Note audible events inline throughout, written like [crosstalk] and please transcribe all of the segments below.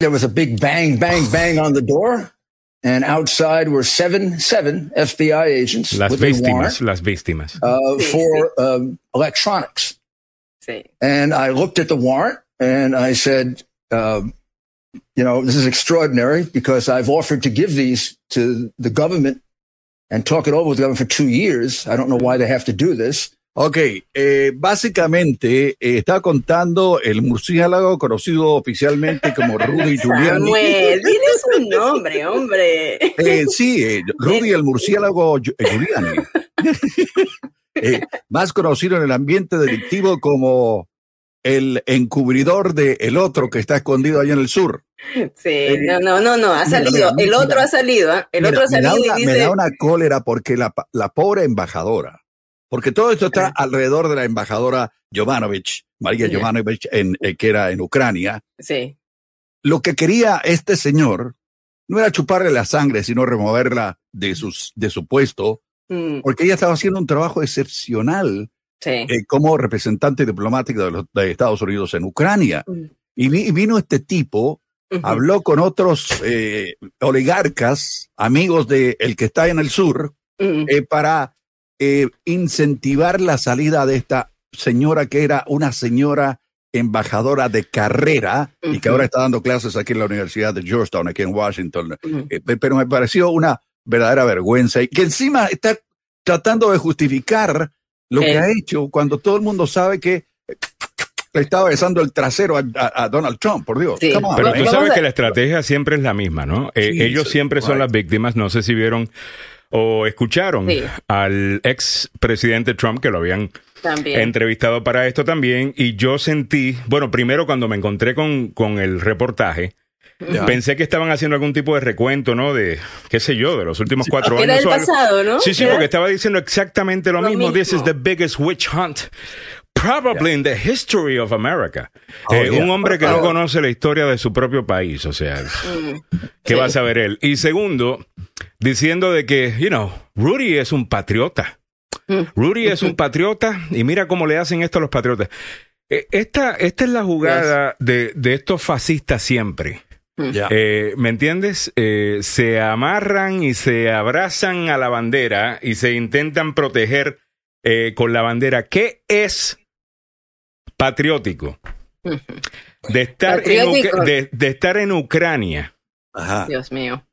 there was a big bang, bang, bang on the door. And outside were seven, seven FBI agents Las with a víctimas, warrant, las víctimas. uh, for um, electronics. Sí. And I looked at the warrant and I said, um, you know, this is extraordinary because I've offered to give these to the government and talk it over with the government for two years. I don't know why they have to do this. Ok, eh, básicamente eh, está contando el murciélago conocido oficialmente como Rudy [laughs] Giuliani. Samuel, tienes un nombre, hombre. Eh, sí, eh, Rudy el murciélago eh, Giuliani. [laughs] Eh, más conocido en el ambiente delictivo como el encubridor de el otro que está escondido allá en el sur. Sí, no, no, no, no, ha salido. El otro ha salido. El otro ha me da salido me da una cólera porque la, la pobre embajadora, porque todo esto está alrededor de la embajadora Jovanovich, María Ya. Jovanovich, en, eh, que era en Ucrania. Sí. Lo que quería este señor no era chuparle la sangre, sino removerla de, sus, de su puesto, Mm, porque ella estaba haciendo un trabajo excepcional sí. eh, como representante diplomática de, los, de Estados Unidos en Ucrania. Mm. Y, vi- y vino este tipo, habló con otros eh, oligarcas, amigos de el que está en el sur, Mm, eh, para eh, incentivar la salida de esta señora que era una señora embajadora de carrera y que ahora está dando clases aquí en la Universidad de Georgetown, aquí en Washington. Eh, pe- pero me pareció una verdadera vergüenza y que encima está tratando de justificar lo que ha hecho cuando todo el mundo sabe que le estaba besando el trasero a, a- a Donald Trump, por Dios. Sí. Come on, Pero tú sabes que la estrategia siempre es la misma, ¿no? Eh, Sí, ellos sí, siempre son right. las víctimas. No sé si vieron o escucharon Sí. al ex presidente Trump que lo habían También. entrevistado para esto también. Y yo sentí, bueno, primero cuando me encontré con, con el reportaje, Ya. pensé que estaban haciendo algún tipo de recuento, ¿no? De, qué sé yo, de los últimos cuatro Que era años. del o algo. pasado, ¿no? Sí, sí, Era- porque estaba diciendo exactamente lo, Lo mismo. This is mismo. the biggest witch hunt. Probably in the history of America. Oh, Eh, yeah. Un hombre que no conoce la historia de su propio país, o sea, Mm, ¿qué Sí. va a saber él? Y segundo, diciendo de que, you know, Rudy es un patriota. mm. Rudy es un patriota y mira cómo le hacen esto a los patriotas. Eh, Esta, esta es la jugada de, de estos fascistas siempre. Ya. Eh, ¿Me entiendes? Eh, se amarran y se abrazan a la bandera y se intentan proteger eh, con la bandera. ¿Qué es patriótico? De estar, en, de, de estar en Ucrania Ajá. Dios mío.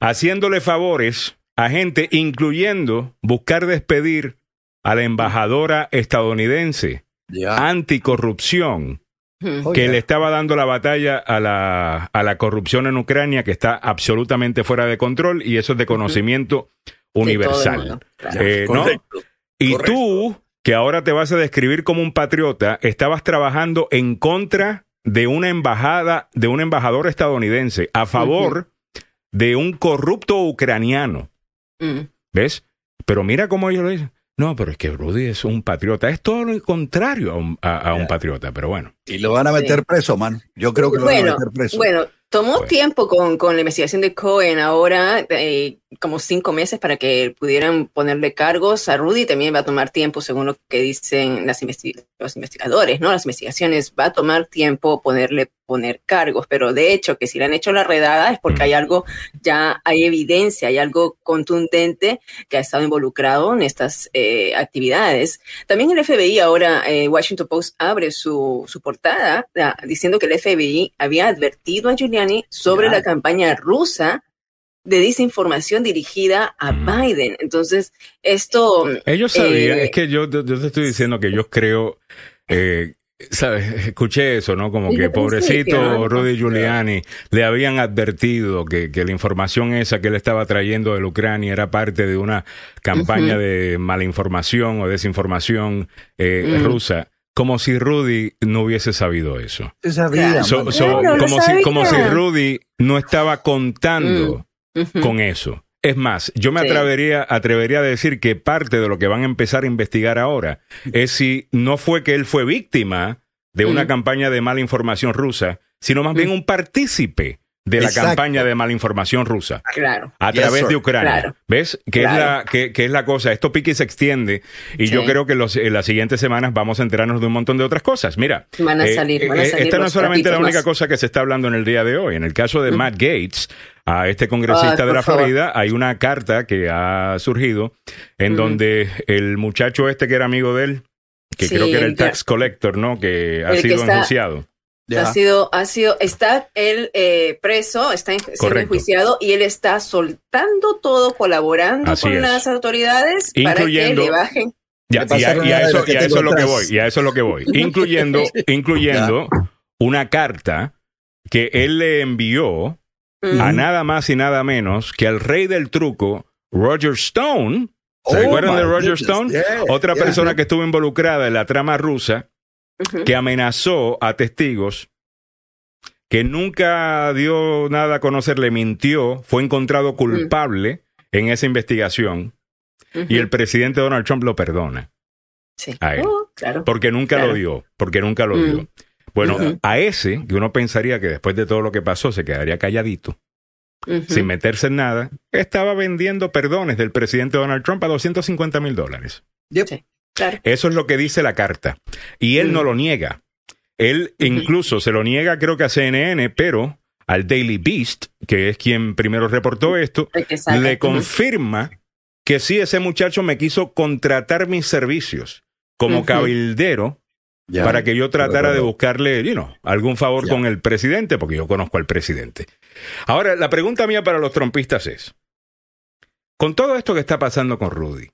haciéndole favores a gente, incluyendo buscar despedir a la embajadora estadounidense Ya. anticorrupción que le estaba dando la batalla a la, a la corrupción en Ucrania, que está absolutamente fuera de control, y eso es de conocimiento universal. Eh, ¿no? Y correcto. tú, que ahora te vas a describir como un patriota, estabas trabajando en contra de una embajada, de un embajador estadounidense, a favor de un corrupto ucraniano. Mm. ¿Ves? Pero mira cómo ellos lo dicen. No, pero es que Rudy es un patriota. Es todo lo contrario a un, a- a un patriota, pero bueno. Y lo van a meter preso, man. Yo creo que lo van a meter preso. Bueno, tomó Bueno. tiempo con, con la investigación de Cohen ahora, eh, como cinco meses para que pudieran ponerle cargos a Rudy. También va a tomar tiempo, según lo que dicen las investi- los investigadores, ¿no? Las investigaciones va a tomar tiempo ponerle poner cargos, pero de hecho que si le han hecho la redada es porque Mm. hay algo, ya hay evidencia, hay algo contundente que ha estado involucrado en estas eh, actividades. También el FBI ahora, eh, Washington Post abre su, su portada ah, diciendo que el FBI había advertido a Giuliani sobre la campaña rusa de desinformación dirigida a Mm. Biden. Entonces, esto... Ellos sabían, Eh, es que yo, yo te estoy diciendo que yo creo, eh, ¿sabes? Escuché eso, ¿no? Como que pobrecito. Rudy Giuliani le habían advertido que, que la información esa que él estaba trayendo de la Ucrania era parte de una campaña de malinformación o desinformación eh, Mm. rusa. Como si Rudy no hubiese sabido eso. Sabía. So- so, Claro, como, si, como si sabía. Rudy no estaba contando Ujú. con eso. Es más, yo me Sí. atrevería, atrevería a decir que parte de lo que van a empezar a investigar ahora es si no fue que él fue víctima de una Mm. campaña de mala información rusa, sino más bien Mm. un partícipe de la Exacto. campaña de malinformación rusa Claro. a Yes, través sir. de Ucrania. Claro. ¿Ves? Que, Claro. es la, que, que es la cosa. Esto pique y se extiende. Y Sí. yo creo que los, en las siguientes semanas vamos a enterarnos de un montón de otras cosas. Mira. Van a eh, salir, van a eh, salir esta no es solamente la única más. cosa que se está hablando en el día de hoy. En el caso de Matt Gates, a este congresista de la favor. Florida, hay una carta que ha surgido en Ujú. donde el muchacho este que era amigo de él, que Sí, creo que era el que- tax collector, ¿no? Que ha el que sido está- enjuiciado. Ha sido, ha sido, está él eh, preso, está en- siendo enjuiciado y él está soltando todo, colaborando Así con es. las autoridades para para que le bajen. Ya, y, a, pasaron y a eso, y a es lo que voy, y a eso es lo que voy. [laughs] Incluyendo, incluyendo una carta que él le envió Mm. a nada más y nada menos que al rey del truco, Roger Stone. ¿Se Oh, recuerdan de Roger goodness, Stone? yeah, Otra yeah. persona que estuvo involucrada en la trama rusa Que amenazó a testigos, que nunca dio nada a conocer, le mintió, fue encontrado culpable en esa investigación y el presidente Donald Trump lo perdona. Sí. a él. Oh, claro. Porque nunca Claro. lo dio, porque nunca lo Mm. dio. Bueno, a ese, que uno pensaría que después de todo lo que pasó se quedaría calladito, sin meterse en nada, estaba vendiendo perdones del presidente Donald Trump a 250 mil dólares. Yep. Sí. Claro. Eso es lo que dice la carta. Y él Mm. no lo niega. Él incluso se lo niega, creo que a CNN, pero al Daily Beast, que es quien primero reportó esto, le confirma que sí, ese muchacho me quiso contratar mis servicios como cabildero Ya. para que yo tratara de buscarle, you know, algún favor Ya. con el presidente, porque yo conozco al presidente. Ahora, la pregunta mía para los trompistas es, con todo esto que está pasando con Rudy.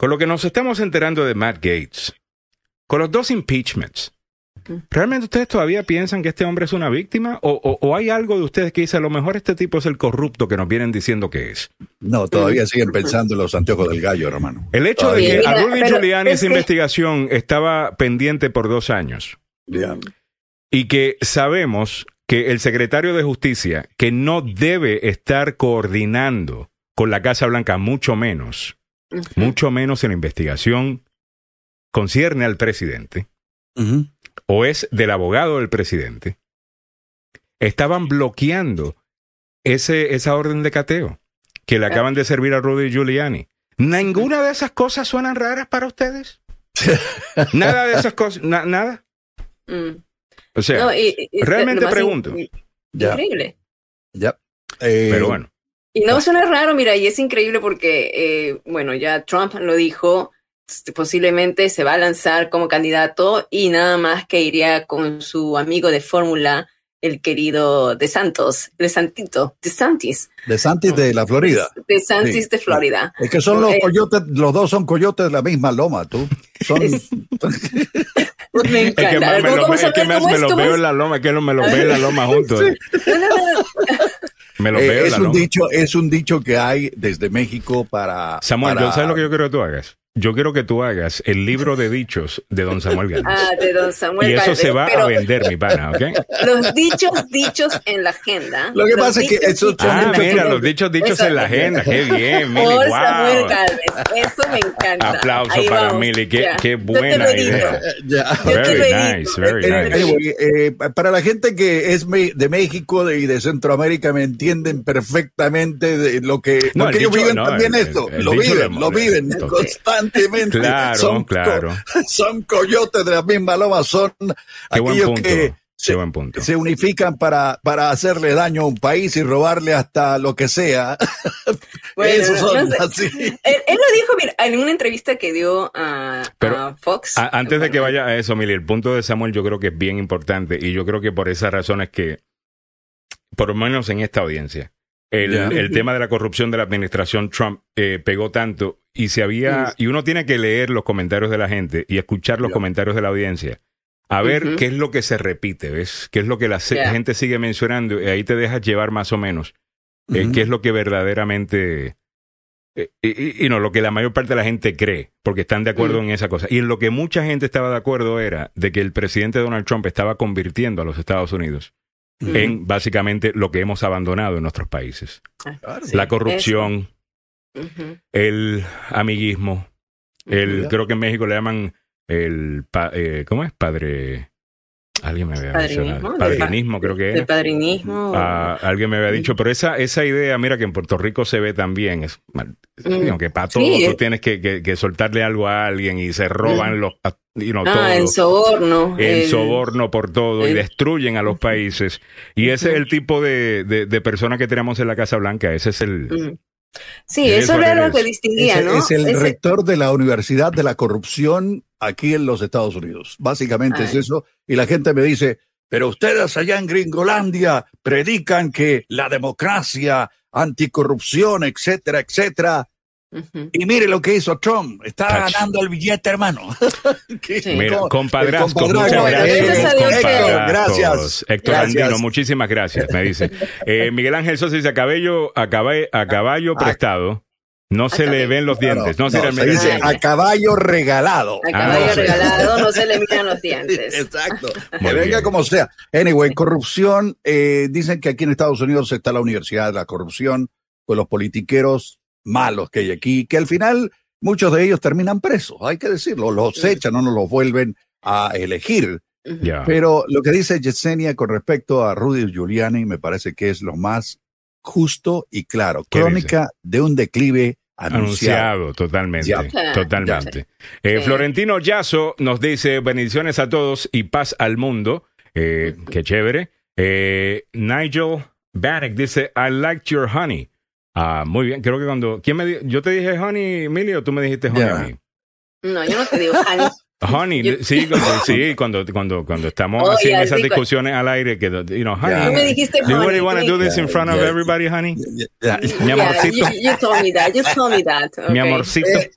Con lo que nos estamos enterando de Matt Gates, con los dos impeachments. ¿realmente ustedes todavía piensan que este hombre es una víctima? ¿O, o- o hay algo de ustedes que dice, a lo mejor este tipo es el corrupto que nos vienen diciendo que es? No, todavía siguen pensando en los anteojos del gallo, hermano. El hecho de que a Rudy Giuliani es esa que- investigación estaba pendiente por dos años. Y que sabemos que el secretario de Justicia, que no debe estar coordinando con la Casa Blanca, mucho menos, Mucho menos en la investigación, concierne al presidente, o es del abogado del presidente, estaban bloqueando ese, esa orden de cateo que le acaban de servir a Rudy Giuliani. ¿Ninguna de esas cosas suenan raras para ustedes? Nada de esas cosas, na- nada. Mm. O sea, No, y- y- realmente pregunto. Ya. Ya. Eh, pero bueno. Y no suena raro, mira, y es increíble porque, eh, bueno, ya Trump lo dijo, s- posiblemente se va a lanzar como candidato y nada más que iría con su amigo de fórmula, el querido De Santos, De Santito, De Santis, De Santis de la Florida. De Santis Sí. de Florida. Es que son los Eh, coyotes, los dos son coyotes de la misma loma, tú. Son, Es- [laughs] Me Es que más me ¿Cómo- lo, veo en la loma, es que lo- me lo [laughs] veo en la loma juntos. eh. No, no, no. Me lo Eh, veo es un dicho, es un dicho que hay desde México para. Samuel, para- ¿yo ¿sabes lo que yo quiero que tú hagas? Yo quiero que tú hagas el libro de dichos de don Samuel Gálvez. [laughs] Ah, de don Samuel y eso se va pero a vender, mi pana, ¿ok? [laughs] Los dichos, dichos en la agenda. Lo que Los pasa es que son Ah, mira, agenda. los dichos dichos Eso- en la agenda. Qué bien, [laughs] Mili. Por Samuel Wow. Gálvez. Eso me encanta. Aplauso Ahí para vamos. Mili. Qué, Ya. qué buena lo idea. Yo te lo Very nice, very Eh, nice. anyway, eh, para la gente que es de México y de Centroamérica me entienden perfectamente de lo que No, porque el ellos dicho- viven no, también el- esto, el lo dicho viven, de- lo viven de- Claro, son, co- claro. [laughs] son coyotes de la misma loma, son Qué buen aquellos punto. que se, buen punto. se unifican para, para hacerle daño a un país y robarle hasta lo que sea. [laughs] Bueno, Esos no son sé. así. Él, él lo dijo, mira, en una entrevista que dio a, Pero, a Fox. A- antes de que vaya a eso, Mili, el punto de Samuel yo creo que es bien importante y yo creo que por esa razón es que, por lo menos en esta audiencia, el, el tema de la corrupción de la administración Trump eh, pegó tanto y se había y uno tiene que leer los comentarios de la gente y escuchar los comentarios de la audiencia. A ver qué es lo que se repite, ¿ves? ¿Qué es lo que la gente sigue mencionando? Y ahí te dejas llevar más o menos eh, qué es lo que verdaderamente eh, y, y- y no lo que la mayor parte de la gente cree porque están de acuerdo Mm. en esa cosa. Y en lo que mucha gente estaba de acuerdo era de que el presidente Donald Trump estaba convirtiendo a los Estados Unidos en básicamente lo que hemos abandonado en nuestros países. Claro. Sí, la corrupción El amiguismo el creo que en México le llaman el pa- eh, cómo es padre Alguien me había Padrinismo, Padrinismo, creo que del era. padrinismo. Ah, alguien me había dicho, pero esa, esa idea, mira que en Puerto Rico se ve también, es, Mm. que para todo Sí. tú tienes que, que- que soltarle algo a alguien y se roban los, you know, ah, todo. el soborno. el el- soborno por todo y el- destruyen a los países. Y ese es el tipo de, de, de persona que tenemos en la Casa Blanca. Ese es el... Sí, eso era lo que distinguía, Es, ¿no? es el rector de la Universidad de la Corrupción aquí en los Estados Unidos. Básicamente es eso. Y la gente me dice, pero ustedes allá en Gringolandia predican que la democracia, anticorrupción, etcétera, etcétera. Y mire lo que hizo Trump. Está ganando el billete, hermano. [laughs] Sí. Mira, muchas Bueno, gracias. Héctor Gracias. Andino, muchísimas gracias, me dice. [laughs] Eh, Miguel Ángel Sosa dice, a caballo, a caballo, a caballo Ah. prestado, no se le ven los dientes. No, No, se no, se dice a caballo regalado. A Ah, caballo sé. regalado no se le miran los [laughs] dientes. Exacto. Muy que venga como sea. Anyway, corrupción. eh, dicen que aquí en Estados Unidos está la Universidad de la Corrupción, con los politiqueros malos que hay aquí, que al final muchos de ellos terminan presos, hay que decirlo. Los echan, no nos los vuelven a elegir. Pero lo que dice Yesenia con respecto a Rudy Giuliani me parece que es lo más justo y claro. ¿Qué Crónica de un declive anunciado. Anunciado, totalmente, totalmente. Eh. Florentino Yaso nos dice bendiciones a todos y paz al mundo. Eh, qué chévere. Eh, Nigel Bannock dice, I liked your honey. Ah, muy bien, creo que cuando... ¿Quién me di- ¿Yo te dije honey, Emilio, o tú me dijiste honey Ya. a mí? No, yo no te digo honey. [laughs] Honey, Yo- sí, [laughs] cuando, sí, cuando, cuando, cuando estamos Oh, así en ya, esas discusiones al aire, que, you know, honey, Ya. Tú me dijiste do you really honey. want to do this in front of everybody, honey? Mi Yeah, amorcito. You, you told me that. You told me that. [laughs] Mi okay. amorcito, Eh,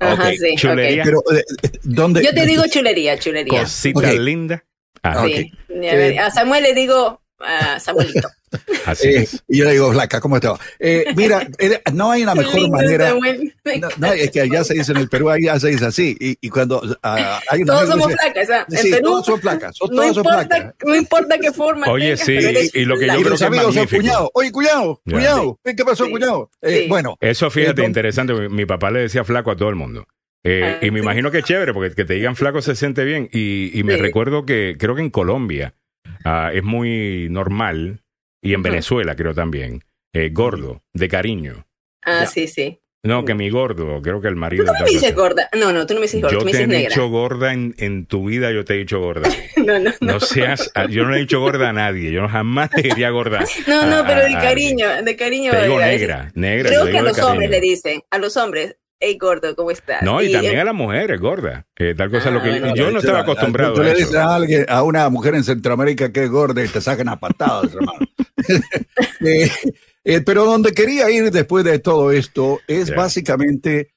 Ajá, ok, sí, chulería. ok. Pero, eh, ¿dónde? Yo te digo chulería, chulería. cosita linda. Ah, Sí. ok. A, ver, a Samuel le digo a Samuelito. [laughs] Así Eh, es. y yo le digo, Flaca, ¿cómo estás? Eh, mira, no hay una mejor lindo, manera. No, no, es que allá se dice en el Perú, allá se dice así. Y, y cuando ah, hay una Todos somos dice, flacas. ¿ah? En Sí, Perú, todos son flacas, son- no, todos son importa, flacas. no importa qué forma. Oye, tengas, sí, eres y lo que yo creo los que es son magnífico. Oye, cuñado, Ya. cuñado. ¿Qué pasó, Sí. cuñado? Eh, Sí. Bueno, Eso fíjate, interesante. Mi papá le decía flaco a todo el mundo. Eh, Ah, y me sí. imagino que es chévere, porque que te digan flaco se siente bien. Y, y me Sí. recuerdo que creo que en Colombia ah, es muy normal, y en. Venezuela creo también, eh, gordo, de cariño. Ah, Ya. sí, sí. No, que mi gordo, creo que el marido. Tú no me dices gorda. No, no, tú no me dices gorda, Yo tú me te he dices dicho gorda en, en tu vida, yo te he dicho gorda. [laughs] No, no, no. No seas, yo no le he dicho gorda a nadie, yo jamás te diría gorda. [laughs] No, a- no, pero de cariño, de cariño. Te digo negra, negra. Creo te que a los hombres le dicen, a los hombres, hey gordo, ¿cómo estás? No, y, también eh, a las mujeres, gorda. Eh, tal cosa, Ah, lo que bueno. yo no estaba acostumbrado Tú a le eso. dices a alguien, a una mujer en Centroamérica que es gorda y te sacan a patadas, hermano. [laughs] Eh, eh, pero donde quería ir después de todo esto es básicamente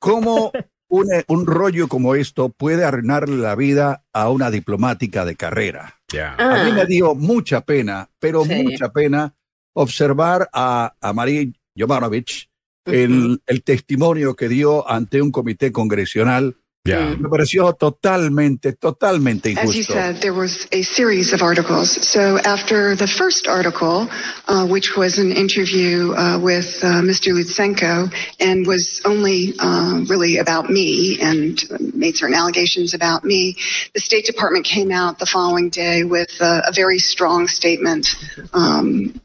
cómo una- un rollo como esto puede arruinarle la vida a una diplomática de carrera. Ya. Ah. A mí me dio mucha pena, pero Sí. mucha pena observar a, a María Jovanovic el, el testimonio que dio ante un comité congresional. Ya. Mm. Me pareció totalmente, totalmente As you said, there was a series of articles. So after the first article, uh, which was an interview uh, with uh, Mr. Lutsenko and was only uh, really about me and made certain allegations about me, the State Department came out the following day with uh, a very strong statement um,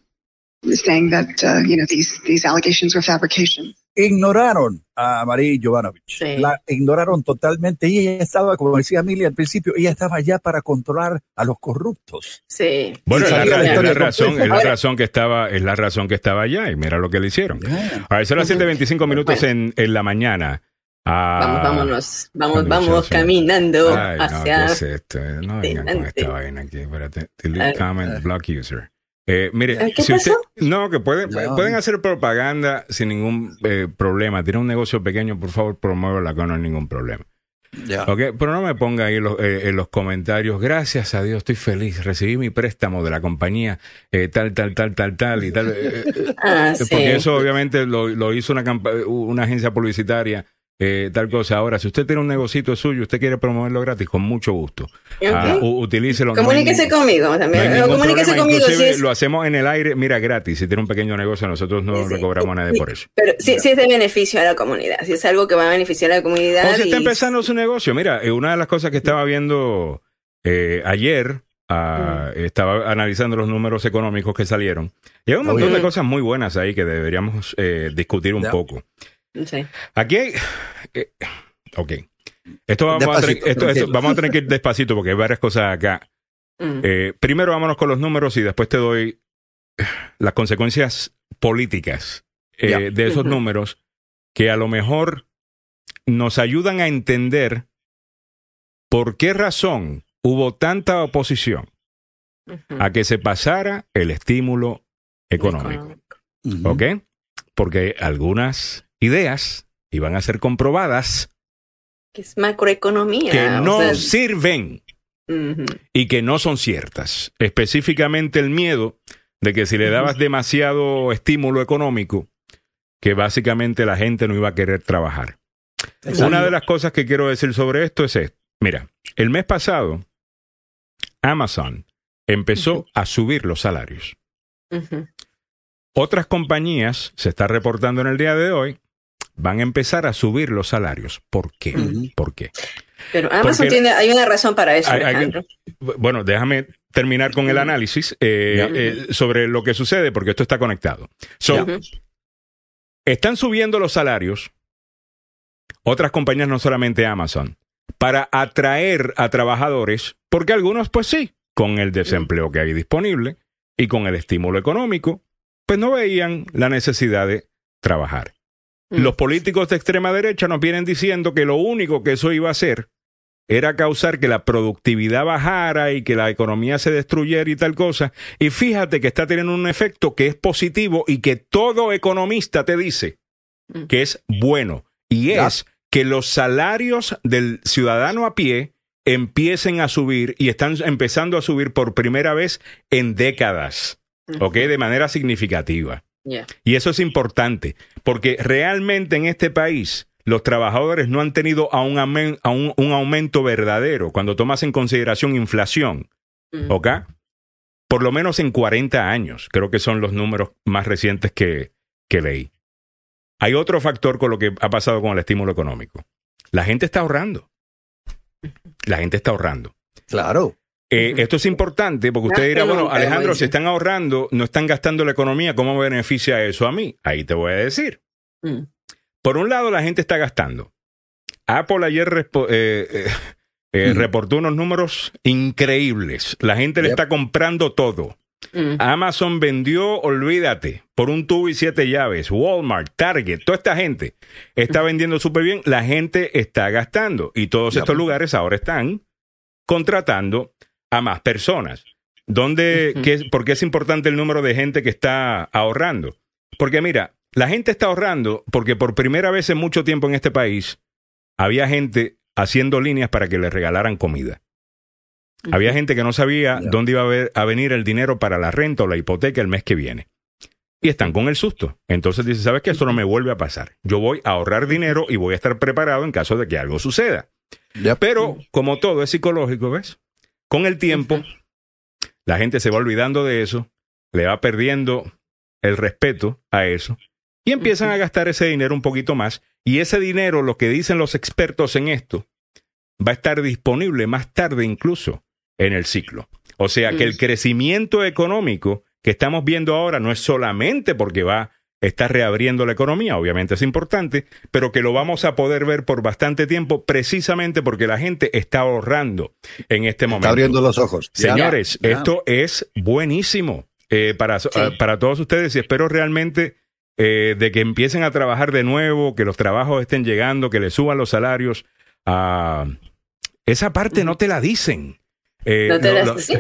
saying that uh, you know these these allegations were fabrication. Ignoraron a María Jovanovic. Sí. La ignoraron totalmente. Y ella estaba, como decía Emilia al principio, ella estaba ya para controlar a los corruptos. Sí. Bueno, la, la la historia razón, es la razón que estaba, es la razón que estaba allá y mira lo que le hicieron. Ya. A ver, son las 7.25 minutos Bueno. en, en la mañana. Ah, Vamos, vámonos, vamos, vamos caminando Ay, no, hacia... ¿qué es esto? No vengan con esta vaina aquí. Espérate. Delete comment, block user. Eh, mire, ¿Qué si pasó? usted, no, que pueden, No. pueden hacer propaganda sin ningún eh, problema. Tiene un negocio pequeño, por favor, promuévela que no hay ningún problema. Ya. Ok, pero no me ponga ahí los- eh, en los comentarios, gracias a Dios, estoy feliz, recibí mi préstamo de la compañía eh, tal, tal, tal, tal, tal y tal. eh, eh, Ah, eh, sí. Porque eso obviamente lo, lo hizo una, campa- una agencia publicitaria, eh, tal cosa. Ahora, si usted tiene un negocito suyo, usted quiere promoverlo gratis, con mucho gusto. Ah, utilícelo. no hay Comuníquese conmigo también. comuníquese problema, conmigo si inclusive es... lo hacemos en el aire, mira, gratis. Si tiene un pequeño negocio, nosotros no Sí, sí. le cobramos a nadie por eso. Pero si, si es de beneficio a la comunidad, si es algo que va a beneficiar a la comunidad. O si está empezando su negocio, mira, eh, una de las cosas que estaba viendo Eh, ayer ah, estaba analizando los números económicos que salieron. Y hay un montón de cosas muy buenas ahí que deberíamos eh, discutir un poco. Sí. Aquí hay... eh, ok. Esto vamos, a tener, Despacito, esto- esto- tranquilo. vamos a tener que ir despacito porque hay varias cosas acá. Mm. Eh, primero vámonos con los números y después te doy las consecuencias políticas eh, de esos números que a lo mejor nos ayudan a entender por qué razón hubo tanta oposición a que se pasara el estímulo económico. Ujú. ¿Ok? Porque algunas ideas iban a ser comprobadas Que es macroeconomía. que o no sea, sirven y que no son ciertas. Específicamente el miedo de que si le dabas demasiado estímulo económico, que básicamente la gente no iba a querer trabajar. Exacto. Una de las cosas que quiero decir sobre esto es esto. Mira, el mes pasado, Amazon empezó a subir los salarios. Otras compañías, se está reportando en el día de hoy, van a empezar a subir los salarios. ¿Por qué? ¿Por qué? Pero Amazon Porque- tiene, hay una razón para eso, Hay- hay- Alejandro. Bueno, déjame terminar con el análisis eh, eh, sobre lo que sucede, porque esto está conectado. So, están subiendo los salarios, otras compañías, no solamente Amazon, para atraer a trabajadores, porque algunos, pues sí, con el desempleo que hay disponible y con el estímulo económico, pues no veían la necesidad de trabajar. Mm. Los políticos de extrema derecha nos vienen diciendo que lo único que eso iba a hacer era causar que la productividad bajara y que la economía se destruyera y tal cosa. Y fíjate que está teniendo un efecto que es positivo y que todo economista te dice Mm. que es bueno. Y es que los salarios del ciudadano a pie empiecen a subir y están empezando a subir por primera vez en décadas, ¿ok? De manera significativa. Y eso es importante, porque realmente en este país los trabajadores no han tenido a un, amen- a un- un aumento verdadero cuando tomas en consideración inflación, Mm. ¿ok? Por lo menos en 40 años, creo que son los números más recientes que, que leí. Hay otro factor con lo que ha pasado con el estímulo económico. La gente está ahorrando. La gente está ahorrando. Claro. Eh, esto es importante porque usted dirá, bueno, Alejandro, si están ahorrando, no están gastando la economía, ¿cómo me beneficia eso a mí? Ahí te voy a decir. Mm. Por un lado, la gente está gastando. Apple ayer eh, eh, reportó unos números increíbles. La gente le Yep. está comprando todo. Mm. Amazon vendió, olvídate, por un tubo y siete llaves. Walmart, Target, toda esta gente está vendiendo súper bien. La gente está gastando. Y todos Yep. estos lugares ahora están contratando a más personas. ¿Dónde, qué es- ¿Por qué es importante el número de gente que está ahorrando? Porque mira, la gente está ahorrando porque por primera vez en mucho tiempo en este país había gente haciendo líneas para que les regalaran comida. Había gente que no sabía dónde iba a, ver- a venir el dinero para la renta o la hipoteca el mes que viene. Y están con el susto. Entonces dice, ¿sabes qué? Eso no me vuelve a pasar. Yo voy a ahorrar dinero y voy a estar preparado en caso de que algo suceda. Ya. Pero como todo es psicológico, ¿ves? Con el tiempo, la gente se va olvidando de eso, le va perdiendo el respeto a eso y empiezan a gastar ese dinero un poquito más. Y ese dinero, lo que dicen los expertos en esto, va a estar disponible más tarde incluso en el ciclo. O sea que el crecimiento económico que estamos viendo ahora no es solamente porque va a estar reabriendo la economía, obviamente es importante, pero que lo vamos a poder ver por bastante tiempo precisamente porque la gente está ahorrando en este momento. Está abriendo los ojos. Señores, Ya. esto es buenísimo eh, para, Sí. ah, para todos ustedes y espero realmente eh, de que empiecen a trabajar de nuevo, que los trabajos estén llegando, que les suban los salarios. Ah, esa parte no te la dicen. Eh, No te las- lo- sí.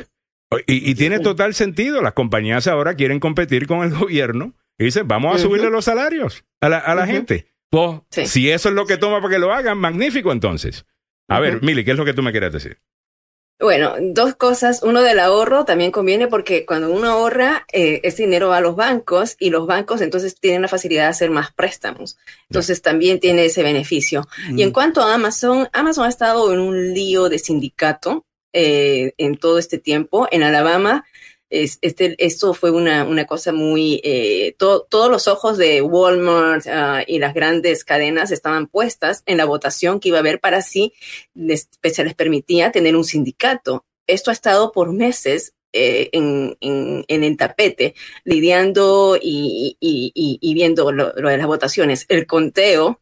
y, y tiene total sentido. Las compañías ahora quieren competir con el gobierno y dicen, vamos a subirle los salarios a la, a la gente. Pues, Sí. si eso es lo que toma para que lo hagan, magnífico entonces. A ver. Mili, ¿qué es lo que tú me quieres decir? Bueno, dos cosas. Uno del ahorro también conviene porque cuando uno ahorra, eh, ese dinero va a los bancos y los bancos entonces tienen la facilidad de hacer más préstamos. Entonces también tiene ese beneficio. Y en Mm. cuanto a Amazon, Amazon ha estado en un lío de sindicato eh, en todo este tiempo. En Alabama, es- este, esto fue una, una cosa muy... eh, to- todos los ojos de Walmart ah, y las grandes cadenas estaban puestas en la votación que iba a haber para si les, se les permitía tener un sindicato esto ha estado por meses eh, en, en, en, el tapete, lidiando y, y, y, y viendo lo, lo, de las votaciones. El conteo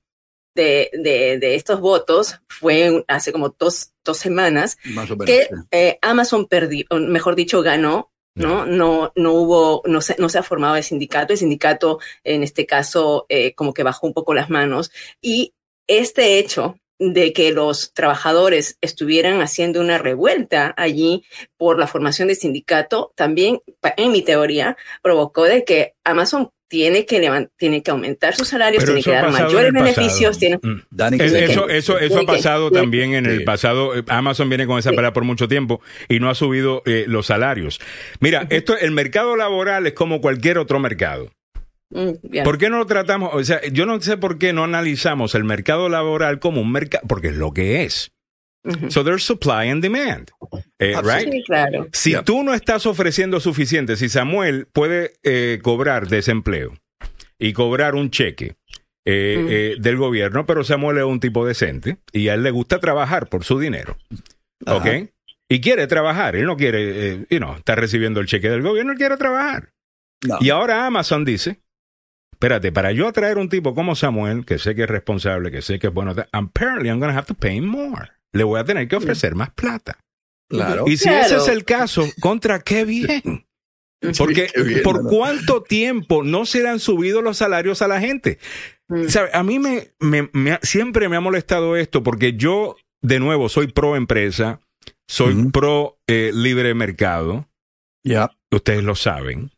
de, de, de, estos votos fue hace como dos, dos semanas Más o menos, que eh, Amazon perdió, mejor dicho, ganó. ¿No? No, no hubo, no se, no se ha formado el sindicato. El sindicato, en este caso, eh, como que bajó un poco las manos. Y este hecho de que los trabajadores estuvieran haciendo una revuelta allí por la formación del sindicato, también, en mi teoría, provocó de que Amazon tiene que levant tiene que aumentar sus salarios, Pero tiene que dar mayores beneficios, tiene Mm. Dani, Es- que- Eso, eso, eso ha pasado también en el Sí. pasado. Eh, Amazon viene con esa Sí. pelea por mucho tiempo y no ha subido eh, los salarios. Mira, esto, el mercado laboral es como cualquier otro mercado. Mm, bien. ¿Por qué no lo tratamos? O sea, yo no sé por qué no analizamos el mercado laboral como un mercado, porque es lo que es. So there's supply and demand. Eh, right? Sí, claro. Si Yep. tú no estás ofreciendo suficiente, si Samuel puede eh, cobrar desempleo y cobrar un cheque eh, Mm. eh, del gobierno, pero Samuel es un tipo decente y a él le gusta trabajar por su dinero, Ajá. ¿ok? Y quiere trabajar, él no quiere, eh, you know, estar recibiendo el cheque del gobierno, él quiere trabajar. No. Y ahora Amazon dice, espérate, para yo atraer un tipo como Samuel, que sé que es responsable, que sé que es bueno, apparently I'm going to have to pay more. Le voy a tener que ofrecer más plata. Claro. Y si Claro. ese es el caso, ¿contra qué bien? [laughs] Porque Qué bien, ¿por ¿no? cuánto tiempo no se le han subido los salarios a la gente? Mm. ¿Sabe? A mí me, me- me ha- siempre me ha molestado esto porque yo, de nuevo, soy pro empresa, soy pro eh, libre mercado, Ya. ustedes lo saben,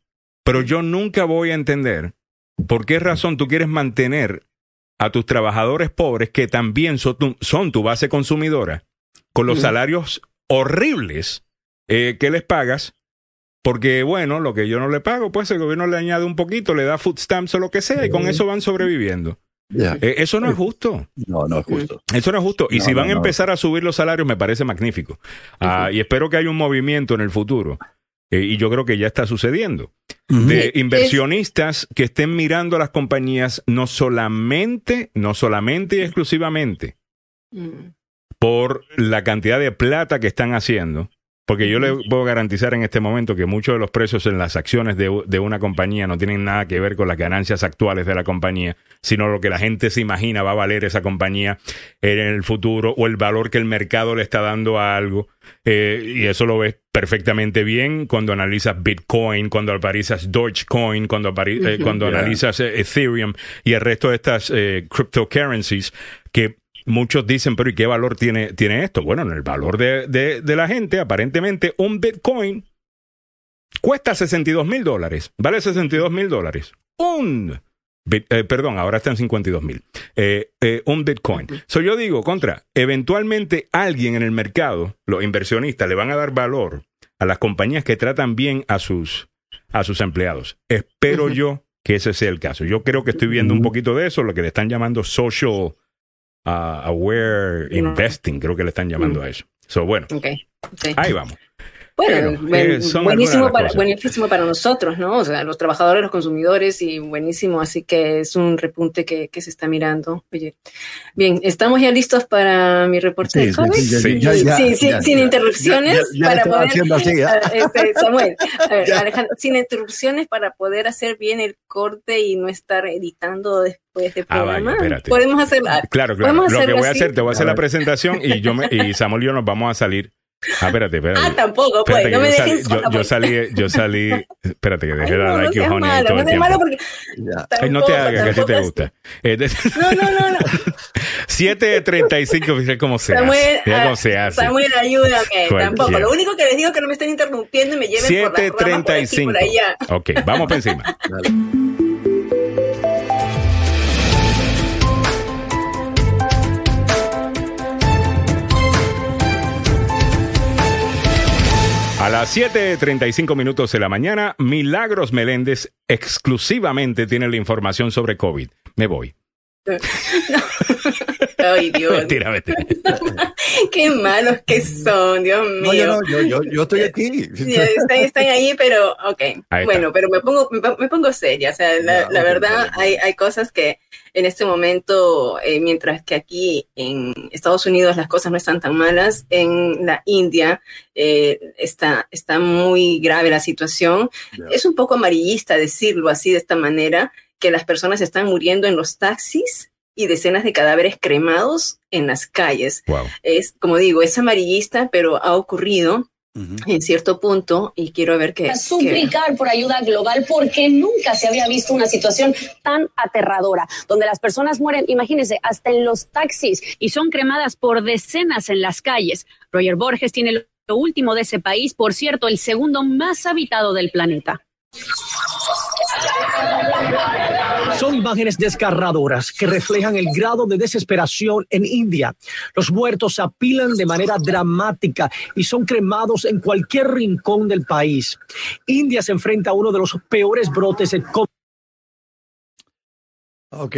pero yo nunca voy a entender por qué razón tú quieres mantener a tus trabajadores pobres, que también son tu, son tu base consumidora, con los salarios horribles eh, que les pagas, porque bueno, lo que yo no le pago, pues el gobierno le añade un poquito, le da food stamps o lo que sea, y con eso van sobreviviendo. Eh, eso no es justo. No, no es justo. Eso no es justo. Y No, si no, van a no. empezar a subir los salarios, me parece magnífico. Ah, y espero que haya un movimiento en el futuro. Eh, y yo creo que ya está sucediendo. De inversionistas que estén mirando a las compañías no solamente, no solamente y exclusivamente Mm. por la cantidad de plata que están haciendo. Porque yo le puedo garantizar en este momento que muchos de los precios en las acciones de, de una compañía no tienen nada que ver con las ganancias actuales de la compañía, sino lo que la gente se imagina va a valer esa compañía en el futuro o el valor que el mercado le está dando a algo. Eh, y eso lo ves perfectamente bien cuando analizas Bitcoin, cuando analizas Dogecoin, cuando, eh, cuando analizas eh, Ethereum y el resto de estas eh, cryptocurrencies que muchos dicen, pero ¿y qué valor tiene, tiene esto? Bueno, en el valor de, de- de la gente, aparentemente un Bitcoin cuesta 62 mil dólares, vale 62 mil dólares. Un, eh, perdón, ahora está en 52 mil. Eh, eh, un Bitcoin. So yo digo, contra, eventualmente alguien en el mercado, los inversionistas, le van a dar valor a las compañías que tratan bien a sus, a sus empleados. Espero yo que ese sea el caso. Yo creo que estoy viendo un poquito de eso, lo que le están llamando social uh, aware investing, creo que le están llamando a eso. So, bueno, ahí vamos. Bueno, Bueno, buen- eh, buenísimo, de para, buenísimo para nosotros, ¿no? O sea, los trabajadores, los consumidores y buenísimo, así que es un repunte que, que se está mirando. Oye, bien, ¿estamos ya listos para mi reporte Sí, de COVID? sí, Sí. ya, ya, Sí, sí, ya, sin ya. interrupciones Ya, ya, ya para poder- haciendo así, ¿eh? [laughs] Ah, este, Samuel, a ver, Alejandro, sin interrupciones para poder hacer bien el corte y no estar editando después del Ah, vaya, programa. espérate. Podemos hacer, ah, Claro, claro. ¿Podemos Lo que voy a así? hacer, te voy a hacer A la ver. presentación y yo me, y Samuel y yo nos vamos a salir. Ah, espérate, espérate. ah, tampoco, Espérate pues, no me dejen yo, yo pues. salí, yo salí, espérate que dejé Ay, la no, no like honey malo, todo no el seas malo tiempo. porque. Ay, no te tampoco, hagas, que a ti te tampoco gusta. No, no, no, no. 7.35, fíjate cómo se Samuel, hace. Mira ah, cómo se hace. Samuel, ayúdame. Tampoco. Lo único que les digo es que no me estén interrumpiendo y me lleven por las ramas por aquí, 7.35. por allá. Ok, vamos por encima. Dale. A las 7.35 minutos de la mañana, Milagros Meléndez exclusivamente tiene la información sobre COVID. Me voy. [laughs] Ay, Dios. [laughs] Mentira, mentira. [laughs] Qué malos que son, Dios mío. No, yo, no, yo, yo, yo estoy aquí. [laughs] Están, están, ahí, pero ok. Bueno, pero me pongo, me, pongo seria. O sea, la, la verdad, hay, hay cosas que en este momento, eh, mientras que aquí en Estados Unidos las cosas no están tan malas, en la India eh, está, está muy grave la situación. Es un poco amarillista decirlo así de esta manera, que las personas están muriendo en los taxis y decenas de cadáveres cremados en las calles. Es, como digo, es amarillista, pero ha ocurrido en cierto punto y quiero ver qué. A suplicar por ayuda global porque nunca se había visto una situación tan aterradora, donde las personas mueren, imagínense, hasta en los taxis y son cremadas por decenas en las calles. Roger Borges tiene lo último de ese país, por cierto, el segundo más habitado del planeta. Son imágenes desgarradoras que reflejan el grado de desesperación en India. Los muertos se apilan de manera dramática y son cremados en cualquier rincón del país. India se enfrenta a uno de los peores brotes de COVID. Ok,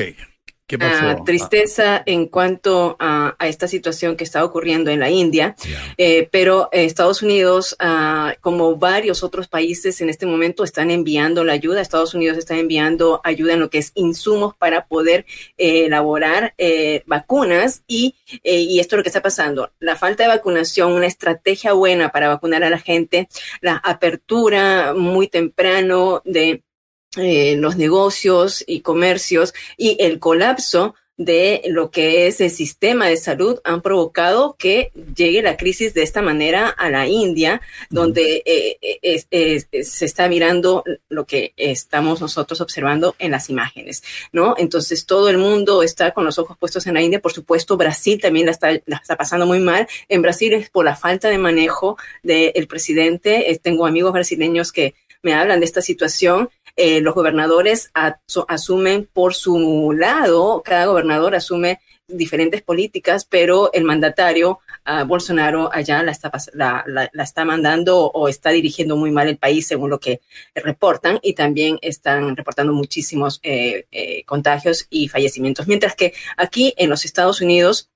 ¿Qué pasó? tristeza en cuanto a, esta situación que está ocurriendo en la India, eh, pero Estados Unidos, uh, como varios otros países en este momento, están enviando la ayuda. Estados Unidos está enviando ayuda en lo que es insumos para poder eh, elaborar eh, vacunas y, y esto es lo que está pasando. La falta de vacunación, una estrategia buena para vacunar a la gente, la apertura muy temprano de eh, los negocios y comercios y el colapso de lo que es el sistema de salud han provocado que llegue la crisis de esta manera a la India, donde eh, se está mirando lo que estamos nosotros observando en las imágenes, ¿no? Entonces todo el mundo está con los ojos puestos en la India, por supuesto Brasil también la está, la está pasando muy mal. En Brasil es por la falta de manejo del presidente. Eh, tengo amigos brasileños que me hablan de esta situación eh, los gobernadores asumen por su lado, cada gobernador asume diferentes políticas, pero el mandatario Bolsonaro allá la está, la, está mandando o está dirigiendo muy mal el país según lo que reportan y también están reportando muchísimos eh, eh, contagios y fallecimientos. Mientras que aquí en los Estados Unidos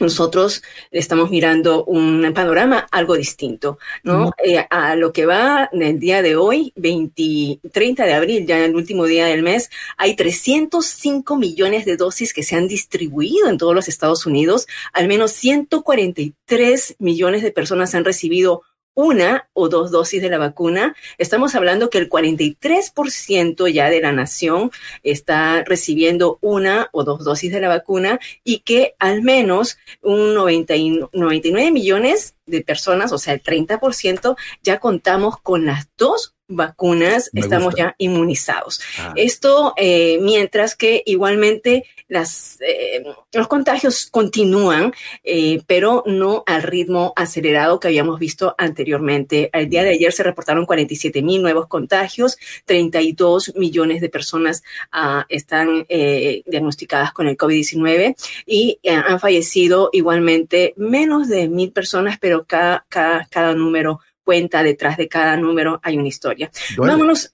nosotros estamos mirando un panorama algo distinto, ¿no? Eh, a lo que va en el día de hoy, 20, 30 de abril, ya en el último día del mes, hay 305 millones de dosis que se han distribuido en todos los Estados Unidos. Al menos 143 millones de personas han recibido una o dos dosis de la vacuna. Estamos hablando que el 43% ya de la nación está recibiendo una o dos dosis de la vacuna y que al menos un 99 millones de personas, o sea, el 30%, ya contamos con las dos vacunas, estamos ya inmunizados. Ah. Esto, eh, mientras que igualmente las, eh, los contagios continúan, eh, pero no al ritmo acelerado que habíamos visto anteriormente. El día de ayer se reportaron 47 mil nuevos contagios, 32 millones de personas ah, están diagnosticadas con el COVID-19 y han fallecido igualmente menos de mil personas, pero cada, cada, cada número cuenta, detrás de cada número hay una historia. Vámonos.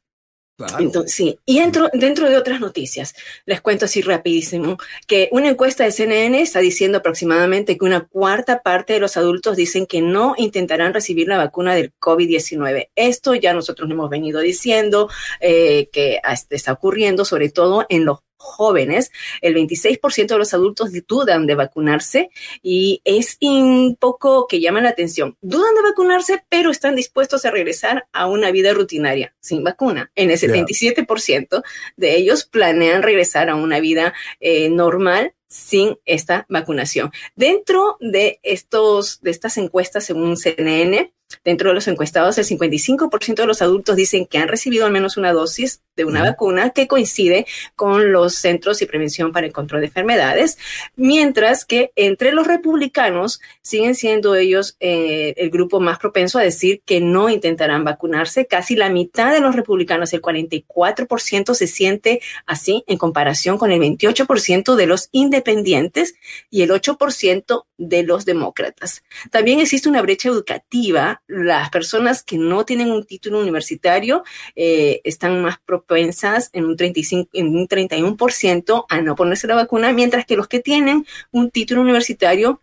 Entonces, sí, y dentro, dentro de otras noticias, les cuento así rapidísimo, que una encuesta de CNN está diciendo aproximadamente que una cuarta parte de los adultos dicen que no intentarán recibir la vacuna del COVID-19. Esto ya nosotros hemos venido diciendo eh, que está ocurriendo, sobre todo en los jóvenes, el 26% de los adultos dudan de vacunarse y es un poco que llama la atención. Dudan de vacunarse, pero están dispuestos a regresar a una vida rutinaria sin vacuna. En el 77% de ellos planean regresar a una vida eh, normal sin esta vacunación. Dentro de estos, de estas encuestas, según CNN, Dentro de los encuestados, el 55% de los adultos dicen que han recibido al menos una dosis de una vacuna que coincide con los Centros y Prevención para el Control de Enfermedades, mientras que entre los republicanos siguen siendo ellos eh, el grupo más propenso a decir que no intentarán vacunarse. Casi la mitad de los republicanos, el 44%, se siente así en comparación con el 28% de los independientes y el 8% de los demócratas. También existe una brecha educativa las personas que no tienen un título universitario eh, están más propensas en un, 35, en un 31% a no ponerse la vacuna, mientras que los que tienen un título universitario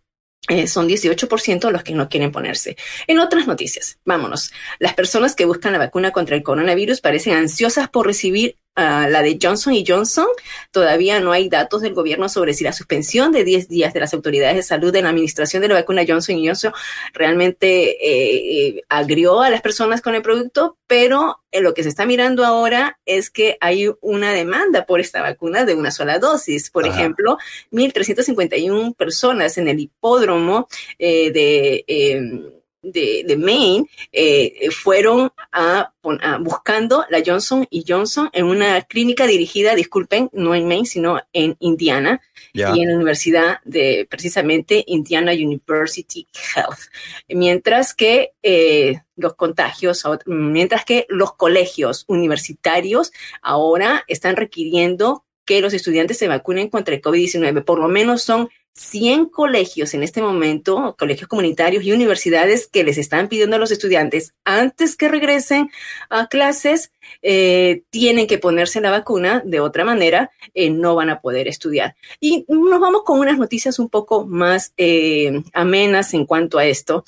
eh, son 18% los que no quieren ponerse. En otras noticias, vámonos. Las personas que buscan la vacuna contra el coronavirus parecen ansiosas por recibir uh, la de Johnson y Johnson. Todavía no hay datos del gobierno sobre si la suspensión de 10 días de las autoridades de salud en la administración de la vacuna Johnson y Johnson realmente eh, eh, agrió a las personas con el producto, pero eh, lo que se está mirando ahora es que hay una demanda por esta vacuna de una sola dosis. Por Ajá. ejemplo, 1.351 personas en el hipódromo eh, de em, de, de Maine eh, fueron a, a, buscando la Johnson y Johnson en una clínica dirigida, disculpen, no en Maine, sino en Indiana yeah. y en la Universidad de precisamente Indiana University Health. Mientras que eh, los contagios, mientras que los colegios universitarios ahora están requiriendo que los estudiantes se vacunen contra el COVID-19. Por lo menos son 100 colegios en este momento, colegios comunitarios y universidades que les están pidiendo a los estudiantes antes que regresen a clases, eh, tienen que ponerse la vacuna, de otra manera eh, no van a poder estudiar. Y nos vamos con unas noticias un poco más eh, amenas en cuanto a esto.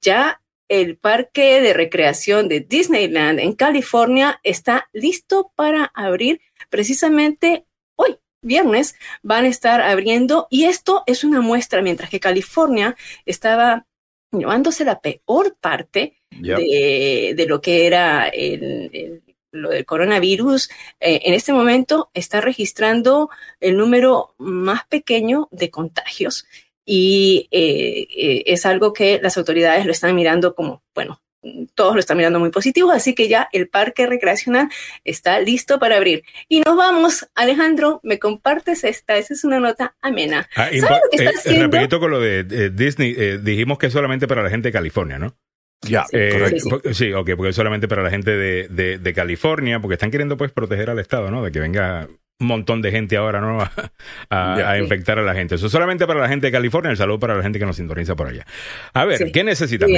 Ya el parque de recreación de Disneyland en California está listo para abrir precisamente viernes, van a estar abriendo y esto es una muestra, mientras que California estaba llevándose la peor parte yep. de, de, lo que era el, el lo del coronavirus, eh, en este momento está registrando el número más pequeño de contagios y eh, eh, es algo que las autoridades lo están mirando como, bueno, todos lo están mirando muy positivo, así que ya el parque recreacional está listo para abrir. Y nos vamos, Alejandro, me compartes esta, esa es una nota amena. Ah, ¿Sabes lo que está eh, haciendo? Rapidito con lo de eh, Disney, eh, dijimos que es solamente para la gente de California, ¿no? Ya, eh, sí, sí. sí, ok, porque es solamente para la gente de, de, de, California, porque están queriendo pues proteger al Estado, ¿no? De que venga un montón de gente ahora, ¿no? [laughs] A, a, yeah, a infectar a la gente. Eso es solamente para la gente de California, el saludo para la gente que nos sintoniza por allá. A ver, sí. ¿qué necesitan?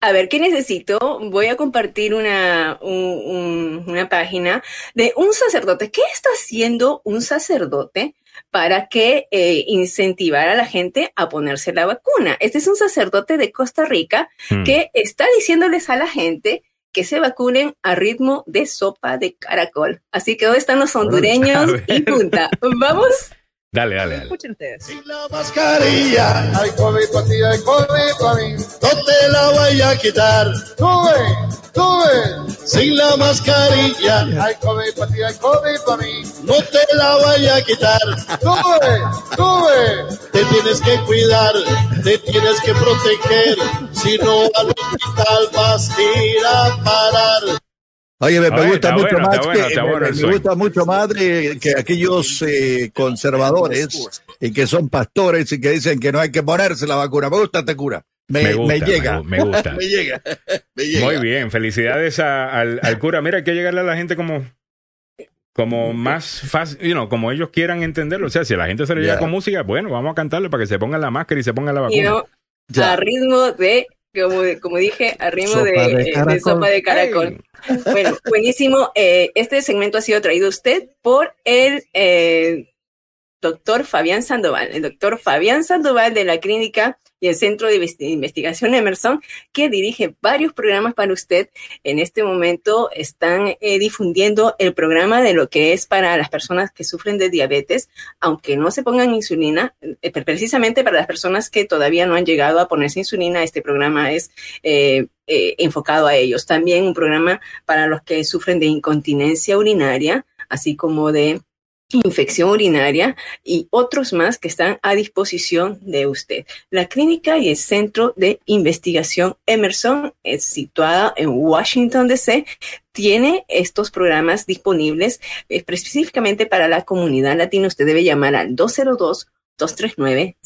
A ver, ¿qué necesito? Voy a compartir una, un, un, una página de un sacerdote. ¿Qué está haciendo un sacerdote para que eh, incentivar a la gente a ponerse la vacuna? Este es un sacerdote de Costa Rica hmm. que está diciéndoles a la gente que se vacunen a ritmo de sopa de caracol. Así que hoy están los hondureños y punta. Vamos Dale, dale, dale. Escuchen ustedes. Sin la mascarilla, hay COVID para ti, hay COVID para mí. No te la voy a quitar. Sube, sube. Sin la mascarilla, hay COVID para ti, hay COVID para mí. No te la voy a quitar. Sube, sube. Te tienes que cuidar, te tienes que proteger. Si no, al hospital vas a ir a parar. Oye, me, me gusta mucho bueno, más bueno, que, bueno, me, me gusta mucho más que aquellos eh, conservadores y que son pastores y que dicen que no hay que ponerse la vacuna. Me gusta, te cura. Me, me, gusta, me llega. Me, gusta. [laughs] me, llega. me llega. Muy bien, felicidades a, al, al, cura. Mira, hay que llegarle a la gente como como más fácil, you know, como ellos quieran entenderlo. O sea, si a la gente se le llega yeah. con música, bueno, vamos a cantarle para que se pongan la máscara y se pongan la vacuna. You know, a ritmo de como, como dije, a ritmo de, de, de, sopa de caracol. Hey. Bueno, buenísimo. Eh, este segmento ha sido traído a usted por el eh, doctor Fabián Sandoval, el doctor Fabián Sandoval de la clínica y el Centro de Investigación Emerson, que dirige varios programas para usted. En este momento están eh, difundiendo el programa de lo que es para las personas que sufren de diabetes, aunque no se pongan insulina, eh, precisamente para las personas que todavía no han llegado a ponerse insulina, este programa es eh, eh, enfocado a ellos. También un programa para los que sufren de incontinencia urinaria, así como de infección urinaria y otros más que están a disposición de usted. La clínica y el centro de investigación Emerson es situada en Washington, D.C. Tiene estos programas disponibles específicamente para la comunidad latina. Usted debe llamar al 202 239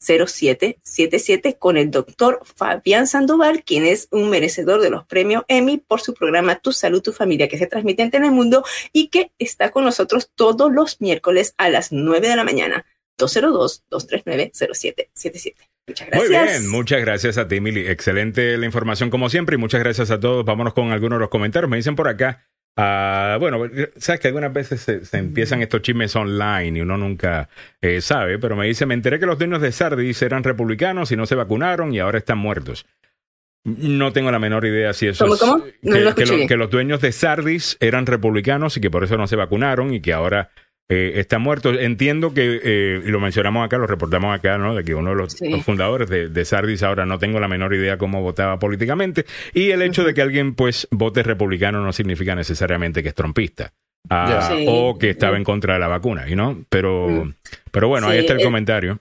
0777 202 239 0777 con el doctor Fabián Sandoval, quien es un merecedor de los premios Emmy por su programa Tu Salud, Tu Familia, que se transmite en Telemundo y que está con nosotros todos los miércoles a las 9 de la mañana. 202-239-0777. Muchas gracias. Muy bien, muchas gracias a ti, Mili. Excelente la información como siempre y muchas gracias a todos. Vámonos con algunos de los comentarios. Me dicen por acá, Ah, bueno, sabes que algunas veces se, empiezan estos chismes online y uno nunca eh, sabe, pero me dice, me enteré que los dueños de Sardis eran republicanos y no se vacunaron y ahora están muertos. No tengo la menor idea si eso es, que, los dueños de Sardis eran republicanos y que por eso no se vacunaron y que ahora eh, están muertos. Entiendo que, eh, y lo mencionamos acá, lo reportamos acá, ¿no? De que uno de los, fundadores de, Sardis ahora no tengo la menor idea cómo votaba políticamente. Y el hecho de que alguien, pues, vote republicano no significa necesariamente que es trompista. Ah, o que estaba en contra de la vacuna, ¿no? Pero, pero bueno, ahí está el comentario.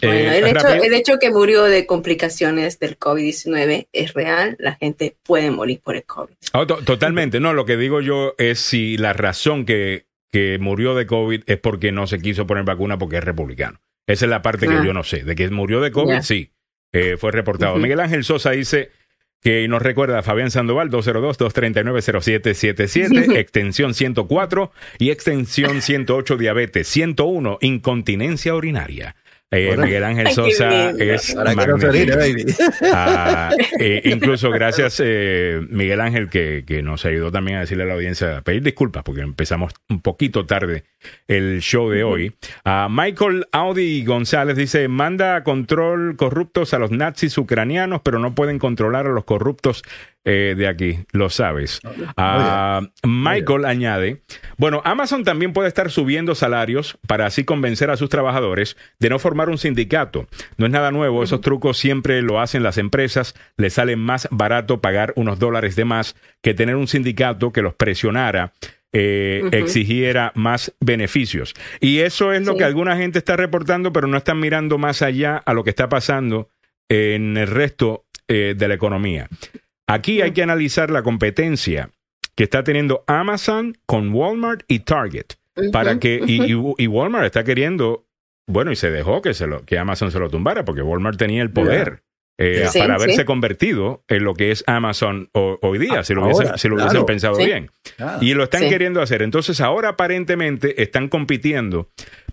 Eh, el, hecho, el, hecho, que murió de complicaciones del COVID-19 es real, la gente puede morir por el COVID. Oh, totalmente, no, lo que digo yo es si la razón que, que, murió de COVID es porque no se quiso poner vacuna porque es republicano. Esa es la parte que ah. yo no sé, de que murió de COVID, sí, eh, fue reportado. Miguel Ángel Sosa dice que nos recuerda a Fabián Sandoval, 202-239-0777, [laughs] extensión 104 y extensión 108, diabetes, 101, incontinencia urinaria. Eh, Miguel Ángel Sosa es ah, eh, incluso gracias eh, Miguel Ángel que, que, nos ayudó también a decirle a la audiencia, a pedir disculpas porque empezamos un poquito tarde el show de hoy. Uh, Michael Audi González dice, manda control corruptos a los nazis ucranianos, pero no pueden controlar a los corruptos eh, de aquí, lo sabes. Uh, Michael añade, bueno, Amazon también puede estar subiendo salarios para así convencer a sus trabajadores de no formar un sindicato. No es nada nuevo, esos trucos siempre lo hacen las empresas, les sale más barato pagar unos dólares de más que tener un sindicato que los presionara. Eh, exigiera más beneficios. Y eso es lo que alguna gente está reportando, pero no están mirando más allá a lo que está pasando en el resto eh, de la economía. Aquí hay que analizar la competencia que está teniendo Amazon con Walmart y Target. Para que, [laughs] y, Walmart está queriendo, bueno, y se dejó que, se lo, que Amazon se lo tumbara, porque Walmart tenía el poder. Eh, para haberse convertido en lo que es Amazon hoy día, si lo, hubiesen, pensado bien. Y lo están queriendo hacer. Entonces ahora aparentemente están compitiendo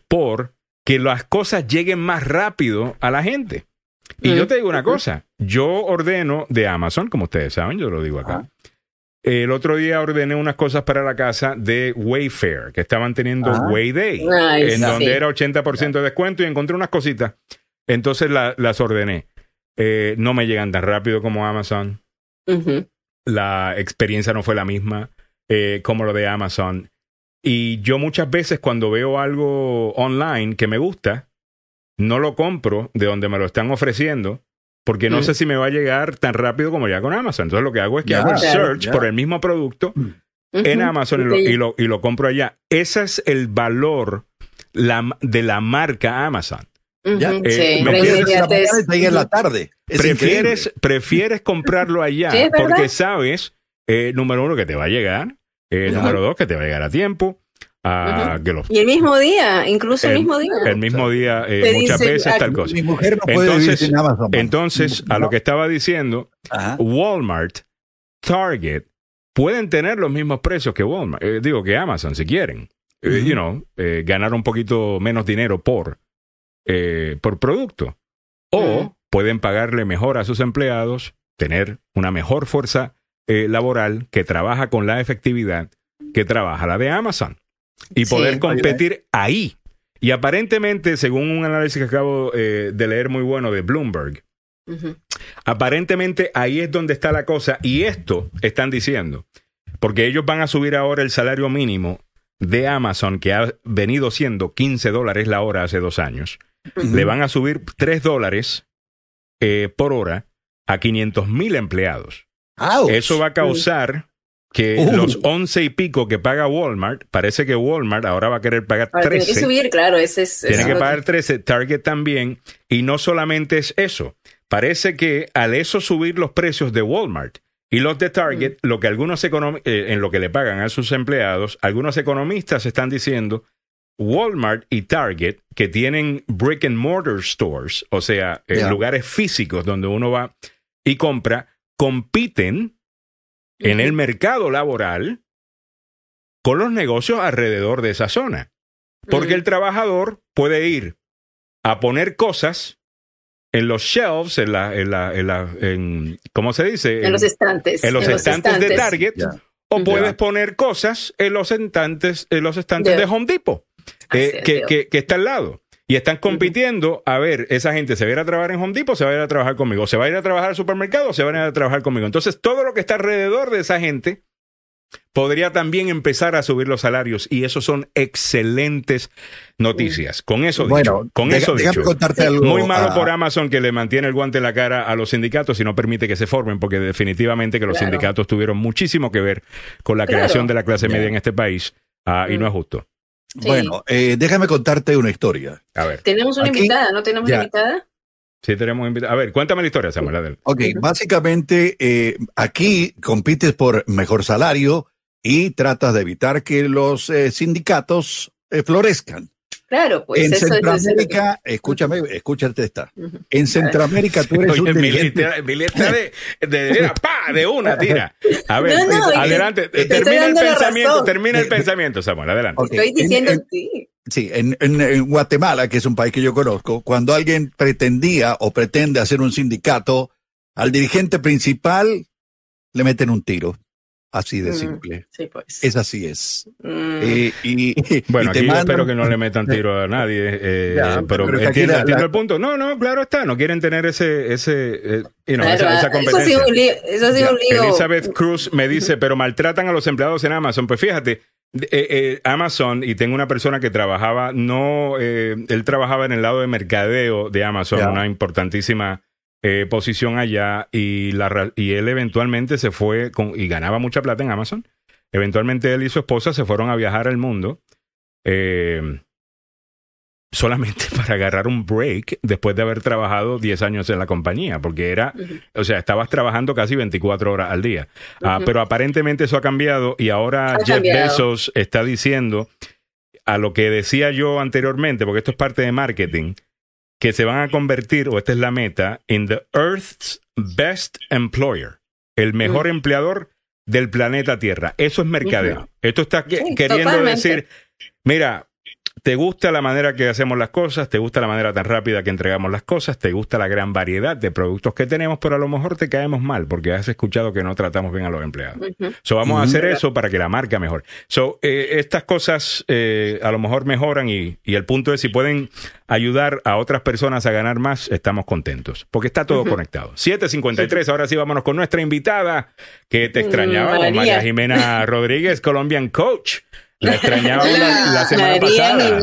por que las cosas lleguen más rápido a la gente. Y yo te digo una cosa, yo ordeno de Amazon, como ustedes saben, yo lo digo acá. El otro día ordené unas cosas para la casa de Wayfair, que estaban teniendo Wayday, en donde era 80% de descuento y encontré unas cositas. Entonces las ordené. Eh, no me llegan tan rápido como Amazon. La experiencia no fue la misma eh, como lo de Amazon. Y yo muchas veces cuando veo algo online que me gusta, no lo compro de donde me lo están ofreciendo porque no mm. sé si me va a llegar tan rápido como ya con Amazon. Entonces lo que hago es que hago el search por el mismo producto mm. en Amazon y lo, y, lo, compro allá. Ese es el valor de la marca Amazon. Eh, en la tarde. prefieres, prefieres comprarlo allá porque sabes, eh, número uno, que te va a llegar, eh, número dos, que te va a llegar a tiempo, y el mismo día, incluso el, mismo día. El mismo día, eh, muchas veces tal cosa. Mi mujer no puede entonces, sin Amazon. Entonces, a lo que estaba diciendo, Walmart, Target, pueden tener los mismos precios que Walmart, eh, digo que Amazon si quieren. Eh, you know, ganar un poquito menos dinero por, por producto. O pueden pagarle mejor a sus empleados, tener una mejor fuerza laboral que trabaja con la efectividad que trabaja la de Amazon y poder competir ahí. Y aparentemente, según un análisis que acabo eh, de leer muy bueno de Bloomberg, aparentemente ahí es donde está la cosa. Y esto están diciendo, porque ellos van a subir ahora el salario mínimo de Amazon, que ha venido siendo 15 dólares la hora hace dos años. Le van a subir 3 dólares eh, por hora a 500 mil empleados. Eso va a causar que uh. los once y pico que paga Walmart, parece que Walmart ahora va a querer pagar 13. Tiene que subir, claro, ese es... Tiene que pagar 13, Target también, y no solamente es eso, parece que al eso subir los precios de Walmart y los de Target, mm. lo que algunos eh, en lo que le pagan a sus empleados, algunos economistas están diciendo Walmart y Target, que tienen brick and mortar stores, o sea, eh, lugares físicos donde uno va y compra, compiten en el mercado laboral con los negocios alrededor de esa zona. Porque el trabajador puede ir a poner cosas en los shelves, en la, en la, en la ¿cómo se dice? En, los estantes. En los, estantes, de Target. o puedes poner cosas en los estantes, en los estantes De- de Home Depot, eh, que- que está al lado. Y están compitiendo a ver, esa gente se va a ir a trabajar en Home Depot, se va a ir a trabajar conmigo, se va a ir a trabajar al supermercado, se van a ir a trabajar conmigo. Entonces, todo lo que está alrededor de esa gente podría también empezar a subir los salarios y eso son excelentes noticias. Con eso dicho, Bueno, con eso dicho. contarte algo. Muy malo por Amazon que le mantiene el guante en la cara a los sindicatos y no permite que se formen, porque definitivamente que los Claro. sindicatos tuvieron muchísimo que ver con la Claro. creación de la clase media en este país ah, y Mm. no es justo. Sí. Bueno, eh, déjame contarte una historia. A ver, Tenemos una Aquí- invitada, ¿no tenemos Ya. una invitada? si tenemos invitados. A ver, cuéntame la historia, Samuel. Ok, básicamente eh, aquí compites por mejor salario y tratas de evitar que los eh, sindicatos eh, florezcan. Claro, pues en eso es- Centroamérica, escúchame, escúchate esta. Ujú. En Centroamérica tú eres [laughs] Oye, un mi dirigente. letra, mi letra de, de, de- pa, de una, tira. A ver, No, no, adelante. te termina el pensamiento, razón. termina el pensamiento, Samuel, adelante. Estoy en- diciendo en- sí. Sí, en, en- en Guatemala, que es un país que yo conozco, cuando alguien pretendía o pretende hacer un sindicato, al dirigente principal le meten un tiro. Así de Mm. simple. Sí, pues. Es así es. Mm. Eh, y, [laughs] Bueno, y aquí yo espero que no le metan tiro a nadie, eh, Ya, pero, pero entiendo, la- entiendo la- el punto. No, no, claro está, no quieren tener ese, ese, eh, you know, Claro, esa, esa ah, eso ha competencia. sido un lío. Eso ha sido un lío. Elizabeth Cruz me dice, pero maltratan a los empleados en Amazon. Pues fíjate, eh, eh, Amazon, y tengo una persona que trabajaba, no, eh, él trabajaba en el lado de mercadeo de Amazon, Ya. una importantísima eh, posición allá, y, la, y él eventualmente se fue con, y ganaba mucha plata en Amazon. Eventualmente él y su esposa se fueron a viajar al mundo. eh, solamente [laughs] para agarrar un break después de haber trabajado 10 años en la compañía, porque era, o sea, estabas trabajando casi 24 horas al día. Ah, pero aparentemente eso ha cambiado y ahora Ha Jeff cambiado. Bezos está diciendo a lo que decía yo anteriormente, porque esto es parte de marketing, que se van a convertir, o esta es la meta, en the Earth's best employer, el mejor Mm. empleador del planeta Tierra. Eso es mercadeo. Esto está Sí, queriendo totalmente. decir, mira, ¿Te gusta la manera que hacemos las cosas? ¿Te gusta la manera tan rápida que entregamos las cosas? ¿Te gusta la gran variedad de productos que tenemos? Pero a lo mejor te caemos mal porque has escuchado que no tratamos bien a los empleados. So, vamos a Ujú. hacer eso para que la marca mejore. So, eh, estas cosas eh, a lo mejor mejoran y, y el punto es si pueden ayudar a otras personas a ganar más, estamos contentos. Porque está todo Ujú. conectado. 7.53, ahora sí vámonos con nuestra invitada que te extrañaba, María. María Jimena [laughs] Rodríguez, Colombian Coach. La extrañaba la, la semana pasada.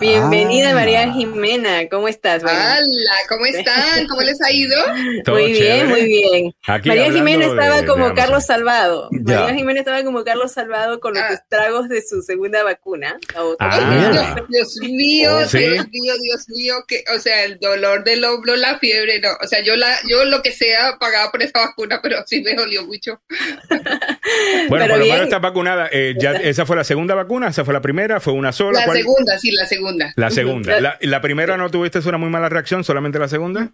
Bienvenida Ah. María Jimena, ¿cómo estás? Bueno, Hola, ¿cómo están? ¿Cómo les ha ido? Muy bien, muy bien. Aquí María Jimena estaba de como. Carlos Salvado. Ya. María Jimena estaba como Carlos Salvado con los Ah. estragos de su segunda vacuna. Ah. Dios, Dios mío, Oh, ¿sí? Dios mío, Dios mío, que, o sea, el dolor del hombro, la fiebre, no, o sea, yo la, yo lo que sea pagaba por esa vacuna, pero sí me dolió mucho. [laughs] Bueno, Pero por lo menos está vacunada. Eh, ya, [laughs] ¿Esa fue la segunda vacuna? ¿Esa fue la primera? ¿Fue una sola? La ¿Cuál? segunda, sí, la segunda. La segunda. La primera no tuviste una muy mala reacción, solamente la segunda.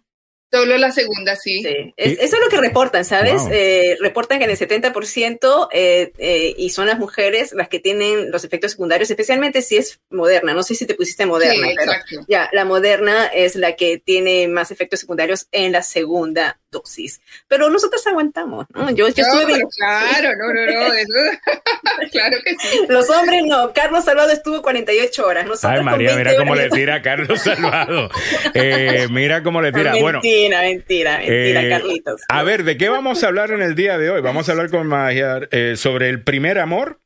Solo la segunda, sí. Sí. Es- eso es lo que reportan, ¿sabes? Wow. Eh, reportan que en el 70% eh, eh, y son las mujeres las que tienen los efectos secundarios, especialmente si es moderna. No sé si te pusiste moderna, Sí, pero exacto. ya, la moderna es la que tiene más efectos secundarios en la segunda dosis. Pero nosotros aguantamos, ¿no? Yo, yo No, estuve... claro, no, no, no, eso, [laughs] claro que sí. Los hombres no. Carlos Salvado estuvo 48 horas. Nosotros Ay, María, 20 mira cómo horas. le tira a Carlos [laughs] Salvado. Eh, mira cómo le tira. Bueno, Mentira, mentira, mentira, eh, Carlitos. a ver, ¿de qué vamos a hablar en el día de hoy? Vamos a hablar con María eh, sobre el primer amor.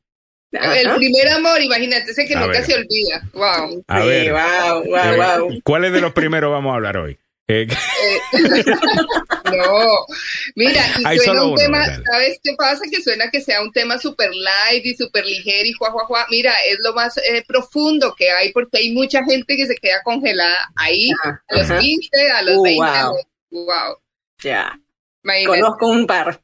Ajá. El primer amor, imagínate, ese que A nunca ver. se olvida. Wow. A Sí, ver. wow, wow, Eh, wow. ¿Cuáles de los primeros vamos a hablar hoy? Eh, [laughs] No, mira, y Hay suena un uno, tema. ¿sabes qué pasa? Que suena que sea un tema súper light y súper ligero y juá, juá, juá. Mira, es lo más eh, profundo que hay porque hay mucha gente que se queda congelada ahí a los ajá. 15, a los Uh, 20. wow. Wow. Ya. Conozco un par.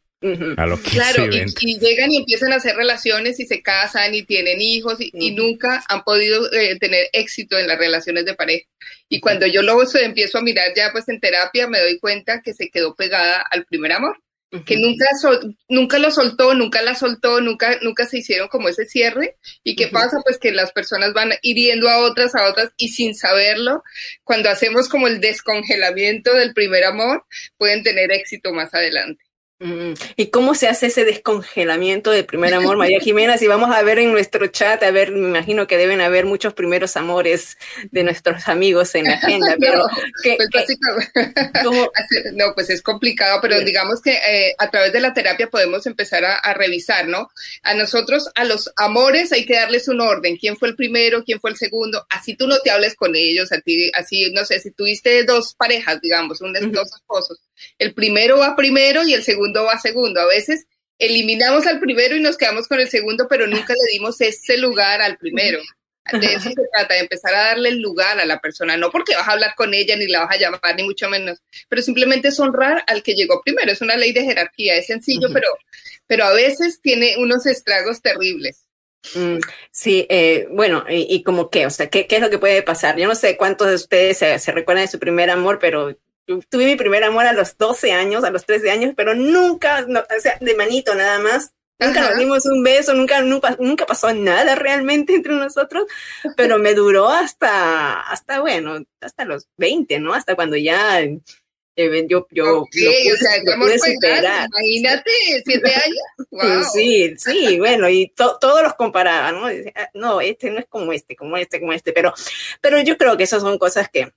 A los 15 Claro, y y, 20. y llegan y empiezan a hacer relaciones y se casan y tienen hijos y, nunca han podido eh, tener éxito en las relaciones de pareja. Y cuando yo luego se- empiezo a mirar ya pues en terapia me doy cuenta que se quedó pegada al primer amor, que nunca sol- nunca lo soltó, nunca la soltó, nunca nunca se hicieron como ese cierre. ¿Y qué pasa? Pues que las personas van hiriendo a otras, a otras y sin saberlo, cuando hacemos como el descongelamiento del primer amor, pueden tener éxito más adelante. Mm, ¿Y cómo se hace ese descongelamiento del primer amor, María Jimena? Si vamos a ver en nuestro chat, a ver, me imagino que deben haber muchos primeros amores de nuestros amigos en la agenda, [laughs] pero pues [laughs] no, pues es complicado, pero digamos que eh, a través de la terapia podemos empezar a, revisar, ¿no? A nosotros, a los amores hay que darles un orden, quién fue el primero, quién fue el segundo, así tú no te hables con ellos, así, no sé, si tuviste dos parejas, digamos, un, dos esposos, el primero va primero y el segundo va segundo. A veces eliminamos al primero y nos quedamos con el segundo, pero nunca le dimos ese lugar al primero. De eso se trata, de empezar a darle el lugar a la persona, no porque vas a hablar con ella ni la vas a llamar, ni mucho menos, pero simplemente es honrar al que llegó primero. Es una ley de jerarquía, es sencillo, pero, pero a veces tiene unos estragos terribles. Mm, sí, eh, bueno, y, como qué, o sea, ¿qué, ¿qué, es lo que puede pasar? Yo no sé cuántos de ustedes se, se recuerdan de su primer amor, pero tuve mi primer amor a los 12 años, a los 13 años, pero nunca, o sea, de manito nada más. Nunca nos dimos un beso, nunca, nunca, nunca, pasó nada realmente [laughs] entre nosotros, pero me duró hasta, hasta, bueno, hasta los 20, ¿no? Hasta cuando ya eh, yo, yo, okay, o sea, Imagínate, siete años. [laughs] Sí, sí, bueno, y todos los comparaba, ¿no? Ah, no, este no es como este, como este, como este, pero, pero yo creo que esas son cosas que,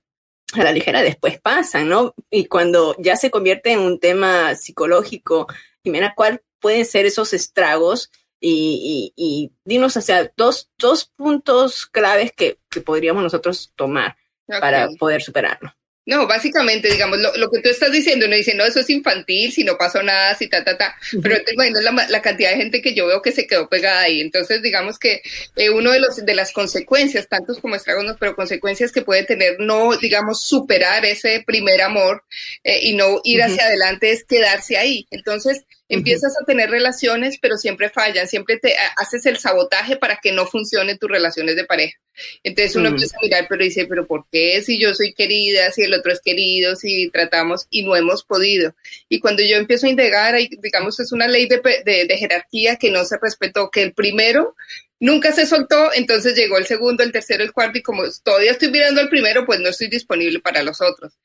a la ligera después pasan, ¿no? Y cuando ya se convierte en un tema psicológico, Jimena, ¿cuál pueden ser esos estragos? Y, y, dinos, o sea, dos, dos puntos claves que, que podríamos nosotros tomar para poder superarlo. No, básicamente, digamos, lo, lo, que tú estás diciendo, uno dice, no, eso es infantil, si no pasó nada, si ta, ta, ta, pero bueno, la, la, cantidad de gente que yo veo que se quedó pegada ahí. Entonces, digamos que eh, uno de los de las consecuencias, tantos como estragos, pero consecuencias que puede tener no, digamos, superar ese primer amor eh, y no ir hacia adelante es quedarse ahí. Entonces, Empiezas a tener relaciones, pero siempre fallan, siempre te haces el sabotaje para que no funcionen tus relaciones de pareja. Entonces uno empieza a mirar, pero dice, pero ¿por qué si yo soy querida, si el otro es querido, si tratamos y no hemos podido? Y cuando yo empiezo a indagar, digamos, es una ley de, de jerarquía que no se respetó, que el primero nunca se soltó, entonces llegó el segundo, el tercero, el cuarto, y como todavía estoy mirando al primero, pues no estoy disponible para los otros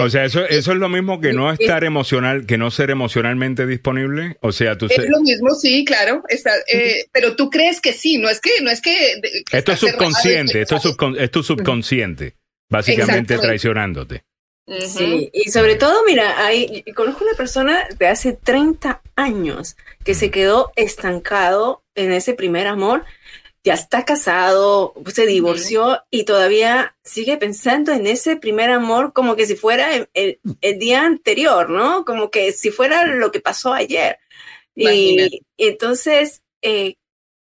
o sea, eso, eso es lo mismo que no estar emocional, que no ser emocionalmente disponible. O sea, tú es lo mismo, sí, claro. Está, eh, pero tú crees que sí, no es que, no es que. esto es subconsciente, esto es, tu subconsciente, básicamente traicionándote. Sí, y sobre todo, mira, hay, conozco una persona de hace 30 años que se quedó estancado en ese primer amor ya está casado, se divorció y todavía sigue pensando en ese primer amor como que si fuera el, día anterior, ¿no? Como que si fuera lo que pasó ayer. Y, entonces, eh,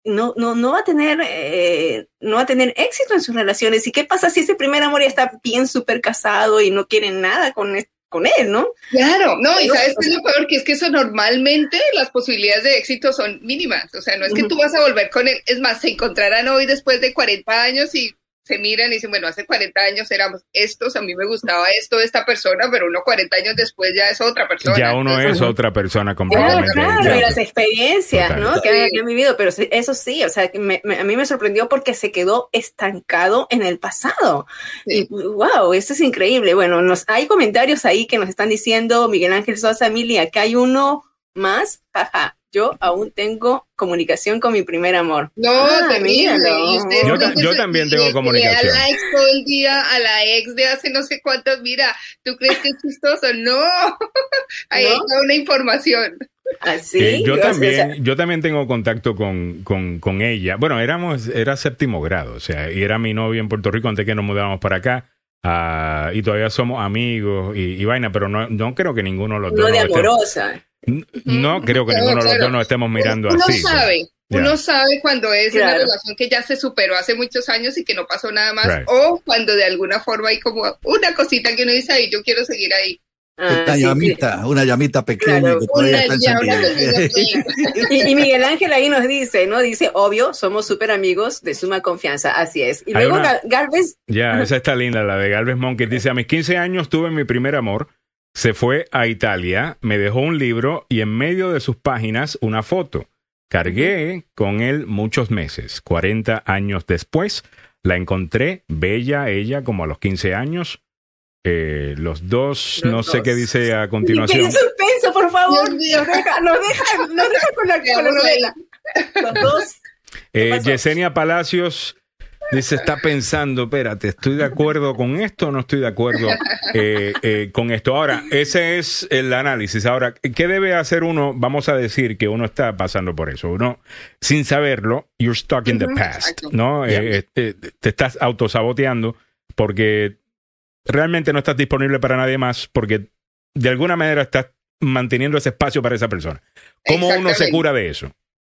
no, no, no va a tener, eh, no va a tener éxito en sus relaciones. ¿Y qué pasa si ese primer amor ya está bien súper casado y no quiere nada con, con él, ¿no? Claro, no, y sabes qué es lo peor, que es que eso normalmente las posibilidades de éxito son mínimas, o sea, no es que tú vas a volver con él, es más, se encontrarán hoy después de 40 años y se miran y dicen, bueno, hace 40 años éramos estos, a mí me gustaba esto de esta persona, pero uno 40 años después ya es otra persona. Ya uno es otra persona completamente. Claro, y las experiencias, ¿no? Que, han vivido, pero eso sí, o sea, me, a mí me sorprendió porque se quedó estancado en el pasado. Y wow, esto es increíble. Bueno, nos, hay comentarios ahí que nos están diciendo, Miguel Ángel Sosa, Emilia, que hay uno más, jaja, yo aún tengo comunicación con mi primer amor. No, ah, Yo, también tengo comunicación. A la ex todo el día, a la ex de hace no sé cuántos, mira, ¿tú crees que es chistoso? No, [laughs] ahí está una información. Así. ¿Ah, eh, yo, también, yo también tengo contacto con, con, ella. Bueno, éramos, era séptimo grado, o sea, y era mi novia en Puerto Rico antes que nos mudáramos para acá. Ah, y todavía somos amigos y, vaina, pero no, no creo que ninguno los dos. No de amorosa. No creo que ninguno de los dos nos estemos mirando uno así. Sabe, Uno sabe cuando es una relación que ya se superó hace muchos años y que no pasó nada más, o cuando de alguna forma hay como una cosita que uno dice ahí, yo quiero seguir ahí. Ah, una llamita, una llamita pequeña y, Miguel Ángel ahí nos dice, ¿no? Dice, obvio, somos súper amigos de suma confianza, así es. Y luego Galvez. Ya, esa [laughs] está linda, la de Galvez Monkey. Dice, a mis 15 años tuve mi primer amor se fue a Italia, me dejó un libro y en medio de sus páginas una foto. Cargué con él muchos meses. 40 años después, la encontré bella ella como a los 15 años. Eh, los dos, no sé qué dice a continuación. suspenso, por favor, Dios mío. nos deja, nos deja, nos deja con la, con la novela. Los dos. Eh? Yesenia Palacios dice, está pensando, espérate, ¿estoy de acuerdo con esto o no estoy de acuerdo eh, eh, con esto? Ahora, ese es el análisis. Ahora, ¿qué debe hacer uno? Vamos a decir que uno está pasando por eso. Uno, sin saberlo, you're stuck in the past. ¿no? Eh, te estás autosaboteando porque realmente no estás disponible para nadie más porque de alguna manera estás manteniendo ese espacio para esa persona. ¿Cómo uno se cura de eso?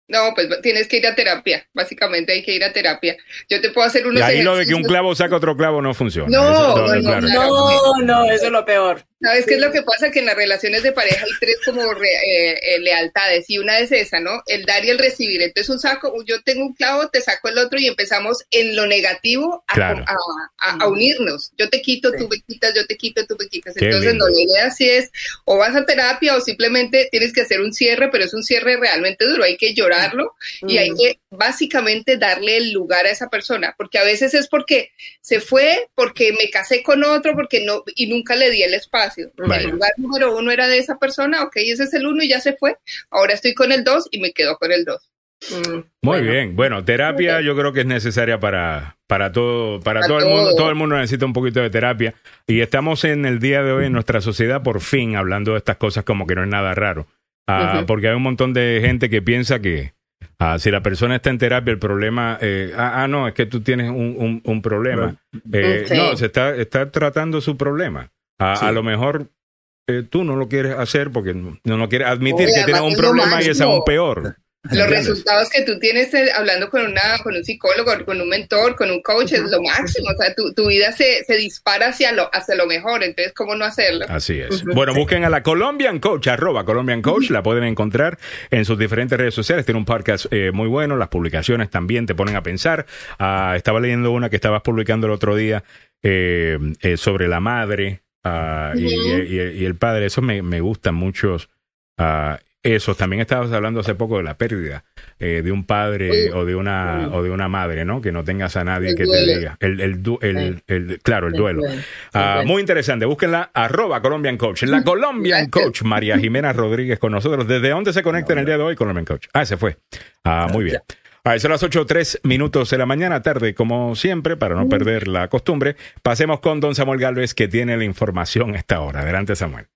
No, pues tienes que ir a terapia. Básicamente hay que ir a terapia. Yo te puedo hacer unos Y ahí lo de que un claro saca otro clavo no funciona. No, Eso- no, no, claro. no. No, no, eso es lo peor. ¿Sabes qué es lo que pasa? Que en las relaciones de pareja hay tres como re- eh, eh, lealtades y una es esa, ¿no? El dar y el recibir. Entonces un saco, yo tengo un clavo, te saco el otro y empezamos en lo negativo a, Claro. a- a- a unirnos. Yo te quito, tú me quitas, yo te quito, tú me quitas. Qué Entonces lindo. no, la idea sí es o vas a terapia o simplemente tienes que hacer un cierre, pero es un cierre realmente duro. Hay que llorarlo y hay que básicamente darle el lugar a esa persona, porque a veces es porque se fue, porque me casé con otro, porque no, y nunca le di el espacio. Vaya. El lugar número uno era de esa persona, ok, ese es el uno y ya se fue. Ahora estoy con el dos y me quedo con el dos. Mm, Muy bueno. bien. Bueno, terapia yo creo que es necesaria para, para todo, para Para todo el mundo. todo. El mundo necesita un poquito de terapia. Y estamos en el día de hoy en nuestra sociedad por fin hablando de estas cosas como que no es nada raro. Ah, Ujú. Porque hay un montón de gente que piensa que ah, si la persona está en terapia, el problema, eh, ah, ah, no, es que tú tienes un, un- un problema. Eh, Sí. No, se está, está tratando su problema. A, Sí. a lo mejor eh, tú no lo quieres hacer porque no, no quieres admitir Oye, que tienes un problema y es aún peor. Los resultados que tú tienes eh, hablando con una con un psicólogo, con un mentor, con un coach es lo máximo. O sea, tu, tu vida se, se dispara hacia lo, hacia lo mejor. Entonces, ¿cómo no hacerlo? Así es. Bueno, busquen a la Colombian Coach, arroba Colombian Coach, la pueden encontrar en sus diferentes redes sociales. Tiene un podcast eh, muy bueno, las publicaciones también te ponen a pensar. Ah, estaba leyendo una que estabas publicando el otro día eh, eh, sobre la madre ah, y, Ujú. y- y el padre. Eso me, me gustan muchos. ah, esos también estabas hablando hace poco de la pérdida eh, de un padre o de una o de una madre, ¿no? Que no tengas a nadie El que te diga el, el, du- el- el- claro el duelo. Ah, muy interesante. Búsquenla, arroba Colombian Coach. La [laughs] Colombian Coach, María Jimena Rodríguez con nosotros. ¿Desde dónde se conecta en el día de hoy Colombian Coach? Ah, se fue. Muy bien. Ah, son las 8 o 3 minutos de la mañana, tarde, como siempre, para no perder la costumbre. Pasemos con don Samuel Galvez, que tiene la información a esta hora. Adelante, Samuel.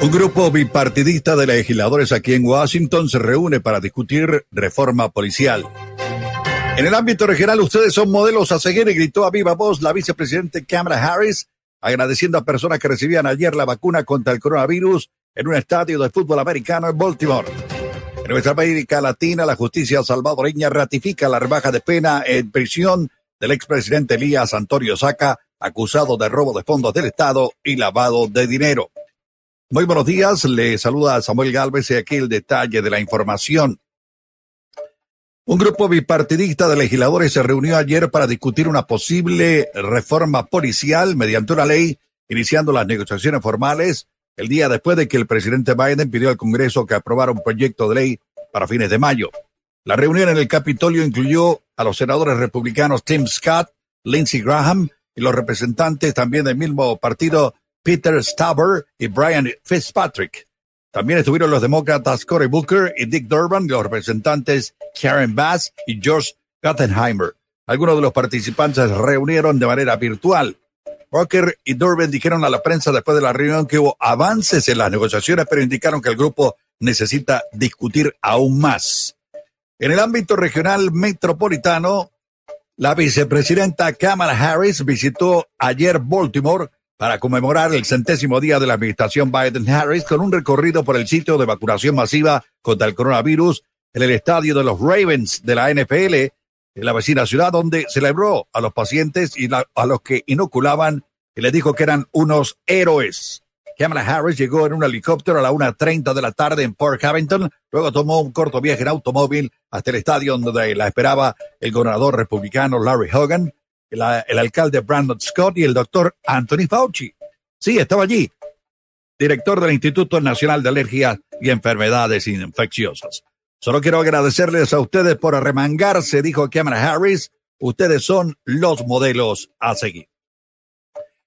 Un grupo bipartidista de legisladores aquí en Washington se reúne para discutir reforma policial. En el ámbito regional, ustedes son modelos a seguir y gritó a viva voz la vicepresidente Kamala Harris, agradeciendo a personas que recibían ayer la vacuna contra el coronavirus en un estadio de fútbol americano en Baltimore. En nuestra América Latina, la justicia salvadoreña ratifica la rebaja de pena en prisión del expresidente Elías Antonio Saca, acusado de robo de fondos del Estado y lavado de dinero. Muy buenos días, le saluda Samuel Galvez y aquí el detalle de la información. Un grupo bipartidista de legisladores se reunió ayer para discutir una posible reforma policial mediante una ley, iniciando las negociaciones formales el día después de que el presidente Biden pidió al Congreso que aprobara un proyecto de ley para fines de mayo. La reunión en el Capitolio incluyó a los senadores republicanos Tim Scott, Lindsey Graham y los representantes también del mismo partido Peter Staber y Brian Fitzpatrick. También estuvieron los demócratas Cory Booker y Dick Durbin y los representantes Karen Bass y George Gottenheimer. Algunos de los participantes reunieron de manera virtual. Booker y Durbin dijeron a la prensa después de la reunión que hubo avances en las negociaciones, pero indicaron que el grupo necesita discutir aún más. En el ámbito regional metropolitano, la vicepresidenta Kamala Harris visitó ayer Baltimore para conmemorar el centésimo día de la administración Biden-Harris con un recorrido por el sitio de vacunación masiva contra el coronavirus en el estadio de los Ravens de la NFL, en la vecina ciudad donde celebró a los pacientes y la- a los que inoculaban y les dijo que eran unos héroes. Kamala Harris llegó en un helicóptero a la 1.30 de la tarde en Port Covington, luego tomó un corto viaje en automóvil hasta el estadio donde la esperaba el gobernador republicano Larry Hogan, el, el alcalde Brandon Scott y el doctor Anthony Fauci. Sí, estaba allí, director del Instituto Nacional de Alergias y Enfermedades Infecciosas. Solo quiero agradecerles a ustedes por arremangarse, dijo Kamala Harris, Ustedes son los modelos a seguir.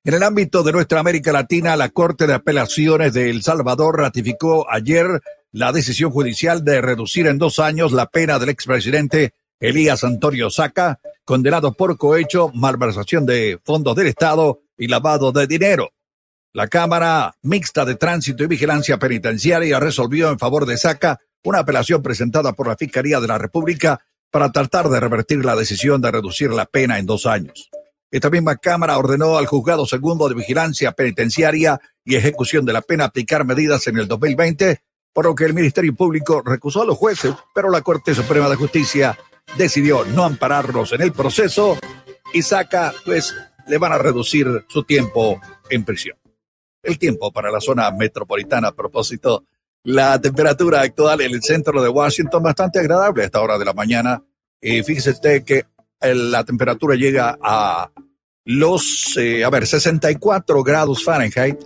En el ámbito de nuestra América Latina, la Corte de Apelaciones de El Salvador ratificó ayer la decisión judicial de reducir en dos años la pena del expresidente Elías Antonio Saca, condenado por cohecho, malversación de fondos del Estado y lavado de dinero. La Cámara Mixta de Tránsito y Vigilancia Penitenciaria resolvió en favor de Saca una apelación presentada por la Fiscalía de la República para tratar de revertir la decisión de reducir la pena en dos años. Esta misma Cámara ordenó al Juzgado Segundo de Vigilancia Penitenciaria y Ejecución de la Pena aplicar medidas en el 2020, por lo que el Ministerio Público recusó a los jueces, pero la Corte Suprema de Justicia decidió no ampararlos en el proceso y saca, pues, le van a reducir su tiempo en prisión. El tiempo para la zona metropolitana, a propósito, la temperatura actual en el centro de Washington bastante agradable a esta hora de la mañana. Y fíjese usted que la temperatura llega a los, eh, a ver, 64 grados Fahrenheit.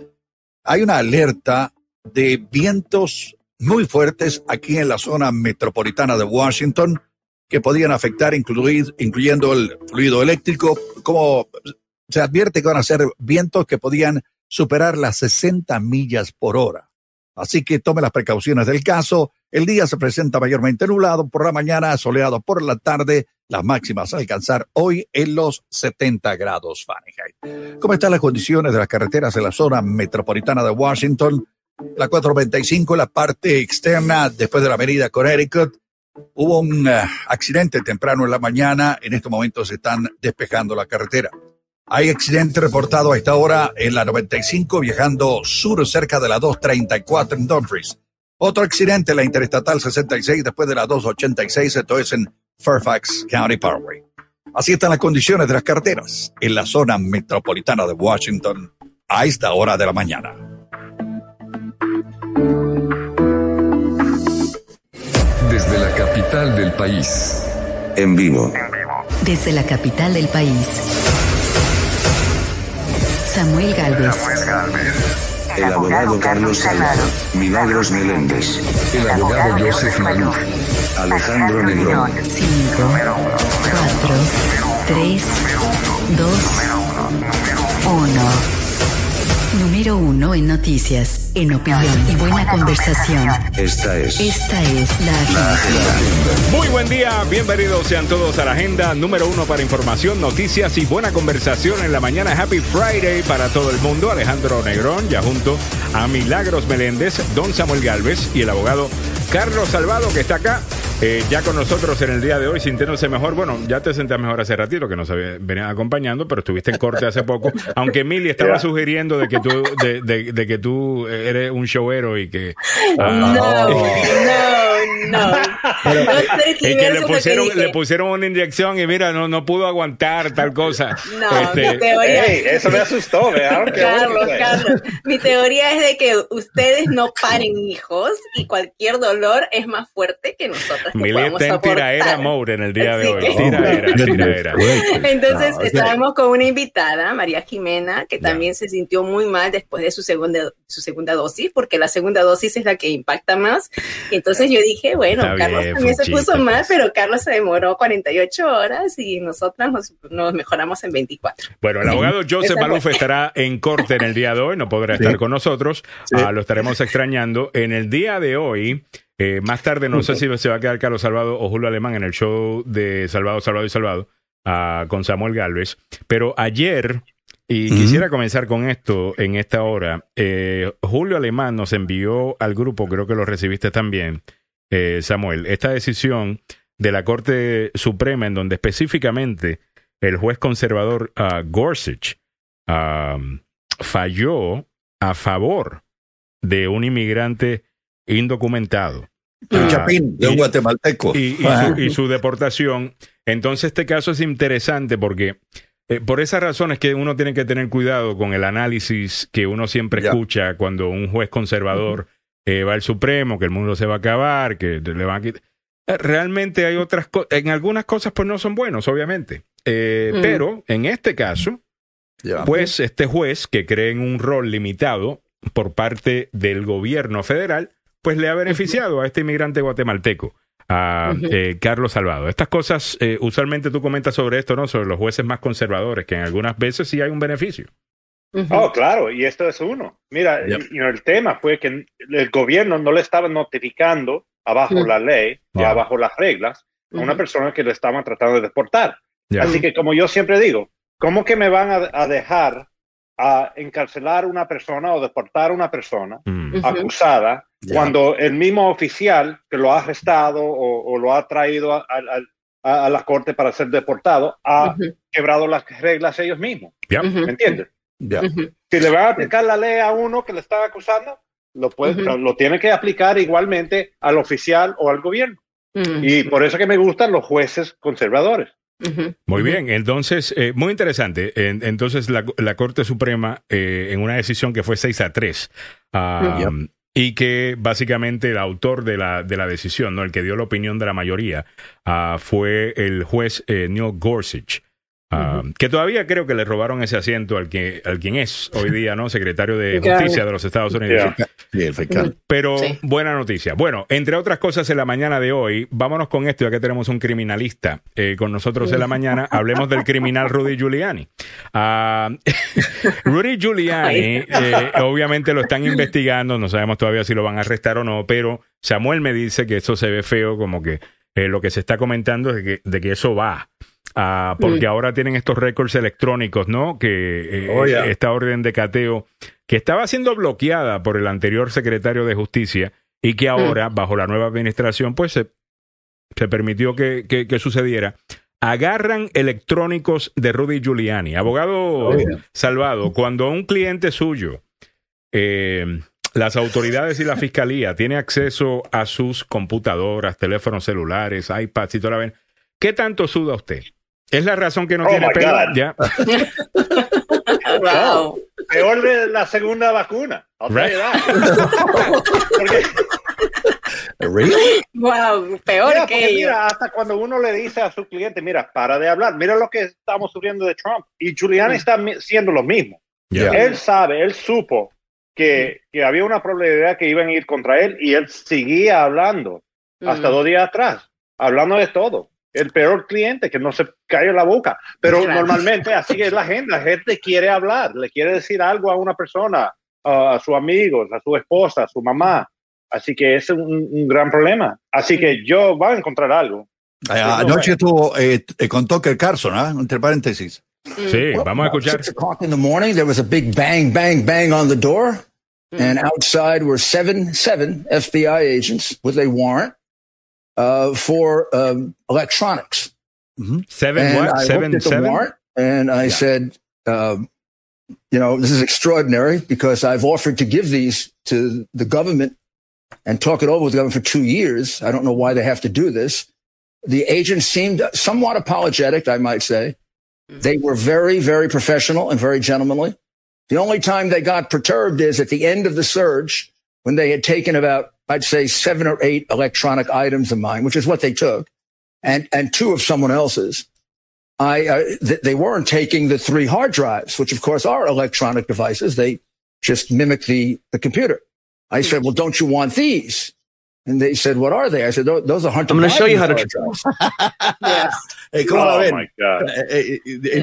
Hay una alerta de vientos muy fuertes aquí en la zona metropolitana de Washington que podían afectar, incluir, incluyendo el fluido eléctrico, como se advierte que van a ser vientos que podían superar las 60 millas por hora. Así que tome las precauciones del caso. El día se presenta mayormente nublado, por la mañana soleado por la tarde, las máximas a alcanzar hoy en los 70 grados Fahrenheit. ¿Cómo están las condiciones de las carreteras en la zona metropolitana de Washington? La 425, la parte externa después de la avenida Connecticut, Hubo un uh, accidente temprano en la mañana, en estos momentos se están despejando la carretera. Hay accidente reportado a esta hora en la 95 viajando sur cerca de la 234 en Dumfries. Otro accidente en la Interestatal 66 después de la 286, esto es en Fairfax County Parkway. Así están las condiciones de las carreteras en la zona metropolitana de Washington a esta hora de la mañana. Desde la capital del país. En vivo. Desde la capital del país. Samuel Galvez. El abogado Carlos Salvador. Milagros Meléndez. El abogado Joseph Maluf. Alejandro Negrón. 5, 4, 3, 2, 1. Número uno en noticias, en opinión y buena conversación. Esta es. Esta es la agenda. Muy buen día, bienvenidos sean todos a la agenda número uno para información, noticias y buena conversación en la mañana. Happy Friday para todo el mundo. Alejandro Negrón, ya junto a Milagros Meléndez, Don Samuel Galvez y el abogado Carlos Salvado, que está acá. Eh, ya con nosotros en el día de hoy, sintiéndose mejor. Bueno, ya te sentías mejor hace ratito, que nos venías acompañando, pero estuviste en corte hace poco. [laughs] Aunque Mili estaba sugiriendo de que tú, de, de- de que tú eres un showero y que. ah, No, no, no. No sé y quién que le que pusieron, dije. le pusieron una inyección y mira, no, no pudo aguantar tal cosa. No, Este, mi teoría. Ey, eso me asustó, ¿verdad? Carlos. Carlos, mi teoría es de que ustedes no paren hijos y cualquier dolor es más fuerte que nosotros. que Mili podamos está en tiraera mode en el día de Así hoy. que- Tiraera, tiraera. Entonces No, o sea- estábamos con una invitada, María Jimena, que también se sintió muy mal después de su segunda, su segunda dosis, porque la segunda dosis es la que impacta más. Y entonces yo dije, bueno, Está Carlos bien, también se puso mal, pues. pero Carlos se demoró 48 horas y nosotras nos, nos mejoramos en 24. Bueno, el abogado Joseph Maluf fue. estará en corte en el día de hoy, no podrá Sí. estar con nosotros, Sí. Ah, lo estaremos extrañando. En el día de hoy, eh, más tarde, no sé si se va a quedar Carlos Salvado o Julio Alemán en el show de Salvado, Salvado y Salvado ah, con Samuel Galvez, pero ayer, y quisiera comenzar con esto en esta hora, eh, Julio Alemán nos envió al grupo, creo que lo recibiste también, eh, Samuel, esta decisión de la Corte Suprema en donde específicamente el juez conservador ah, Gorsuch ah, falló a favor de un inmigrante indocumentado. Un Ah, chapín de un y- guatemalteco. y, y su, y su deportación. Entonces este caso es interesante porque eh, por esas razones que uno tiene que tener cuidado con el análisis que uno siempre escucha cuando un juez conservador eh, va al Supremo, que el mundo se va a acabar, que le van a quitar. Eh, Realmente hay otras cosas, en algunas cosas pues no son buenos, obviamente. Eh, Mm. Pero en este caso, pues este juez que cree en un rol limitado por parte del gobierno federal, pues le ha beneficiado a este inmigrante guatemalteco. a eh, Carlos Salvado. Estas cosas, eh, usualmente tú comentas sobre esto, ¿no? Sobre los jueces más conservadores, que en algunas veces sí hay un beneficio. Oh, claro, y esto es uno. Mira, Yep. y- y el tema fue que el gobierno no le estaba notificando abajo la ley o Ya. abajo las reglas a una persona que le estaban tratando de deportar. Así que como yo siempre digo, ¿cómo que me van a, a dejar a encarcelar a una persona o deportar a una persona Mm. Acusada cuando el mismo oficial que lo ha arrestado o, o lo ha traído a, a- a- a la corte para ser deportado ha quebrado las reglas ellos mismos? Ujú. ¿Me entiendes? Ya. Si le van a aplicar la ley a uno que le están acusando, lo, puede, Ujú. lo, lo tiene que aplicar igualmente al oficial o al gobierno. Y por eso que me gustan los jueces conservadores. Muy bien, entonces, eh, muy interesante. En- entonces, la, la Corte Suprema, eh, en una decisión que fue 6 a 3, ah, Yep. y que básicamente el autor de la, de la decisión, ¿no? el que dio la opinión de la mayoría, ah, fue el juez eh, Neil Gorsuch. Ah, Que todavía creo que le robaron ese asiento al que al quien es hoy día, ¿no? Secretario de. Justicia de los Estados Unidos. Yeah. Sí, el fiscal. Pero Sí. buena noticia. Bueno, entre otras cosas, en la mañana de hoy, vámonos con esto, ya que tenemos un criminalista eh, con nosotros en la mañana. Hablemos del criminal Rudy Giuliani. Ah, [laughs] Rudy Giuliani, eh, obviamente lo están investigando, no sabemos todavía si lo van a arrestar o no, pero Samuel me dice que eso se ve feo, como que eh, lo que se está comentando es de que, de que eso va. Ah, porque Mm. ahora tienen estos récords electrónicos, ¿no? Que eh, Oh, yeah. esta orden de cateo que estaba siendo bloqueada por el anterior secretario de Justicia y que ahora, bajo la nueva administración, pues se, se permitió que, que- que sucediera. Agarran electrónicos de Rudy Giuliani. Abogado yeah. Salvado, cuando un cliente suyo, eh, las autoridades y la fiscalía tiene acceso a sus computadoras, teléfonos celulares, iPads y toda la ¿qué tanto suda usted? ¿Es la razón que no Oh, tiene pelo? [laughs] Wow. Peor de la segunda vacuna. That. [laughs] Porque- Really? Wow, peor Mira, que mira, hasta cuando uno le dice a su cliente, mira, para de hablar, mira lo que estamos sufriendo de Trump. Y Giuliani está mi- siendo lo mismo. Él sabe, él supo que, que había una probabilidad que iban a ir contra él y él seguía hablando hasta Mm. dos días atrás, hablando de todo. El peor cliente que no se cae la boca. Pero Claro. normalmente así es la gente. La gente quiere hablar, le quiere decir algo a una persona, a, sus amigos, a su esposa, a su mamá. Así que es un, un gran problema. Así que yo voy a encontrar algo. Eh, anoche estuvo eh, eh, con Tucker Carlson, ¿ah? entre paréntesis. Sí, vamos a escuchar. Six o'clock in the morning, there was a big bang, bang, bang on the door, and outside were seven, seven FBI agents with a warrant uh, for um, electronics. Seven and what? I Seven looked at the seven? warrant, and I said, um, you know, this is extraordinary because I've offered to give these to the government and talk it over with the government for two years. I don't know why they have to do this. The agents seemed somewhat apologetic, I might say. They were very, very professional and very gentlemanly. The only time they got perturbed is at the end of the surge when they had taken about, I'd say seven or eight electronic items of mine, which is what they took, and, and two of someone else's. I, uh, th- they weren't taking the three hard drives, which of course are electronic devices. They just mimic the, the computer. I said, well, don't you want these? And they said, what are they? I said, those are Hunter I'm gonna show you how to- Biden's hard drives. Eh, ¿Cómo la Oh, ven? my God. Eh,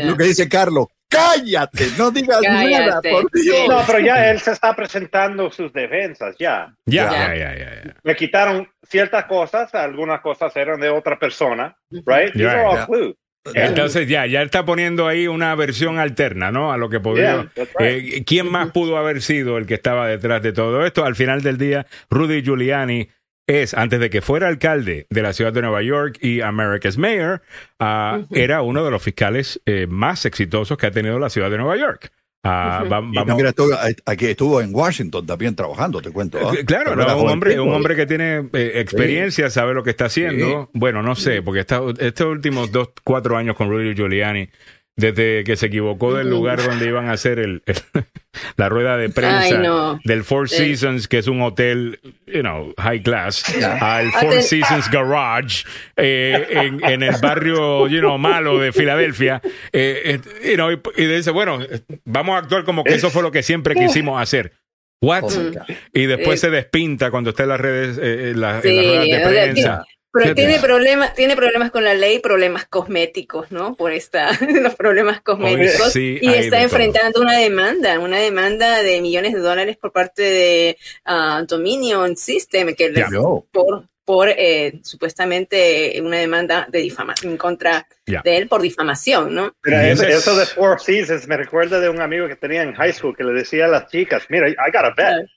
Lo que dice Carlos, cállate, no digas nada, Cállate. por Dios. No, pero ya él se está presentando sus defensas, ya. Ya, Ya. ya, ya, ya. Le quitaron ciertas cosas, algunas cosas eran de otra persona, right? Are all ya. clues. Entonces ya, ya está poniendo ahí una versión alterna, ¿no? A lo que podría. Yeah, right. Eh, ¿Quién más pudo haber sido el que estaba detrás de todo esto? Al final del día, Rudy Giuliani es, antes de que fuera alcalde de la ciudad de Nueva York y America's Mayor, ah, era uno de los fiscales eh, más exitosos que ha tenido la ciudad de Nueva York. Ah, va- Y vamos- mira, estuvo, eh, aquí estuvo en Washington también trabajando, te cuento. ¿ah? Eh, Claro, no, un hombre, un hombre que tiene eh, experiencia, sabe lo que está haciendo. Bueno, no sé, porque esta- estos últimos dos, cuatro años con Rudy Giuliani, desde que se equivocó del lugar donde iban a hacer el, el- [laughs] la rueda de prensa Ay, no. del Four. Seasons, que es un hotel, you know, high class, al Four Aten- Seasons Garage eh, en, en el barrio, you know, malo de Filadelfia, eh, eh, you know, y, y dice, bueno, vamos a actuar como que eso fue lo que siempre quisimos hacer. What? Oh, God. Y después Eh, se despinta cuando está en las redes, eh, en, la- en Sí, las ruedas de prensa. Pero tiene problemas, tiene problemas con la ley, problemas cosméticos, ¿no? Por esta, [laughs] los problemas cosméticos. sí, y está enfrentando una demanda, una demanda de millones de dólares por parte de ah, Dominion System, que les- por, por eh, supuestamente una demanda de difamación en contra Ya. de él por difamación, ¿no? Eso, de Four Seasons me recuerda de un amigo que tenía en high school que le decía a las chicas, mira, I got a bet.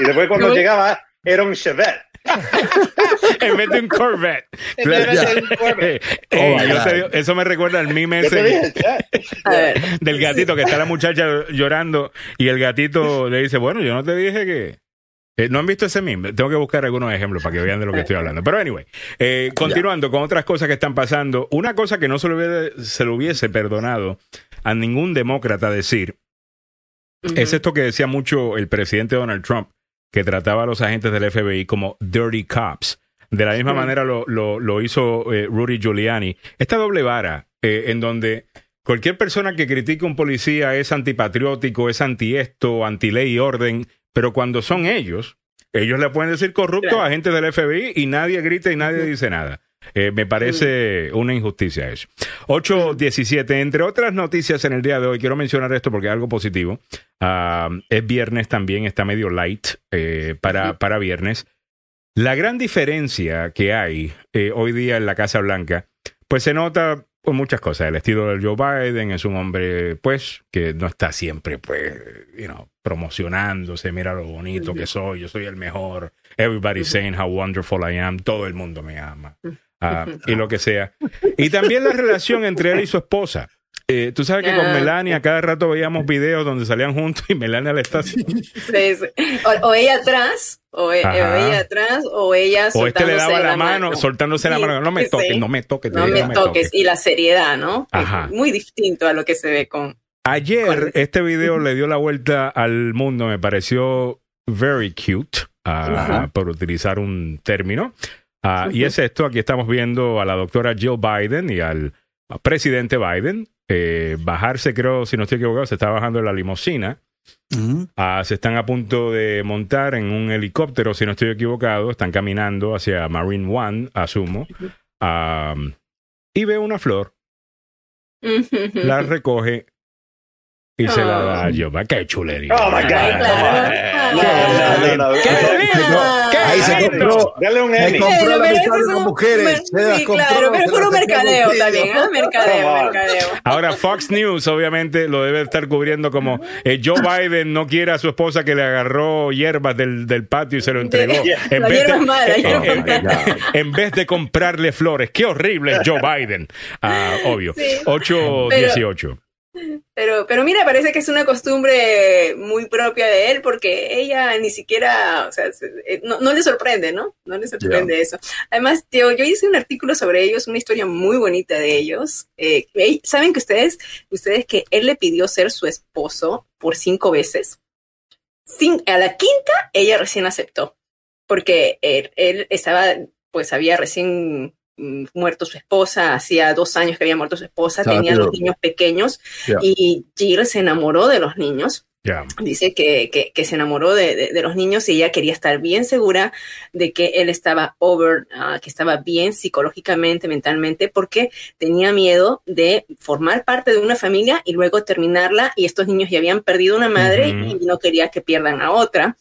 Y después cuando No. llegaba, era un Chevette. [laughs] en vez de un Corvette. De un. [laughs] Eh, Oh, my yo God. te digo, eso me recuerda al meme ese [laughs] del gatito que está la muchacha llorando y el gatito le dice, bueno, yo no te dije que... Eh, ¿No han visto ese meme? Tengo que buscar algunos ejemplos para que vean de lo que estoy hablando. Pero anyway, eh, continuando con otras cosas que están pasando, una cosa que no se lo hubiese, se lo hubiese perdonado a ningún demócrata decir es esto que decía mucho el presidente Donald Trump, que trataba a los agentes del FBI como dirty cops. De la misma manera lo, lo- lo hizo eh, Rudy Giuliani. Esta doble vara eh, en donde cualquier persona que critique a un policía es antipatriótico, es anti esto, anti ley y orden, pero cuando son ellos, ellos le pueden decir corrupto Claro. a agentes del FBI y nadie grita y nadie dice nada. Eh, me parece una injusticia eso. 8.17. Entre otras noticias en el día de hoy, quiero mencionar esto porque es algo positivo. Ah, es viernes también, está medio light eh, para, para viernes. La gran diferencia que hay eh, hoy día en la Casa Blanca, pues se nota por muchas cosas. El estilo de Joe Biden es un hombre, pues, que no está siempre, pues, you know, promocionándose, mira lo bonito que soy, yo soy el mejor. Everybody's saying how wonderful I am, todo el mundo me ama. Ah, y lo que sea. Y también la relación entre él y su esposa. Eh, Tú sabes que con Ah. Melania cada rato veíamos videos donde salían juntos y Melania le está Sí, sí. O, o ella atrás, o, e- o ella atrás, o ella O este le soltándose daba la mano, soltándose la Sí, mano. No me toques, no me toques. No digo, me toques. Y la seriedad, ¿no? Ajá. Muy distinto a lo que se ve con... Ayer este video le dio la vuelta al mundo, me pareció very cute, Ajá. por utilizar un término. Ah, Y es esto, aquí estamos viendo a la doctora Jill Biden y al presidente Biden eh, bajarse, creo, si no estoy equivocado, se está bajando de la limusina. Ah, se están a punto de montar en un helicóptero, si no estoy equivocado. Están caminando hacia Marine One, asumo. Ah, y ve una flor, la recoge y se la da Biden. ¡Qué chulería! Oh my God. ¡Qué Ahí se compró. Dale un Se Emmy. compró la eso mitad es de las un- mujeres. Sí, compró, claro, pero se puro mercadeo también, ¿ah? Mercadeo, mercadeo. Ahora, Fox News obviamente lo debe estar cubriendo como eh, Joe Biden no quiere a su esposa que le agarró hierbas del, patio y se lo entregó. [laughs] En La [laughs] vez, de, comprarle flores. Qué horrible es Joe Biden. Ah, obvio. Sí. 8-18. Pero, pero mira, parece que es una costumbre muy propia de él porque ella ni siquiera, o sea, se- eh, no, no le sorprende, ¿no? No le sorprende eso. Además, yo, yo hice un artículo sobre ellos, una historia muy bonita de ellos. Eh, ¿Saben que ustedes, ustedes que él le pidió ser su esposo por cinco veces? Cin- a la quinta, ella recién aceptó porque él, él estaba, pues había recién muerto su esposa, hacía dos años que había muerto su esposa, tenía dos niños pequeños Ya. y Jill se enamoró de los niños. Ya. Dice que, que, que se enamoró de, de- de los niños y ella quería estar bien segura de que él estaba over, ah, que estaba bien psicológicamente, mentalmente, porque tenía miedo de formar parte de una familia y luego terminarla y estos niños ya habían perdido una madre Ujú. y no quería que pierdan a otra.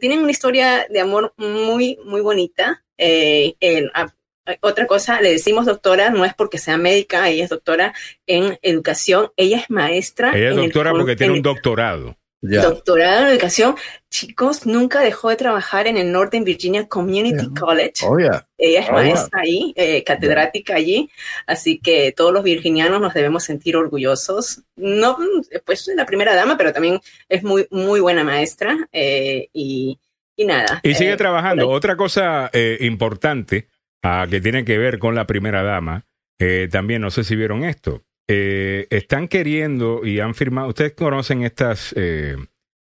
Tienen una historia de amor muy, muy bonita. Eh, el- a- otra cosa, le decimos doctora, no es porque sea médica, ella es doctora en educación, ella es maestra. Ella es el doctora porque tiene en- un doctorado. Ya. doctorado en educación. Chicos, nunca dejó de trabajar en el Northern Virginia Community Yeah. College. Oh, yeah. Ella es Oh, maestra ahí, eh, catedrática allí, así que todos los virginianos nos debemos sentir orgullosos. No, pues es la primera dama, pero también es muy, muy buena maestra eh, y, y nada. Y sigue eh, trabajando. Otra cosa eh, importante ah, que tiene que ver con la primera dama, eh, también no sé si vieron esto. Eh, están queriendo y han firmado, ustedes conocen estas eh,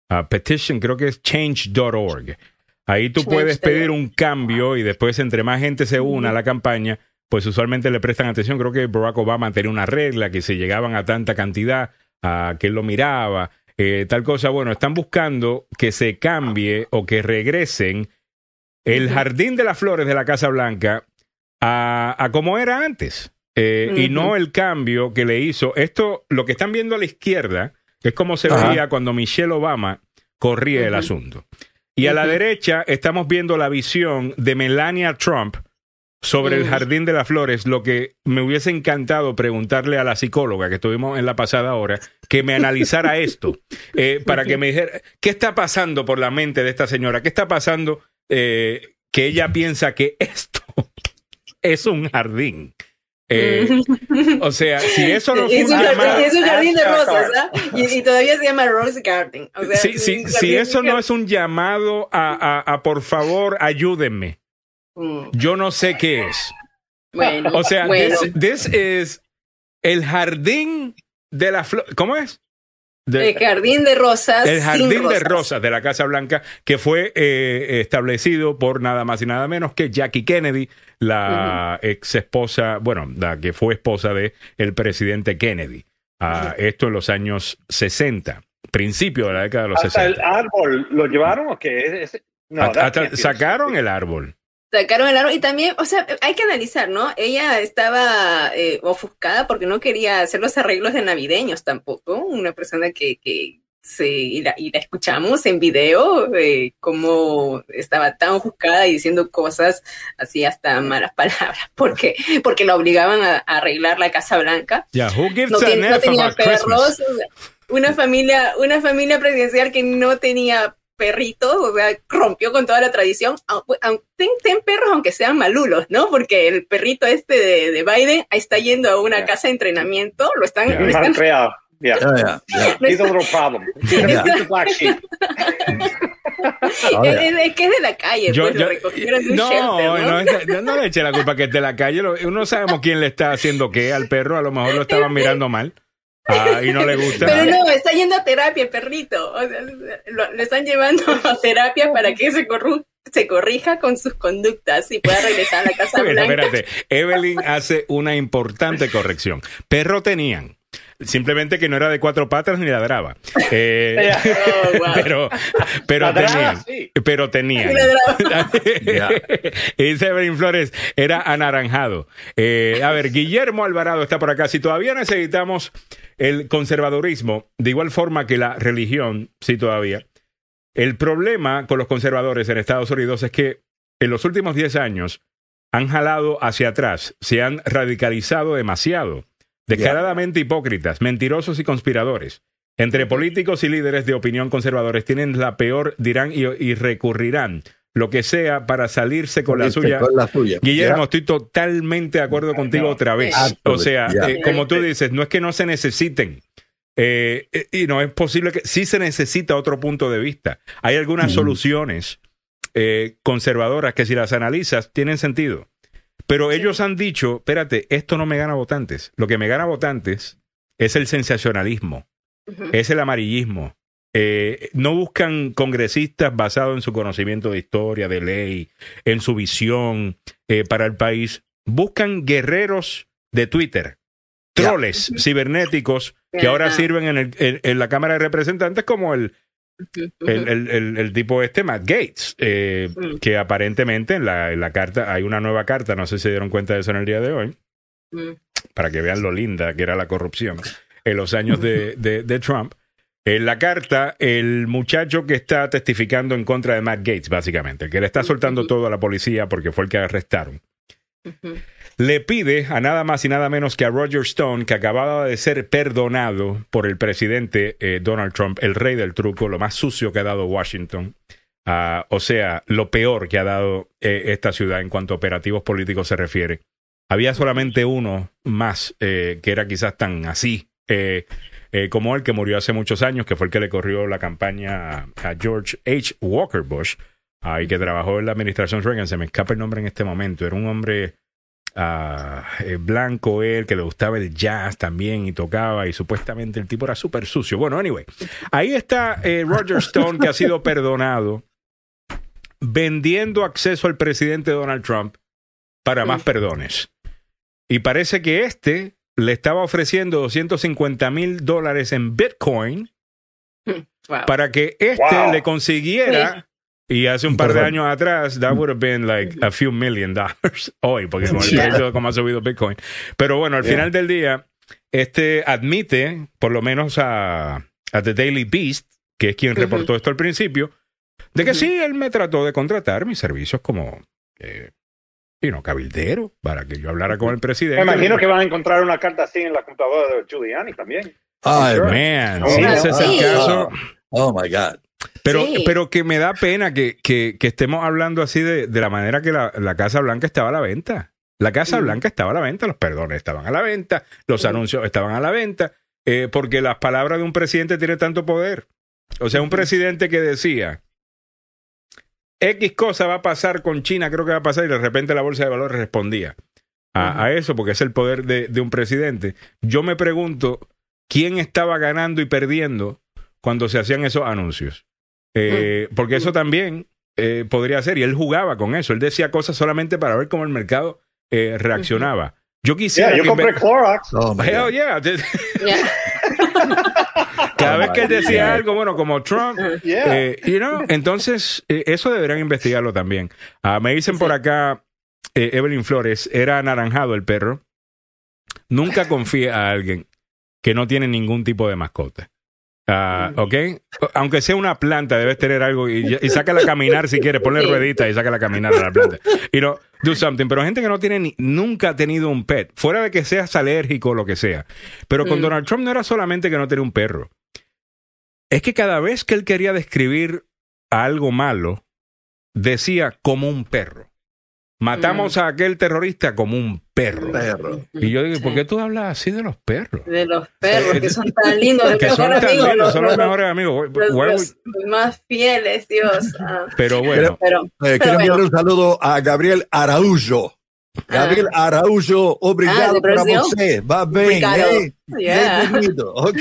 ah, petition, creo que es change.org. Ahí tú puedes pedir un cambio y después entre más gente se una a la campaña, pues usualmente le prestan atención. Creo que Barack Obama tenía una regla que si llegaban a tanta cantidad, a que él lo miraba, eh, tal cosa. Bueno, están buscando que se cambie o que regresen el jardín de las flores de la Casa Blanca a, a como era antes. Eh, Y no el cambio que le hizo. Esto, lo que están viendo a la izquierda, es como se Ajá. veía cuando Michelle Obama corría el asunto. Y a la derecha estamos viendo la visión de Melania Trump sobre el jardín de las flores, lo que me hubiese encantado preguntarle a la psicóloga que estuvimos en la pasada hora, que me analizara esto, eh, para que [laughs] me dijera, ¿qué está pasando por la mente de esta señora? ¿Qué está pasando eh, que ella piensa que [laughs] esto es un jardín? Eh, o sea, si eso no [laughs] es un jardín, es un jardín de rosas, ¿ah? Y, y todavía se llama Rose Garden. O sea, si, si- si eso no es un llamado a, a- a, por favor, ayúdenme. Mm, Yo no sé qué es. Bueno, O sea, bueno. this, this is el jardín de la flor. ¿Cómo es? De- el jardín de rosas. el sin jardín de rosas. rosas de la Casa Blanca, que fue eh, establecido por nada más y nada menos que Jackie Kennedy, la ex esposa, bueno, la que fue esposa de el presidente Kennedy. Ah, Esto en los años 60, principio de la década de los Hasta el 60. árbol, ¿lo llevaron o qué? Es- no, Hasta- hasta sacaron el árbol. Sacaron el árbol y también, o sea, hay que analizar, ¿no? Ella estaba eh, ofuscada porque no quería hacer los arreglos de navideños tampoco. Una persona que, que se, y, la, y la escuchamos en video, eh, como estaba tan ofuscada y diciendo cosas así hasta malas [laughs] palabras, porque, porque la obligaban a, a arreglar la Casa Blanca. Yeah, who gives No, ten- no tenía perros, Christmas? o sea, una familia, una familia presidencial que no tenía perritos, o sea, rompió con toda la tradición. Ten, ten perros aunque sean malulos, ¿no? Porque el perrito este de, de Biden está yendo a una Yeah. casa de entrenamiento, lo están, Yeah. lo están-. Yeah. He's a little problem. [laughs] He's a, black sheep. Ahora, es, es que es de la calle, Yo- pues yo- lo recogieron de un no, shelter, ¿no? no, es- no, no le eche la culpa que es de la calle. Lo- Uno sabemos quién le está haciendo qué al perro. A lo mejor lo [laughs] estaban mirando mal ah, y no le gusta. Pero no, está yendo a terapia el perrito. O sea, lo, le están llevando a terapia para que se, corru- se corrija con sus conductas y pueda regresar a la Casa Bueno, Blanca. espérate, Evelyn hace una importante corrección. Perro tenían. Simplemente que no era de cuatro patas ni ladraba. Eh, Oh, [laughs] wow. pero pero Ladraba, tenían. sí. Pero tenían. Sí, ladraba. [laughs] Y dice Evelyn Flores, era anaranjado. Eh, a ver, Guillermo Alvarado está por acá. Si todavía necesitamos el conservadurismo, de igual forma que la religión, sí todavía, el problema con los conservadores en Estados Unidos es que en los últimos 10 años han jalado hacia atrás, se han radicalizado demasiado, descaradamente hipócritas, mentirosos y conspiradores. Entre políticos y líderes de opinión conservadores tienen la peor, dirán y, y recurrirán lo que sea para salirse con la suya. con la suya. Guillermo, Ya. estoy totalmente de acuerdo contigo otra vez. Absolutely, O sea, yeah. eh, como tú dices, no es que no se necesiten. eh, eh, y no es posible que sí se necesita otro punto de vista. Hay algunas soluciones eh, conservadoras que si las analizas tienen sentido. Pero ellos han dicho, espérate, esto no me gana votantes. Lo que me gana votantes es el sensacionalismo, es el amarillismo. Eh, no buscan congresistas basados en su conocimiento de historia, de ley, en su visión eh, para el país. Buscan guerreros de Twitter, troles cibernéticos que ahora sirven en, el- en- en la Cámara de Representantes como el, el, ujú. el- el- el tipo este, Matt Gates, eh, Mm. que aparentemente en la, en la carta, hay una nueva carta, no sé si se dieron cuenta de eso en el día de hoy, Mm. para que vean lo linda que era la corrupción en los años de, [laughs] de- de Trump. En la carta, el muchacho que está testificando en contra de Matt Gates, básicamente, el que le está soltando todo a la policía porque fue el que arrestaron, le pide a nada más y nada menos que a Roger Stone, que acababa de ser perdonado por el presidente eh, Donald Trump, el rey del truco, lo más sucio que ha dado Washington. Ah, o sea, lo peor que ha dado eh, esta ciudad en cuanto a operativos políticos se refiere. Había solamente uno más eh, que era quizás tan así eh, eh, como el que murió hace muchos años, que fue el que le corrió la campaña a, George H. Walker Bush, ah, y que trabajó en la administración Reagan. Se me escapa el nombre en este momento. Era un hombre ah, eh, blanco, él, que le gustaba el jazz también y tocaba, y supuestamente el tipo era súper sucio. Bueno, anyway, ahí está eh, Roger Stone, que ha sido perdonado, vendiendo acceso al presidente Donald Trump para más perdones. Y parece que este le estaba ofreciendo 250 mil dólares en Bitcoin Wow. para que este Wow. le consiguiera Y hace un par de años atrás, that would have been like a few million dollars [laughs] hoy, porque con el Yeah. precio de cómo ha subido Bitcoin. Pero bueno, al Yeah. final del día, este admite, por lo menos a, a The Daily Beast, que es quien reportó esto al principio, de que sí, él me trató de contratar mis servicios como, eh, know, cabildero, para que yo hablara con el presidente. Me imagino que van a encontrar una carta así en la computadora de Giuliani también. Ay, Sure. Man, Oh, sí, ese es el caso. Oh my God. Pero, Sí. pero que me da pena que, que, que estemos hablando así de, de la manera que la, la Casa Blanca estaba a la venta. La Casa Mm. Blanca estaba a la venta, los perdones estaban a la venta, los Mm. anuncios estaban a la venta, eh, porque las palabras de un presidente tienen tanto poder. O sea, un presidente que decía, X cosa va a pasar con China, creo que va a pasar, y de repente la Bolsa de Valores respondía a, a eso, porque es el poder de, de un presidente. Yo me pregunto, ¿quién estaba ganando y perdiendo cuando se hacían esos anuncios? Eh, porque eso también eh, podría ser, y él jugaba con eso, él decía cosas solamente para ver cómo el mercado eh, reaccionaba. Yo quisiera Yeah, yo que compré Clorox. Oh my Hell God. yeah. Yeah. [laughs] Cada vez que él decía God. algo, bueno, como Trump, Yeah. eh, you know, [laughs] entonces eh, eso deberían investigarlo también. Ah, me dicen por acá, eh, Evelyn Flores, era anaranjado el perro. Nunca [laughs] confíe a alguien que no tiene ningún tipo de mascota. Ah, ¿Ok? Aunque sea una planta, debes tener algo y, y sácala a caminar si quieres, ponle Sí. ruedita y sácala a caminar a la planta. Y no, do something. Pero gente que no tiene ni- nunca ha tenido un pet, fuera de que seas alérgico o lo que sea. Pero con Mm. Donald Trump no era solamente que no tenía un perro. Es que cada vez que él quería describir a algo malo, decía como un perro. Matamos a aquel terrorista como un perro. Perro. Y yo digo, Sí. ¿por qué tú hablas así de los perros? De los perros que son tan lindos, que son mejor tan amigo, lindos, los, son los los- mejores amigos. los- los más fieles, Dios. Ah, Pero bueno, pero, Eh, pero quiero enviarle bueno. un saludo a Gabriel Araújo. Gabriel Araújo, obrigado Ah, para você. Va Obrigado. eh? Yeah. Bienvenido, [laughs] ok.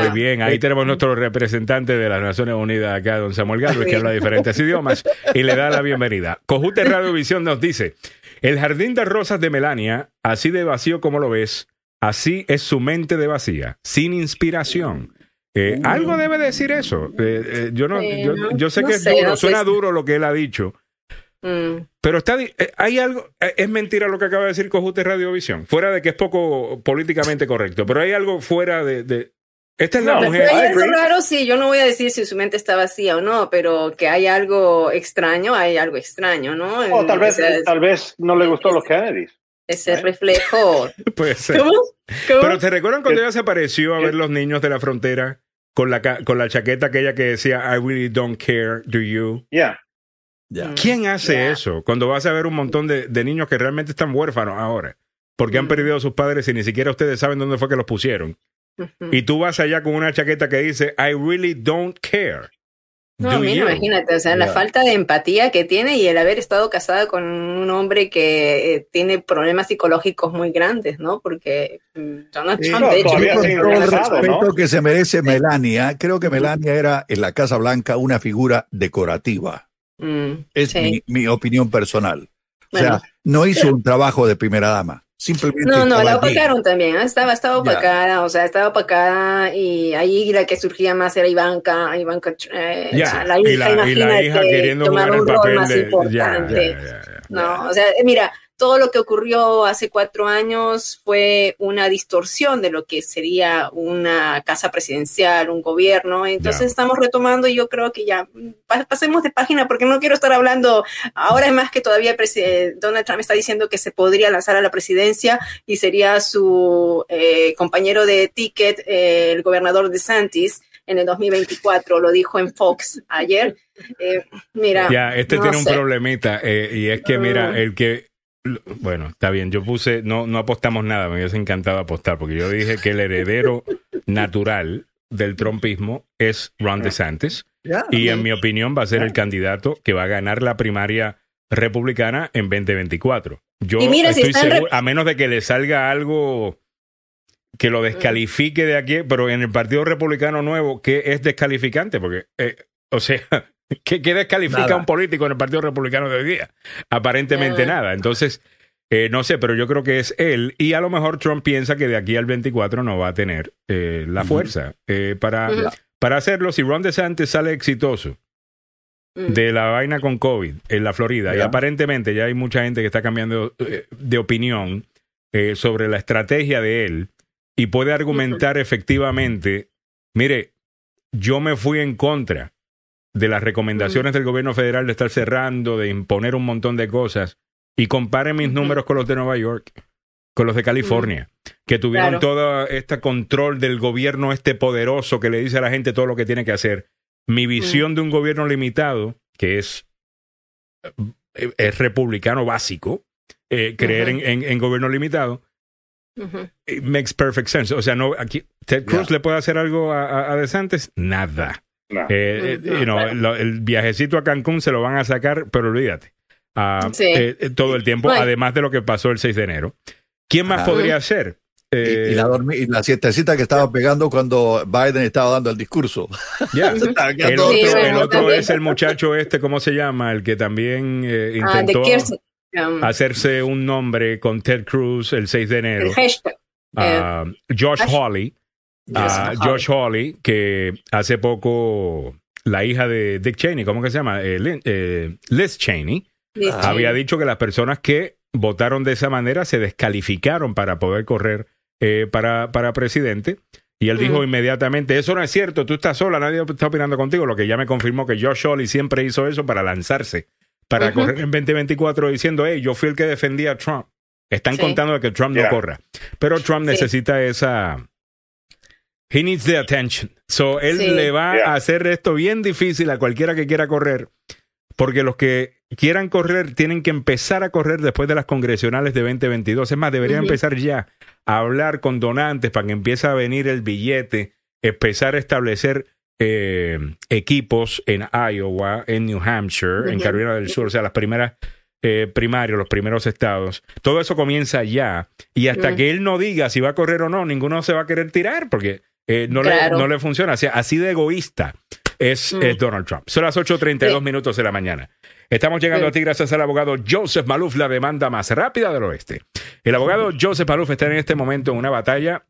muy bien. Ahí tenemos nuestro representante de las Naciones Unidas acá, don Samuel Galvez, que habla diferentes [laughs] idiomas y le da la bienvenida. Cojute Radiovisión nos dice, el jardín de rosas de Melania, así de vacío como lo ves, así es su mente de vacía, sin inspiración. Eh, Algo debe decir eso. Eh, eh, yo no, Sí, yo, sé no que es sé, duro, no sé suena duro lo que él ha dicho, Mm, pero está, di- eh, hay algo, eh, es mentira lo que acaba de decir Cojute Radiovisión, fuera de que es poco políticamente correcto, pero hay algo fuera de, de- esta es la No, Pero mujer. hay algo raro, sí, yo no voy a decir si su mente está vacía o no, pero que hay algo extraño, hay algo extraño, ¿no? O tal vez, sea, tal vez no le gustó los Kennedys. ese reflejo. [laughs] Puede ser. ¿Cómo? ¿Cómo? Pero te recuerdan cuando ella se apareció a ver los niños de la frontera con la, ca- con la chaqueta aquella que decía I really don't care, do you? Yeah. Ya. ¿Quién hace eso cuando vas a ver un montón de, de niños que realmente están huérfanos ahora? Porque han Mm. perdido a sus padres y ni siquiera ustedes saben dónde fue que los pusieron. Y tú vas allá con una chaqueta que dice I really don't care. No, do mira, you? imagínate, o sea, la falta de empatía que tiene y el haber estado casada con un hombre que eh, tiene problemas psicológicos muy grandes, ¿no? Porque mm, Donald Sí, Trump, no, de hecho, Con todo el respeto ¿no? que se merece Melania, creo que Melania era en la Casa Blanca una figura decorativa. Mm, Es sí. mi, mi opinión personal. Bueno. o sea, no hizo un trabajo de primera dama. Simplemente. No, no, la allí. opacaron también, ¿eh? estaba, estaba Ya. opacada, o sea, estaba opacada y ahí la que surgía más era Ivanka, Ivanka, eh, Ya, o sea, la y hija, la, y la hija imagínate, queriendo tomar jugar el un rol papel más de... Importante. ya. No, o sea, mira, todo lo que ocurrió hace cuatro años fue una distorsión de lo que sería una casa presidencial, un gobierno. Entonces estamos retomando y yo creo que ya pa- pasemos de página porque no quiero estar hablando. Ahora es más que todavía Donald Trump está diciendo que se podría lanzar a la presidencia y sería su eh, compañero de ticket, eh, el gobernador de Santis. En el 2024, lo dijo en Fox ayer. Eh, mira, Ya, este no tiene un problemita eh, y es que, mira, Mm. el que... Bueno, está bien, yo puse, no, no apostamos nada, me hubiese encantado apostar, porque yo dije que el heredero natural del trumpismo es Ron DeSantis, y en mi opinión va a ser el candidato que va a ganar la primaria republicana en 2024. Yo Y mira, si estoy seguro, rep- a menos de que le salga algo que lo descalifique de aquí, pero en el Partido Republicano Nuevo, ¿qué es descalificante? Porque, eh, o sea, ¿qué, qué descalifica Nada. a un político en el Partido Republicano de hoy día? Aparentemente Nada. nada. Entonces, eh, no sé, pero yo creo que es él. Y a lo mejor Trump piensa que de aquí al 24 no va a tener eh, la fuerza eh, para, para hacerlo. Si Ron DeSantis sale exitoso Mm. de la vaina con COVID en la Florida. Y aparentemente ya hay mucha gente que está cambiando eh, de opinión eh, sobre la estrategia de él y puede argumentar efectivamente, mire, yo me fui en contra de las recomendaciones del gobierno federal de estar cerrando, de imponer un montón de cosas, y compare mis números con los de Nueva York, con los de California, que tuvieron Claro. todo este control del gobierno este poderoso que le dice a la gente todo lo que tiene que hacer. Mi visión de un gobierno limitado, que es, eh, es republicano básico, eh, creer en, en- en gobierno limitado, it makes perfect sense. O sea, no, aquí, Ted Cruz le puede hacer algo a, a, a DeSantis, nada. No. Eh, eh, you know, lo- el viajecito a Cancún se lo van a sacar, pero olvídate. Ah, Sí. eh, eh, todo el tiempo, Bueno. además de lo que pasó el 6 de enero. ¿Quién más Ajá. podría ser? Y, Eh, y la, dormi- y la siestecita que estaba pegando cuando Biden estaba dando el discurso. estaba [laughs] El otro, el otro es el muchacho este, ¿cómo se llama? El que también eh, Ah, intentó um, hacerse un nombre con Ted Cruz el 6 de enero. el hashtag. Eh, Ah, Josh Hawley. Yes. Josh Hawley, que hace poco la hija de Dick Cheney, ¿cómo que se llama? Eh, Lin- eh, Liz Cheney, Liz había Cheney. dicho que las personas que votaron de esa manera se descalificaron para poder correr eh, para, para presidente. Y él dijo Mm. inmediatamente, eso no es cierto, tú estás sola, nadie está opinando contigo, lo que ya me confirmó que Josh Hawley siempre hizo eso para lanzarse, para correr en 2024 diciendo, hey, yo fui el que defendía a Trump. Están Sí. contando de que Trump no corra. Pero Trump Sí. necesita esa... He needs the attention. So, él Sí. le va Yeah. a hacer esto bien difícil a cualquiera que quiera correr, porque los que quieran correr tienen que empezar a correr después de las congresionales de 2022. Es más, deberían Ujú. empezar ya a hablar con donantes para que empiece a venir el billete, empezar a establecer eh, equipos en Iowa, en New Hampshire, en. Carolina del Sur, o sea, las primeras eh, primarios, los primeros estados. Todo eso comienza ya. Y hasta Mm. que él no diga si va a correr o no, ninguno se va a querer tirar porque eh, no, Claro. le, no le funciona. O sea, así de egoísta es, Mm. es Donald Trump. Son las 8.32 Sí. minutos de la mañana. Estamos llegando Sí. a ti gracias al abogado Joseph Maluf, la demanda más rápida del oeste. El abogado Joseph Maluf está en este momento en una batalla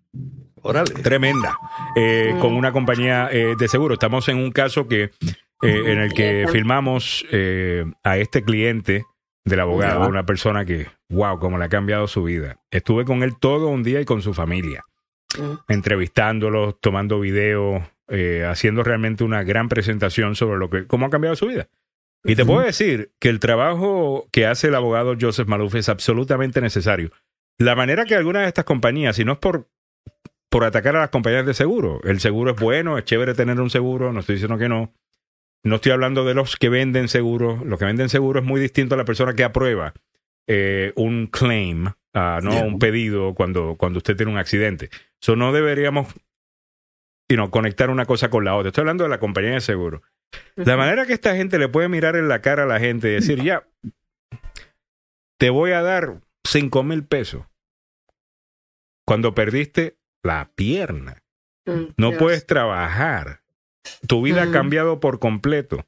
Órale. tremenda eh, Mm. con una compañía eh, de seguro. Estamos en un caso que eh, en el que filmamos eh, a este cliente del abogado, una persona que, wow, cómo le ha cambiado su vida. Estuve con él todo un día y con su familia, Mm. Entrevistándolos, tomando video, eh, haciendo realmente una gran presentación sobre lo que, cómo ha cambiado su vida. Y te puedo decir que el trabajo que hace el abogado Joseph Maluf es absolutamente necesario. La manera que algunas de estas compañías, y no es por, por atacar a las compañías de seguro, el seguro es bueno, es chévere tener un seguro, no estoy diciendo que no. No estoy hablando de los que venden seguros. Los que venden seguros es muy distinto a la persona que aprueba eh, un claim, ah, no Yeah. un pedido cuando, cuando usted tiene un accidente. Eso no deberíamos you know, conectar una cosa con la otra. Estoy hablando de la compañía de seguro. La manera que esta gente le puede mirar en la cara a la gente y decir, ya, te voy a dar cinco mil pesos cuando perdiste la pierna. Mm, No Dios. puedes trabajar. Tu vida ha cambiado por completo.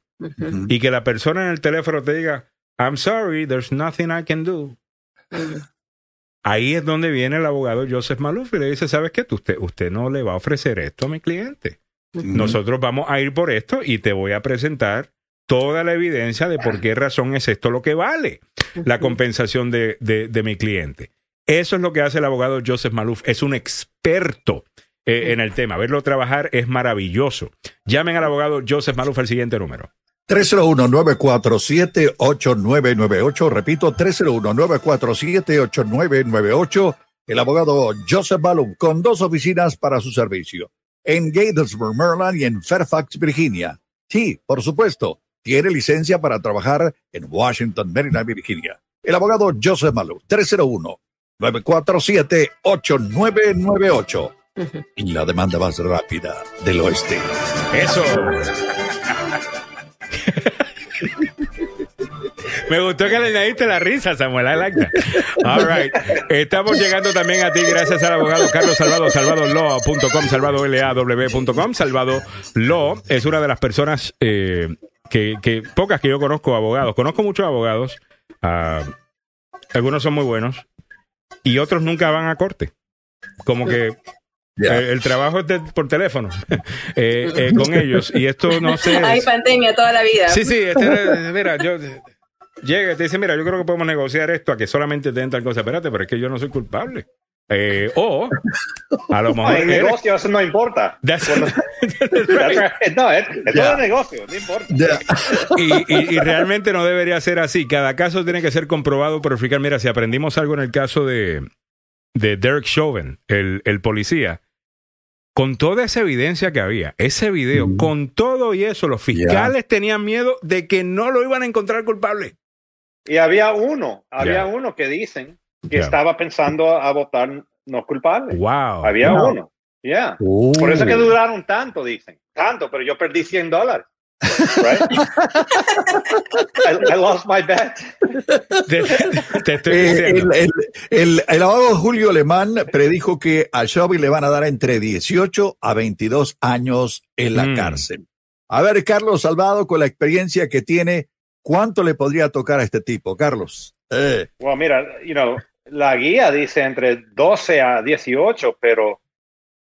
Y que la persona en el teléfono te diga, I'm sorry, there's nothing I can do. Ahí es donde viene el abogado Joseph Maluf y le dice, ¿sabes qué? Usted, usted no le va a ofrecer esto a mi cliente. Nosotros vamos a ir por esto y te voy a presentar toda la evidencia de por qué razón es esto lo que vale la compensación de, de- de mi cliente. Eso es lo que hace el abogado Joseph Maluf. Es un experto eh, en el tema. Verlo trabajar es maravilloso. Llamen al abogado Joseph Maluf al siguiente número. 301-947-8998. Repito, 301-947-8998. El abogado Joseph Malum, con dos oficinas para su servicio. En Gatesburg, Maryland y en Fairfax, Virginia. Sí, por supuesto, tiene licencia para trabajar en Washington, Maryland, Virginia. El abogado Joseph Malum, 301-947-8998. Ujú. Y la demanda más rápida del oeste. Eso. [laughs] Me gustó que le añadiste la risa, Samuel. That. All right. Estamos llegando también a ti gracias al abogado Carlos Salvado, salvadolaw.com, salvadolaw.com. Salvado Law es una de las personas eh, que, que pocas que yo conozco abogados. Conozco muchos abogados. ah, algunos son muy buenos y otros nunca van a corte. Como que Eh, el trabajo es de- por teléfono [laughs] eh, eh, con [laughs] ellos y esto no sé. Hay pandemia toda la vida. Sí, sí, este [laughs] mira, yo llega y te dice, mira, yo creo que podemos negociar esto a que solamente te den tal cosa. Espérate, pero es que yo no soy culpable. Eh, o a lo mejor eres- negocio eso no importa. That's- no, es, es Ya. todo negocio, no importa. Y, y- y realmente no debería ser así. Cada caso tiene que ser comprobado por el fiscal. Mira, si aprendimos algo en el caso de, de Derek Chauvin, el, el policía, con toda esa evidencia que había, ese video, Mm. con todo y eso, los fiscales tenían miedo de que no lo iban a encontrar culpable. Y había uno, había uno que dicen que estaba pensando a votar no culpable. Wow. Había Wow. uno. Ya. Uh. Por eso que duraron tanto, dicen. Tanto, pero yo perdí 100 dólares. Right? [laughs] I, I lost my bet. Te, te estoy Eh, diciendo. el, el- el- el abogado Julio Alemán predijo que a Chauvin le van a dar entre 18 a 22 años en la Mm. cárcel. A ver, Carlos Salvado, con la experiencia que tiene, ¿cuánto le podría tocar a este tipo, Carlos? Eh, Bueno, mira, you know, la guía dice entre 12 a 18, pero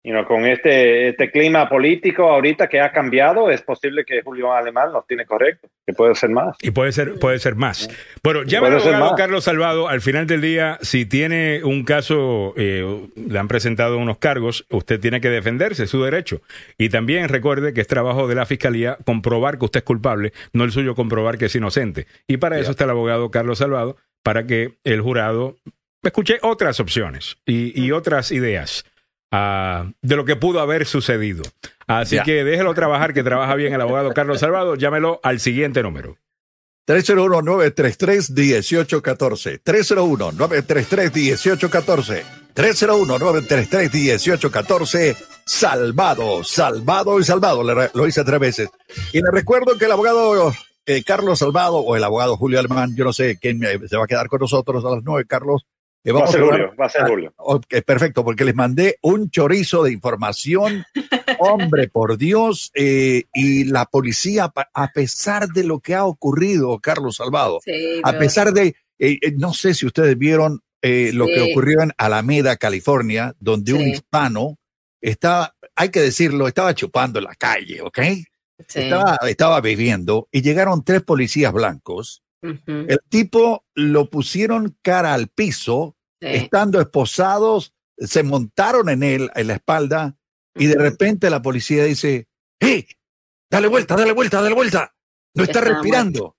you know, con este, este clima político ahorita que ha cambiado, es posible que Julio Alemán nos tiene correcto, que puede ser más. Y puede ser, puede ser más. Bueno, al abogado. Carlos Salvado. Al final del día, si tiene un caso, eh, le han presentado unos cargos, usted tiene que defenderse, es su derecho. Y también recuerde que es trabajo de la fiscalía comprobar que usted es culpable, no el suyo comprobar que es inocente. Y para eso está el abogado Carlos Salvado, para que el jurado escuche otras opciones y, y otras ideas. Ah, de lo que pudo haber sucedido. Así Ya. que déjelo trabajar, que trabaja bien el abogado Carlos Salvado. Llámelo al siguiente número. 301-933-1814. 301-933-1814. 301-933-1814. Salvado, salvado y salvado. Lo hice tres veces. Y le recuerdo que el abogado eh, Carlos Salvado o el abogado Julio Alemán, yo no sé quién se va a quedar con nosotros a las nueve, Carlos. Va a ser Julio, va a ser Julio. Ok, perfecto, porque les mandé un chorizo de información. [laughs] Hombre, por Dios. eh, y la policía, a pesar de lo que ha ocurrido, Carlos Salvado, Sí, a pesar de, eh, eh, no sé si ustedes vieron eh, lo que ocurrió en Alameda, California, donde un hispano estaba, hay que decirlo, estaba chupando en la calle, ¿ok? Sí. Estaba, estaba bebiendo y llegaron tres policías blancos. El tipo lo pusieron cara al piso, Sí. estando esposados, se montaron en él, en la espalda, y de repente la policía dice, ¡Hey! Dale vuelta, dale vuelta, dale vuelta. No está estaba respirando.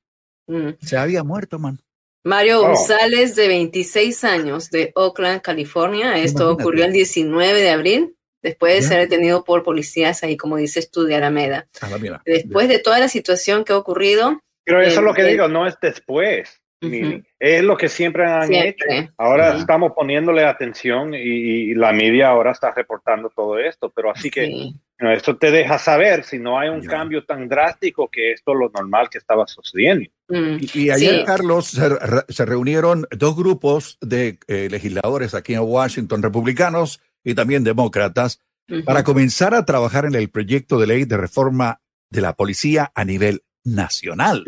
Mm. Se había muerto, man. Mario Oh. González, de 26 años, de Oakland, California. Esto Imagínate. ocurrió el 19 de abril, después de Ya. ser detenido por policías ahí, como dices tú, de Alameda. Ah, mira. Después de toda la situación que ha ocurrido, Pero eso es lo que Eh, digo, no es después. Ujú. Mili. Es lo que siempre han Siempre. hecho. Ahora Ujú. estamos poniéndole atención y, y la media ahora está reportando todo esto, pero así que sí, know, esto te deja saber si no hay un Ya. cambio tan drástico que esto es lo normal que estaba sucediendo. mm, Y, y ayer, Sí. Carlos, se, re- se reunieron dos grupos de eh, legisladores aquí en Washington, republicanos y también demócratas, ujú. para comenzar a trabajar en el proyecto de ley de reforma de la policía a nivel nacional.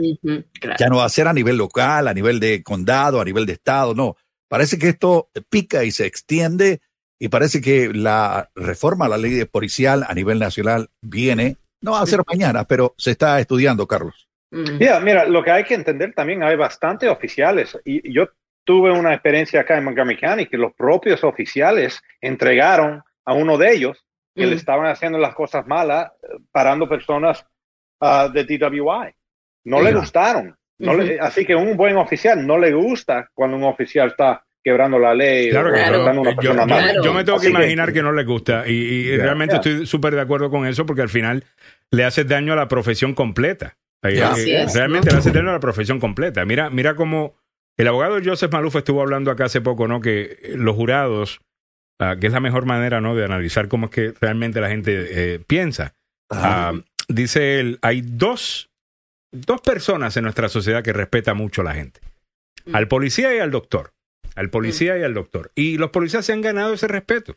Claro. Ya no va a ser a nivel local, a nivel de condado, a nivel de estado, no. Parece que esto pica y se extiende y parece que la reforma a la ley de policial a nivel nacional viene, no va a ser mañana, pero se está estudiando, Carlos. Mm, Mira, mira, lo que hay que entender también, hay bastantes oficiales y yo tuve una experiencia acá en Montgomery County que los propios oficiales entregaron a uno de ellos que Mm. le estaban haciendo las cosas malas, eh, parando personas ah, de DWI. No le gustaron. No le- así que un buen oficial no le gusta cuando un oficial está quebrando la ley Claro que Claro. una yo, persona yo-. Claro. yo me tengo que Así que- imaginar que no le gusta y, realmente estoy súper de acuerdo con eso porque al final le hace daño a la profesión completa. Eh, eh, Así es, realmente ¿no? le hace daño a la profesión completa. Mira, mira cómo el abogado Joseph Maluf estuvo hablando acá hace poco, ¿no? Que los jurados, ah, que es la mejor manera, ¿no? De analizar cómo es que realmente la gente eh, piensa. Ah, dice él, hay dos, dos personas en nuestra sociedad que respeta mucho a la gente. Mm. Al policía y al doctor. Al policía y al doctor. Y los policías se han ganado ese respeto.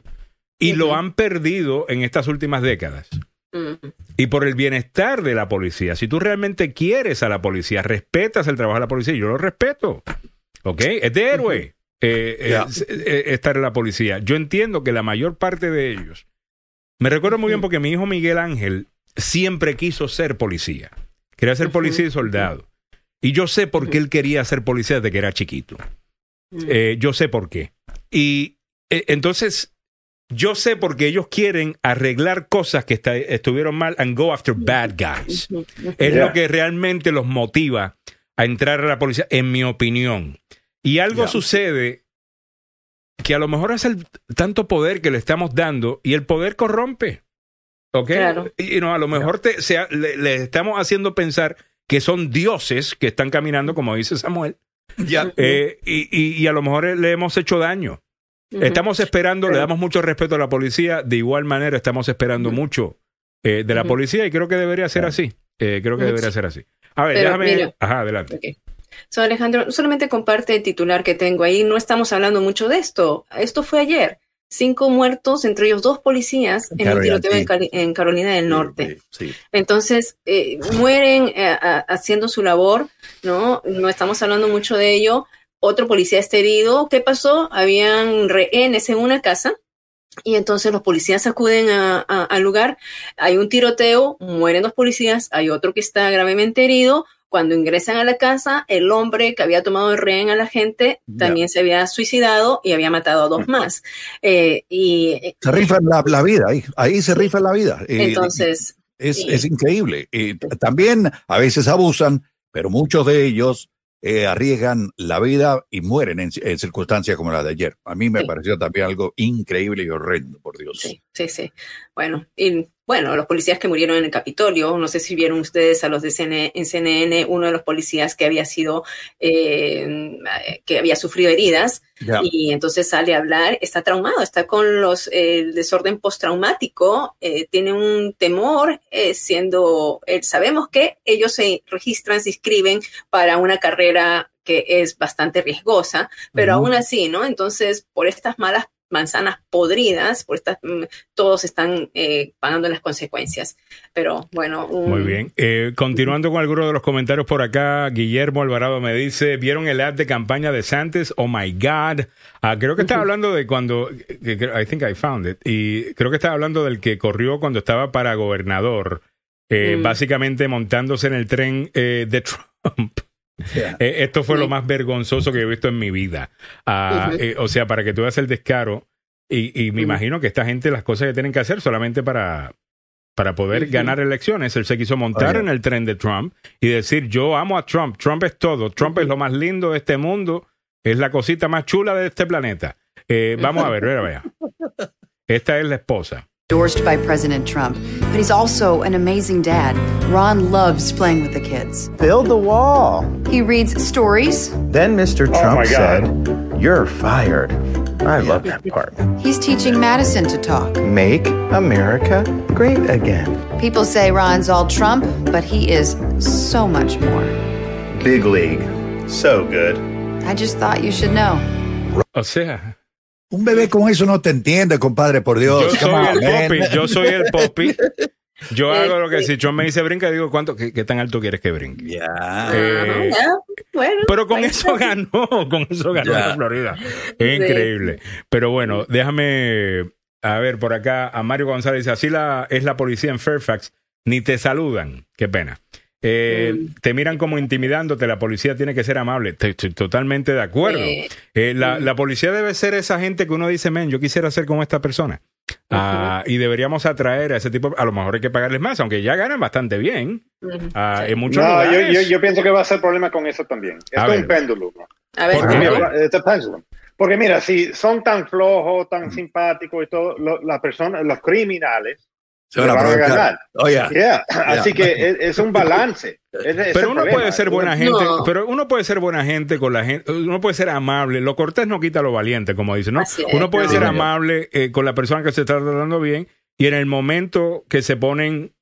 Y lo han perdido en estas últimas décadas. mm, Y por el bienestar de la policía. Si tú realmente quieres a la policía, respetas el trabajo de la policía, yo lo respeto. ¿Ok? Es de héroe eh, eh, eh, estar en la policía. Yo entiendo que la mayor parte de ellos Me recuerdo muy bien porque mi hijo Miguel Ángel siempre quiso ser policía. Quería ser policía y soldado. Y yo sé por qué él quería ser policía desde que era chiquito. Eh, yo sé por qué. Y eh, entonces, yo sé por qué ellos quieren arreglar cosas que está- estuvieron mal and go after bad guys. Es Yeah. lo que realmente los motiva a entrar a la policía, en mi opinión. Y algo sucede que a lo mejor es el tanto poder que le estamos dando y el poder corrompe. ¿Ok? Claro. Y no, a lo mejor te, sea, le, le estamos haciendo pensar que son dioses que están caminando, como dice Samuel, Ya. eh, y, y- y a lo mejor le hemos hecho daño. Estamos esperando, le damos mucho respeto a la policía, de igual manera estamos esperando mucho eh, de la policía y creo que debería ser así. Eh, creo que debería ser así. A ver, Pero déjame. mira. Ajá, adelante. Ok. So, Alejandro, solamente comparte el titular que tengo ahí. No estamos hablando mucho de esto. Esto fue ayer. Cinco muertos, entre ellos dos policías, en un Carolina, tiroteo en, sí. Cali- en Carolina del Norte. Sí. Entonces, eh, mueren eh, a- haciendo su labor, ¿no? No estamos hablando mucho de ello. Otro policía está herido. ¿Qué pasó? Habían rehenes en una casa. Y entonces los policías acuden a- a- al lugar, hay un tiroteo, mueren dos policías, hay otro que está gravemente herido. Cuando ingresan a la casa, el hombre que había tomado de rehén a la gente también se había suicidado y había matado a dos más. Eh, y eh, Se rifan la, la vida, ahí, ahí se rifa la vida. Eh, entonces, es, sí. es increíble. T- también a veces abusan, pero muchos de ellos eh, arriesgan la vida y mueren en, en circunstancias como la de ayer. A mí me Sí. pareció también algo increíble y horrendo, por Dios. Sí, sí, sí. Bueno, y bueno, los policías que murieron en el Capitolio, no sé si vieron ustedes a los de CNN, en CNN, uno de los policías que había sido, eh, que había sufrido heridas, y entonces sale a hablar, está traumado, está con los eh, el desorden postraumático, eh, tiene un temor, eh, siendo, sabemos que ellos se registran, se inscriben para una carrera que es bastante riesgosa, pero Ujú. aún así, ¿no? Entonces, por estas malas manzanas podridas, por estas, mm, todos están eh, pagando las consecuencias. Pero bueno, un- Muy bien. Eh, continuando con algunos de los comentarios por acá, Guillermo Alvarado me dice, ¿vieron el ad de campaña de Santos? Oh my God. Ah, creo que estaba hablando de cuando, I think I found it, y creo que estaba hablando del que corrió cuando estaba para gobernador, eh, Mm. básicamente montándose en el tren eh, de Trump. Eh, esto fue lo más vergonzoso que he visto en mi vida. Ah, eh, o sea, para que tú veas el descaro, y, y me imagino que esta gente las cosas que tienen que hacer solamente para, para poder ganar elecciones. Él se quiso montar en el tren de Trump y decir, yo amo a Trump, Trump es todo, Trump es lo más lindo de este mundo, es la cosita más chula de este planeta. Eh, vamos a ver, [laughs] vea, vea. Esta es la esposa. Endorsed by President Trump, but he's also an amazing dad. Ron loves playing with the kids. Build the wall. He reads stories. Then Mr. Oh Trump my said, You're fired. I love that part. He's teaching Madison to talk. Make America great again. People say Ron's all Trump, but he is so much more. Big league. So good. I just thought you should know. O sea, Un bebé con eso no te entiende, compadre, por Dios. yo soy el man. popi, yo soy el popi. Yo [laughs] hago lo que si Trump me dice brinca, digo, ¿cuánto, qué, qué tan alto quieres que brinque? Ya. Eh, bueno, Pero con ahí eso ganó, con eso ganó Ya. en Florida. Es Sí. increíble. Pero bueno, déjame a ver por acá a Mario González dice, así la, es la policía en Fairfax, ni te saludan. Qué pena. Eh, Mm. Te miran como intimidándote, la policía tiene que ser amable. Estoy totalmente de acuerdo. Eh, Eh, la, mm. la policía debe ser esa gente que uno dice, men, yo quisiera ser como esta persona. Ah, y deberíamos atraer a ese tipo, a lo mejor hay que pagarles más, aunque ya ganan bastante bien. Ujú. Ah, en muchos No, yo, lugares. yo, yo pienso que va a ser problema con eso también. A Esto es ver. un péndulo. A ver, pendulum. Porque mira, si son tan flojos, tan simpáticos y todo, lo- las personas, los criminales, Se van a van a aprovechar. ganar. Oye, Yeah. Así que es, es un balance. Es- es el Pero uno problema. puede ser buena gente, No. pero uno puede ser buena gente con la gente, uno puede ser amable, lo cortés no quita lo valiente, como dicen, ¿no? Así es, Uno puede no. ser amable eh, con la persona que se está tratando bien y en el momento que se ponen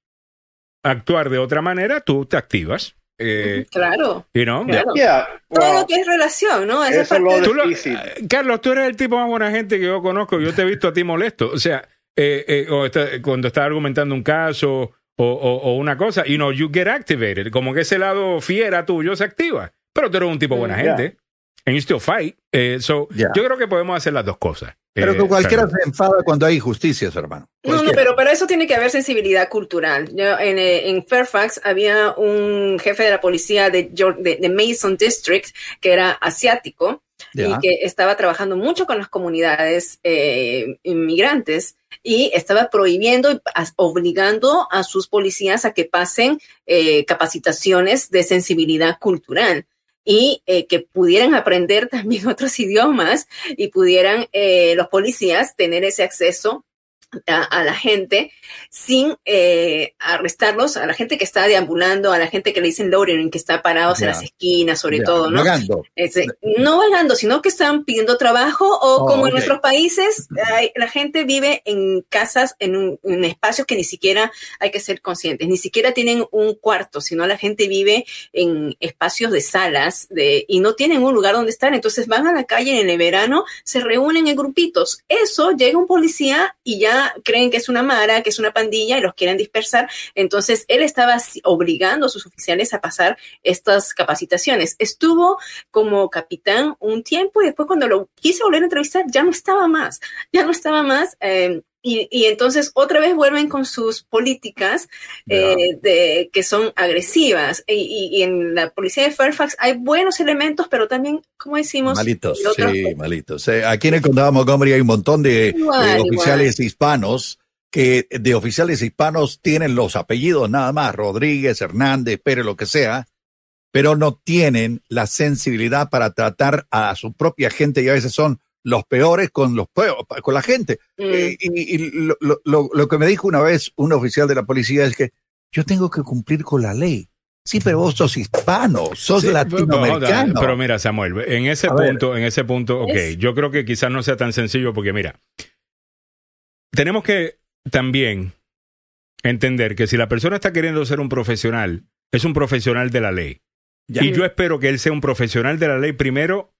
a actuar de otra manera, tú te activas. Eh, Claro, you know? claro. Yeah. Todo Well, lo que es relación, ¿no? Esa eso parte lo de- Tú lo- difícil. eh, Carlos, tú eres el tipo más buena gente que yo conozco. Yo te he visto a ti molesto. O sea, eh, eh, o está- cuando estás argumentando un caso o, o- o una cosa, you know, you get activated. Como que ese lado fiera tuyo se activa. Pero tú eres un tipo buena Mm, gente. And you still fight. Eh, so, Yeah. Yo creo que podemos hacer las dos cosas. Pero Eh, que cualquiera salud. se enfada cuando hay injusticias, hermano. No, no, pero para eso tiene que haber sensibilidad cultural. Yo, en, eh, en Fairfax había un jefe de la policía de, Geor- de, de Mason District que era asiático Y que estaba trabajando mucho con las comunidades eh, inmigrantes y estaba prohibiendo y obligando a sus policías a que pasen eh, capacitaciones de sensibilidad cultural y eh, que pudieran aprender [laughs] también otros idiomas y pudieran los policías tener ese acceso a, a la gente sin eh, arrestarlos, a la gente que está deambulando, a la gente que le dicen loitering, que está parados en las esquinas, sobre todo, ¿no? vagando. Ese- no vagando, sino que están pidiendo trabajo o Oh, como en nuestros países, hay- la gente vive en casas, en, un- en espacios que ni siquiera hay que ser conscientes, ni siquiera tienen un cuarto, sino la gente vive en espacios de salas de, y no tienen un lugar donde estar, entonces van a la calle en el verano, se reúnen en grupitos. Eso llega un policía y ya creen que es una mara, que es una pandilla y los quieren dispersar. Entonces él estaba obligando a sus oficiales a pasar estas capacitaciones. Estuvo como capitán un tiempo y después cuando lo quise volver a entrevistar ya no estaba más, ya no estaba más. eh, y, y entonces otra vez vuelven con sus políticas eh, de, que son agresivas. Y, y- y en la policía de Fairfax hay buenos elementos, pero también, como decimos, Malitos, sí, malitos. Eh, aquí en el condado de Montgomery hay un montón de, Igual, de igual. oficiales hispanos que de oficiales hispanos tienen los apellidos nada más, Rodríguez, Hernández, Pérez, lo que sea, pero no tienen la sensibilidad para tratar a su propia gente y a veces son los peores con los con la gente. Mm. Eh, y y lo, lo- lo- lo que me dijo una vez un oficial de la policía es que yo tengo que cumplir con la ley. Sí, pero vos sos hispano, sos Sí, latinoamericano. Pero, pero mira, Samuel, en ese A ver. punto, en ese punto, ok, Es- yo creo que quizás no sea tan sencillo porque mira, tenemos que también entender que si la persona está queriendo ser un profesional, es un profesional de la ley. Ya. Y yo espero que él sea un profesional de la ley primero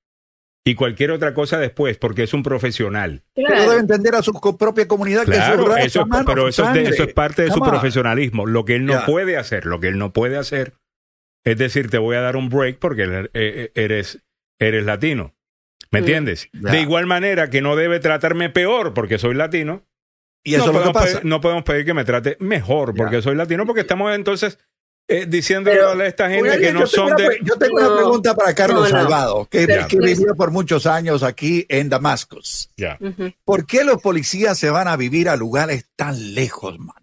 y cualquier otra cosa después, porque es un profesional. Pero debe entender a su propia comunidad que es Claro, eso, es- mano, pero eso es, de- sangre. eso es parte de su on. profesionalismo. Lo que él no puede hacer, lo que él no puede hacer es decir, te voy a dar un break porque eh, eh, eres, eres latino. ¿Me entiendes? De igual manera que no debe tratarme peor porque soy latino. Y eso no es lo que podemos pasa. pedir- no podemos pedir que me trate mejor porque soy latino, porque estamos entonces eh, diciéndole Pero, a esta gente que no son de... Yo tengo una pregunta para Carlos No, no. Salgado, que, Ya. que vivió por muchos años aquí en Damascus. Ya. Ujú. ¿Por qué los policías se van a vivir a lugares tan lejos, man?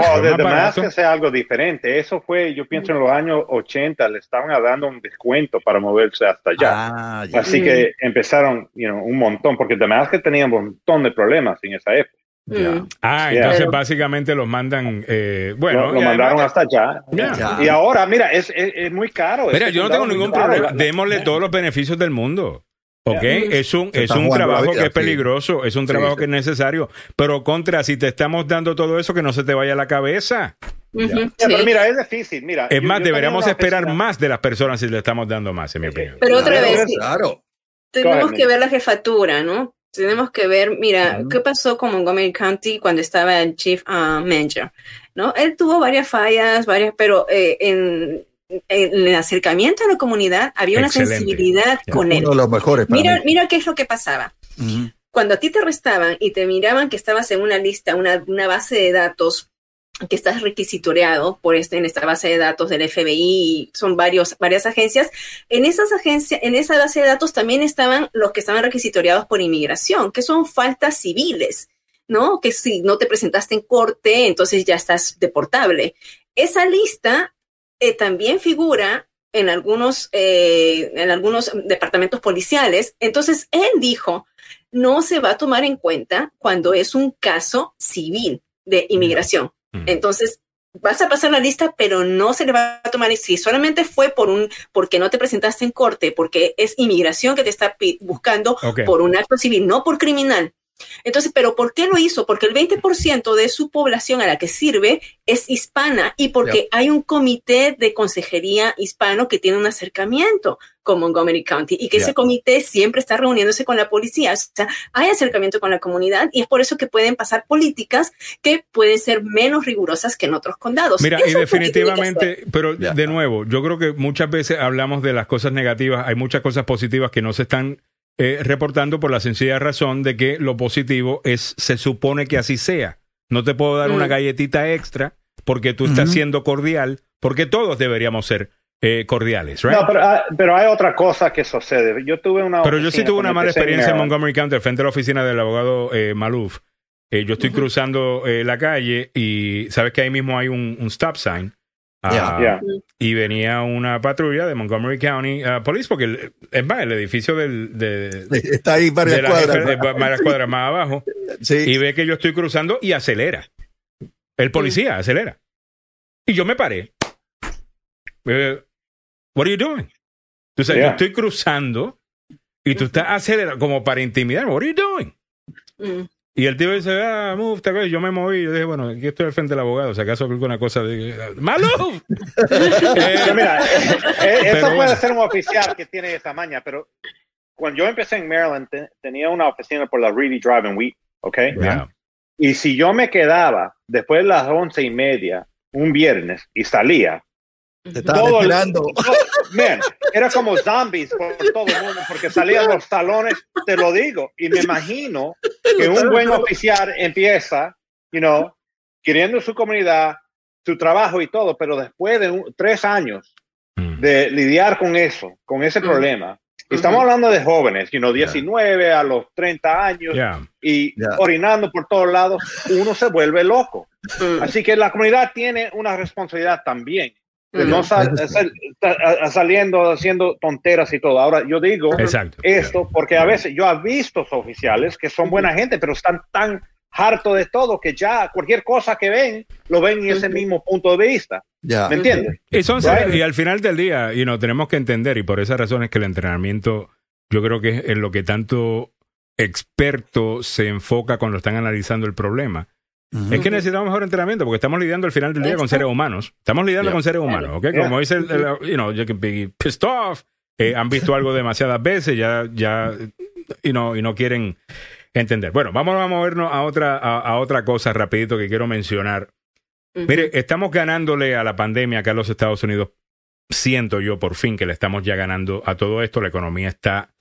Oh, de. Damascus es algo diferente. Eso fue, yo pienso en los años 80, le estaban dando un descuento para moverse hasta allá. Ah, ya. Así que empezaron you know, un montón, porque Damascus tenía un montón de problemas en esa época. Mm. Ah, entonces básicamente los mandan... eh, bueno, lo, mandaron además- hasta allá. Ya. Y ahora, mira, es, es, es muy caro. Mira, Este yo no tengo ningún caro. problema. La- Démosle todos los beneficios del mundo. ¿Ok? Ya. Es un, Se es un trabajo vida, que es sí. peligroso, es un trabajo sí. que es necesario. Pero contra, si te estamos dando todo eso, que no se te vaya a la cabeza. Pero mira, es difícil. Mira, Es yo- más, yo deberíamos esperar oficina- más de las personas si le estamos dando más, en mi opinión. Pero otra Claro, vez, Claro. tenemos que ver la jefatura, ¿no? Tenemos que ver, mira, qué pasó con Montgomery County cuando estaba el Chief uh, Manager, ¿no? Él tuvo varias fallas, varias, pero eh, en, en el acercamiento a la comunidad había una Excelente. sensibilidad Ya. con él. Uno de los mejores para Mira, mí. mira qué es lo que pasaba. Cuando a ti te arrestaban y te miraban que estabas en una lista, una, una base de datos, que estás requisitoreado por este, en esta base de datos del FBI, y son varios, varias agencias, en esas agencias, en esa base de datos también estaban los que estaban requisitoreados por inmigración, que son faltas civiles, ¿no? Que si no te presentaste en corte, entonces ya estás deportable. Esa lista eh, también figura en algunos, eh, en algunos departamentos policiales. Entonces, él dijo, no se va a tomar en cuenta cuando es un caso civil de inmigración. Mm. Entonces, vas a pasar la lista, pero no se le va a tomar si solamente fue por un porque no te presentaste en corte, porque es inmigración que te está buscando por un acto civil, no por criminal. Entonces, ¿pero por qué lo hizo? Porque el 20% de su población a la que sirve es hispana y porque hay un comité de consejería hispano que tiene un acercamiento con Montgomery County y que ese comité siempre está reuniéndose con la policía. O sea, hay acercamiento con la comunidad y es por eso que pueden pasar políticas que pueden ser menos rigurosas que en otros condados. Mira, Eso y definitivamente, pero de nuevo, yo creo que muchas veces hablamos de las cosas negativas, hay muchas cosas positivas que no se están eh, reportando por la sencilla razón de que lo positivo es, se supone que así sea. No te puedo dar una Mm. galletita extra porque tú estás siendo cordial, porque todos deberíamos ser eh, cordiales, right? No, pero, ah, pero hay otra cosa que sucede. Yo tuve una. Pero yo sí tuve una mala empecé experiencia en. Montgomery County, al frente de la oficina del abogado eh, Maluf. Eh, yo estoy cruzando eh, la calle y sabes que ahí mismo hay un, un stop sign. Yeah. Ah, Yeah. Y venía una patrulla de Montgomery County ah, Police, porque el- es más, el edificio del, de, Está ahí varias de la cuadras. jefe- de varias cuadras más abajo Sí. y ve que yo estoy cruzando y acelera. El policía acelera. Y yo me paré. What are you doing? Tú sabes, Yeah. yo estoy cruzando y tú estás acelerando como para intimidarme. What are you doing? Mm. Y el tío dice, ah, move, te acuerdas?" yo me moví. Yo dije, bueno, aquí estoy al frente del abogado. Si acaso alguna cosa de. ¡Maluf! [laughs] Pero mira, eh, eh, eso puede bueno. ser un oficial que tiene esa maña, pero cuando yo empecé en Maryland, te- tenía una oficina por la Reedy Drive en Wheat, ¿ok? Yeah. Y si yo me quedaba después de las once y media, un viernes, y salía, Te estaban el- esperando. todo- man, era como zombies por todo el mundo, porque salían los talones, te lo digo, y me imagino que un buen oficial empieza, you know, queriendo su comunidad, su trabajo y todo, pero después de un- tres años Mm. de lidiar con eso, con ese Mm. problema, y estamos hablando de jóvenes, you know, 19 a los 30 años, Yeah. y Ya. orinando por todos lados, uno se vuelve loco. Mm. Así que la comunidad tiene una responsabilidad también. No sal- sal- saliendo haciendo tonteras y todo. Ahora, yo digo Exacto. esto porque a veces yo he visto oficiales que son buena gente, pero están tan hartos de todo que ya cualquier cosa que ven, lo ven en ese mismo punto de vista. Ya. ¿Me entiendes? Y, son Right. y al final del día, y no tenemos que entender, y por esa razón es que el entrenamiento, yo creo que es en lo que tanto experto se enfoca cuando están analizando el problema. Es que necesitamos mejor entrenamiento porque estamos lidiando al final del día con seres humanos. Estamos lidiando Yeah. con seres humanos, ¿ok? Yeah. Como dice el, el- you know, you can be pissed off, eh, han visto algo demasiadas veces, ya, ya, y no, y no quieren entender. Bueno, vamos a movernos a otra, a, a otra cosa rapidito que quiero mencionar. Mire, estamos ganándole a la pandemia acá en los Estados Unidos. Siento yo por fin que le estamos ya ganando a todo esto. La economía está,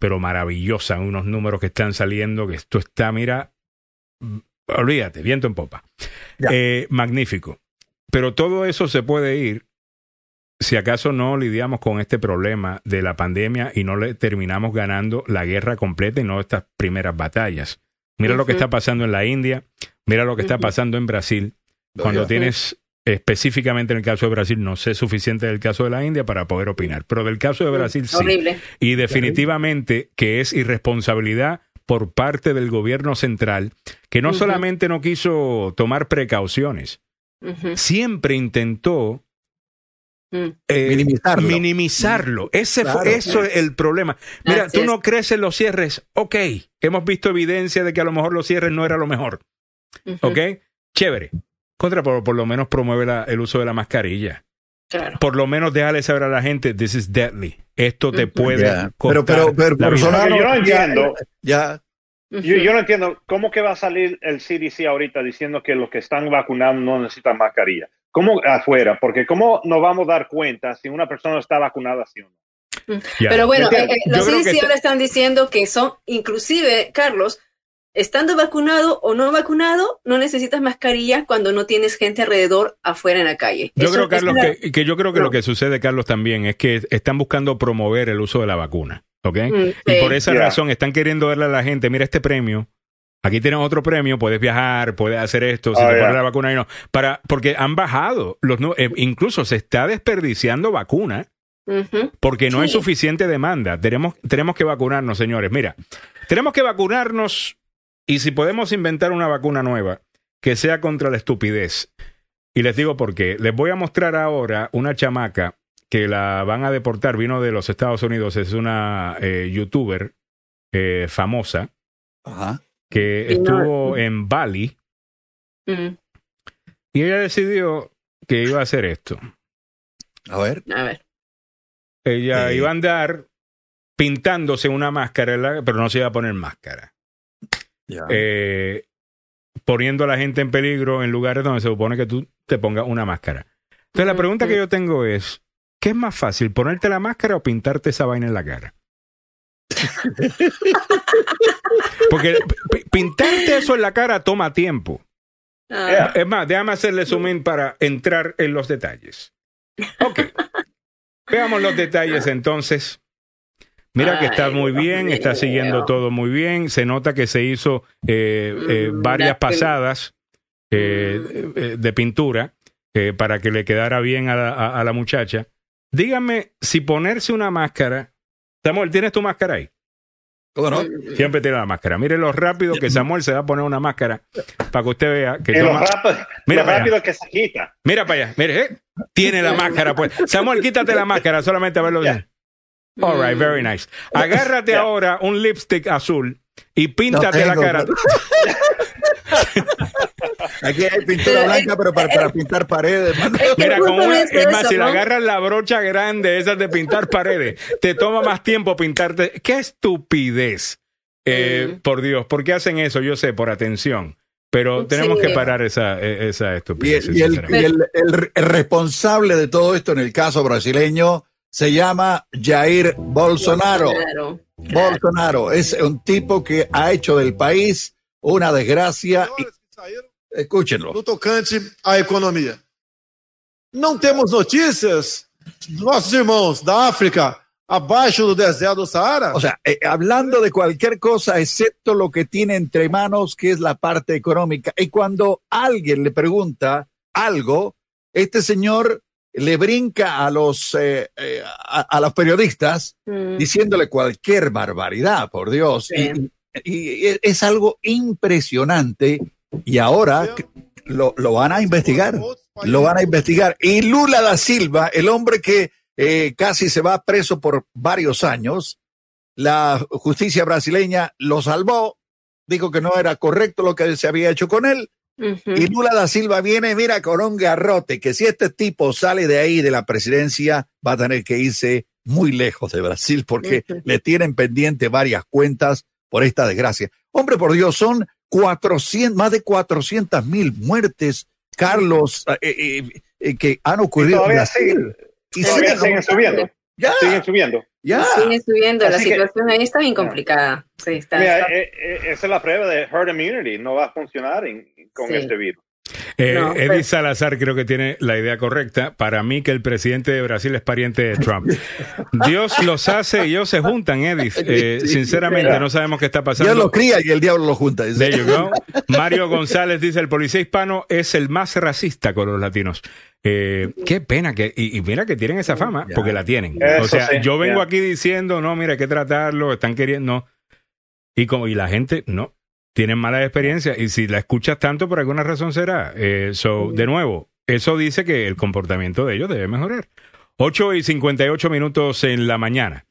pero maravillosa. Unos números que están saliendo, que esto está, mira, olvídate, viento en popa. Eh, magnífico. Pero todo eso se puede ir si acaso no lidiamos con este problema de la pandemia y no le terminamos ganando la guerra completa y no estas primeras batallas. Mira lo que está pasando en la India, mira lo que está pasando en Brasil. Cuando tienes específicamente en el caso de Brasil, no sé suficiente del caso de la India para poder opinar, pero del caso de Brasil sí. Horrible. Y definitivamente que es irresponsabilidad por parte del gobierno central, que no solamente no quiso tomar precauciones, siempre intentó Mm. eh, Minimizarlo. minimizarlo. Ese fue- Claro. eso es el problema. Mira, Así tú es. no crees en los cierres. Ok, hemos visto evidencia de que a lo mejor los cierres no era lo mejor. Ok, chévere. Contra, por, por lo menos promueve la- el uso de la mascarilla. Claro. Por lo menos déjale saber a la gente, this is deadly. Esto te puede Ya. costar Pero, pero, pero, la vida. personal, Porque yo no entiendo. Ya. Ujú. Yo, yo no entiendo cómo que va a salir el CDC ahorita diciendo que los que están vacunados no necesitan mascarilla. ¿Cómo afuera? Porque ¿cómo nos vamos a dar cuenta si una persona está vacunada sí o no? Ya. Pero bueno, eh, eh, los CDC está- ahora están diciendo que son, inclusive, Carlos, estando vacunado o no vacunado, no necesitas mascarilla cuando no tienes gente alrededor afuera en la calle. Yo Eso- creo, Carlos, la- que, que yo creo que No. lo que sucede, Carlos, también es que están buscando promover el uso de la vacuna, ¿ok? Mm, Y sí. por esa Yeah. razón están queriendo darle a la gente, mira este premio, aquí tienes otro premio, puedes viajar, puedes hacer esto, si Oh, te yeah. pones la vacuna y no, para, porque han bajado, los, eh, incluso se está desperdiciando vacuna porque no hay Sí. suficiente demanda. Tenemos, tenemos que vacunarnos, señores. Mira, tenemos que vacunarnos y si podemos inventar una vacuna nueva que sea contra la estupidez. Y les digo por qué. Les voy a mostrar ahora una chamaca que la van a deportar. Vino de los Estados Unidos. Es una eh, youtuber eh, famosa Ajá. que estuvo en Bali Mm. y ella decidió que iba a hacer esto. A ver. A ver. Ella Eh. iba a andar pintándose una máscara, pero no se iba a poner máscara. Eh, poniendo a la gente en peligro en lugares donde se supone que tú te pongas una máscara. Entonces la pregunta que yo tengo es, ¿qué es más fácil, ponerte la máscara o pintarte esa vaina en la cara? [laughs] Porque pintarte eso en la cara toma tiempo. Ah, Es más, déjame hacerle zoom in para entrar en los detalles. Ok. [laughs] Veamos los detalles entonces. Mira que está Ay, muy bien, está siguiendo todo muy bien. Se nota que se hizo eh, eh, Mm, varias pasadas eh, eh, de pintura eh, para que le quedara bien a la, a- a la muchacha. Dígame si ponerse una máscara. Samuel, ¿tienes tu máscara ahí? ¿Cómo no? Siempre tiene la máscara. Mire lo rápido que Samuel se va a poner una máscara para que usted vea que Y lo toma- rápido, Mira lo para allá. rápido que se quita. Mira para allá, mire, ¿eh? tiene la máscara pues. Samuel, quítate la máscara solamente a verlo bien. All right, very nice. Agárrate Yeah. ahora un lipstick azul y píntate la tengo, cara. pero- Aquí hay pintura blanca, pero para, para pintar paredes. Mira, con una, es más, eso, si le ¿no? agarras la brocha grande, esas de pintar paredes, te toma más tiempo pintarte. ¡Qué estupidez! Eh, Mm. Por Dios, ¿por qué hacen eso? Yo sé, por atención. Pero tenemos Sí. que parar esa, eh, esa estupidez. y el, sinceramente. y el- el- el responsable de todo esto en el caso brasileño se llama Jair Bolsonaro. Claro. Bolsonaro es un tipo que ha hecho del país una desgracia. Y, escúchenlo. no tocante à economia. Não temos notícias dos nossos irmãos da África abaixo do deserto do Saara? O sea, eh, hablando de cualquier cosa excepto lo que tiene entre manos, que es la parte económica. Y cuando alguien le pregunta algo, este señor le brinca a los, eh, eh, a, a los periodistas Mm. diciéndole cualquier barbaridad, por Dios. Sí. Y, y- y es algo impresionante. Y ahora lo, lo van a investigar. Lo van a investigar. Y Lula da Silva, el hombre que eh, casi se va preso por varios años, la justicia brasileña lo salvó, dijo que no era correcto lo que se había hecho con él. Y Lula da Silva viene, mira, con un garrote, que si este tipo sale de ahí, de la presidencia, va a tener que irse muy lejos de Brasil porque le tienen pendiente varias cuentas por esta desgracia. Hombre, por Dios, son 400, más de 400 mil muertes, Carlos, eh, eh, eh, que han ocurrido en todavía Brasil. siguen- Y Todavía siguen siguen subiendo. Ya, Siguen subiendo. ya. Sigue subiendo, la Así que- situación ahí está bien complicada. Sí, está, Mira, está- eh, eh, esa es la prueba de herd immunity. No va a funcionar en- con Sí. este virus. Eh, No, Eddie Salazar creo que tiene la idea correcta. Para mí que el presidente de Brasil es pariente de Trump. [laughs] Dios los hace y ellos se juntan, Eddie. [laughs] Eh, sinceramente, no sabemos qué está Dios pasando. lo cría y el diablo lo junta. dice. There you go. [laughs] Mario González dice, el policía hispano es el más racista con los latinos. Eh, qué pena que, y, y mira que tienen esa fama, porque la tienen. Eso o sea, sí, yo vengo aquí diciendo, no, mira, hay que tratarlo, están queriendo, no. Y, como, y la gente, no, tienen malas experiencias. Y si la escuchas tanto, por alguna razón será. Eh, so, de nuevo, eso dice que el comportamiento de ellos debe mejorar. 8 y 58 minutos en la mañana.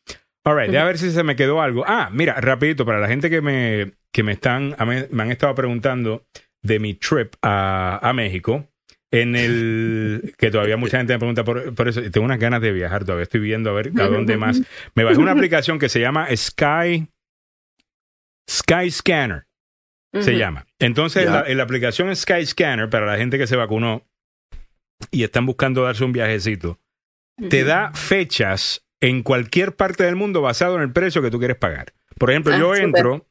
All right, a ver si se me quedó algo. Ah, mira, rapidito, para la gente que me, que me están, me, han estado preguntando de mi trip a, a México, en el [laughs] que todavía mucha gente me pregunta por, por eso, tengo unas ganas de viajar, todavía estoy viendo a ver a dónde [laughs] más. Me bajé una aplicación que se llama Sky, Sky Scanner se llama. Entonces, la, en la aplicación Skyscanner, para la gente que se vacunó y están buscando darse un viajecito, te da fechas en cualquier parte del mundo basado en el precio que tú quieres pagar. Por ejemplo, Ah, yo entro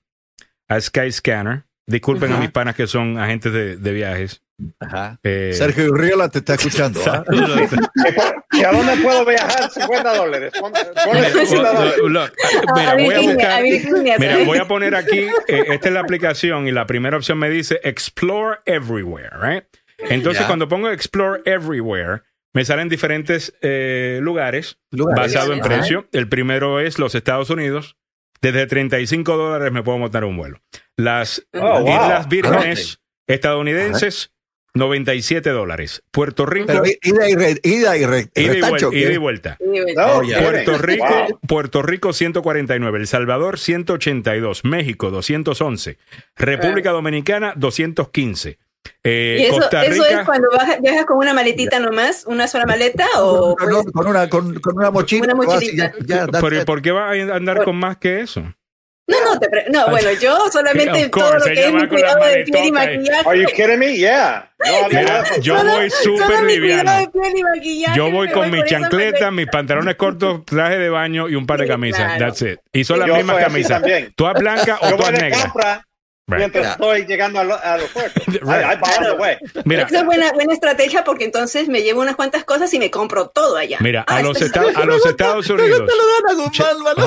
a Skyscanner, disculpen a mis panas que son agentes de, de viajes. Ajá. Eh, Sergio Urriola te está escuchando. ¿ah? [laughs] ¿Y a dónde puedo viajar? 50 dólares. Ponle Mira, 50 dólares. look, look, mira, A voy a poner aquí, eh, esta es la aplicación y la primera opción me dice Explore Everywhere, right? Entonces, cuando pongo Explore Everywhere, me salen diferentes eh, lugares, Lugares. basado en Ajá. precio. El primero es los Estados Unidos. Desde 35 dólares me puedo montar un vuelo. Las Oh, wow. Islas Vírgenes estadounidenses, 97 dólares. Puerto Rico, Pero ida y, re- ida y, re- ida y vuelta. ida y vuelta. No, Oh. Puerto. Rico, Wow. Puerto Rico 149, El Salvador 182, México 211, República Dominicana 215. Eh, ¿Y eso, Costa eso Rica, es cuando baja- viajas con una maletita nomás? ¿Una sola maleta? ¿O No, no, con, una, con, con una mochila. Una vas y mochilita. ya- ya, that's ¿por, qué va a andar Por- con más que eso? No, no, te pre- no, bueno, yo [laughs] solamente todo lo que es mi cuidado de piel y maquillaje. Are you kidding me? Yeah. No, Mira, yo Solo- voy súper liviano. Yo voy con mis chancletas, mis pantalones cortos, traje de baño y un par de Sí, camisas. claro. That's it. Y son las Yo mismas camisas. también. ¿Todas blancas o de negras? compra Right. mientras estoy llegando al aeropuerto. The way. Mira, Esa es buena, buena estrategia porque entonces me llevo unas cuantas cosas y me compro todo allá. Mira, Ah, a los, esta- a los Estados Unidos.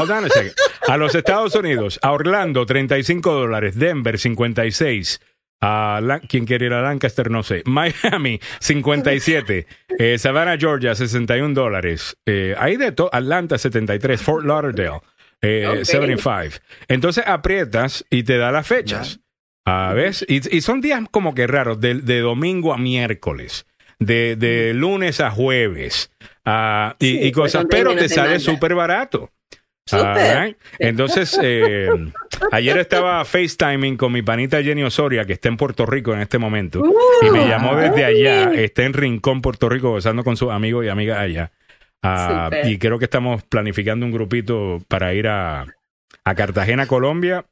dan a a. A los Estados Unidos, a Orlando, 35 dólares. Denver, 56. A ¿Quién quiere ir a Lancaster? No sé. [laughs] Miami, 57. Eh, Savannah, Georgia, 61 dólares. Eh, ahí de todo. Atlanta, 73. Fort Lauderdale, eh, Ok. 75. Entonces aprietas y te da las fechas. A ver, y, y son días como que raros, de, de domingo a miércoles, de, de lunes a jueves, ah, y, Sí, y pues cosas, pero te sale demanda. súper barato. Entonces, eh, ayer estaba FaceTiming con mi panita Jenny Osoria, que está en Puerto Rico en este momento, y me llamó desde allá, está en Rincón, Puerto Rico, gozando con sus amigos y amigas allá. Ah, y creo que estamos planificando un grupito para ir a, a Cartagena, Colombia,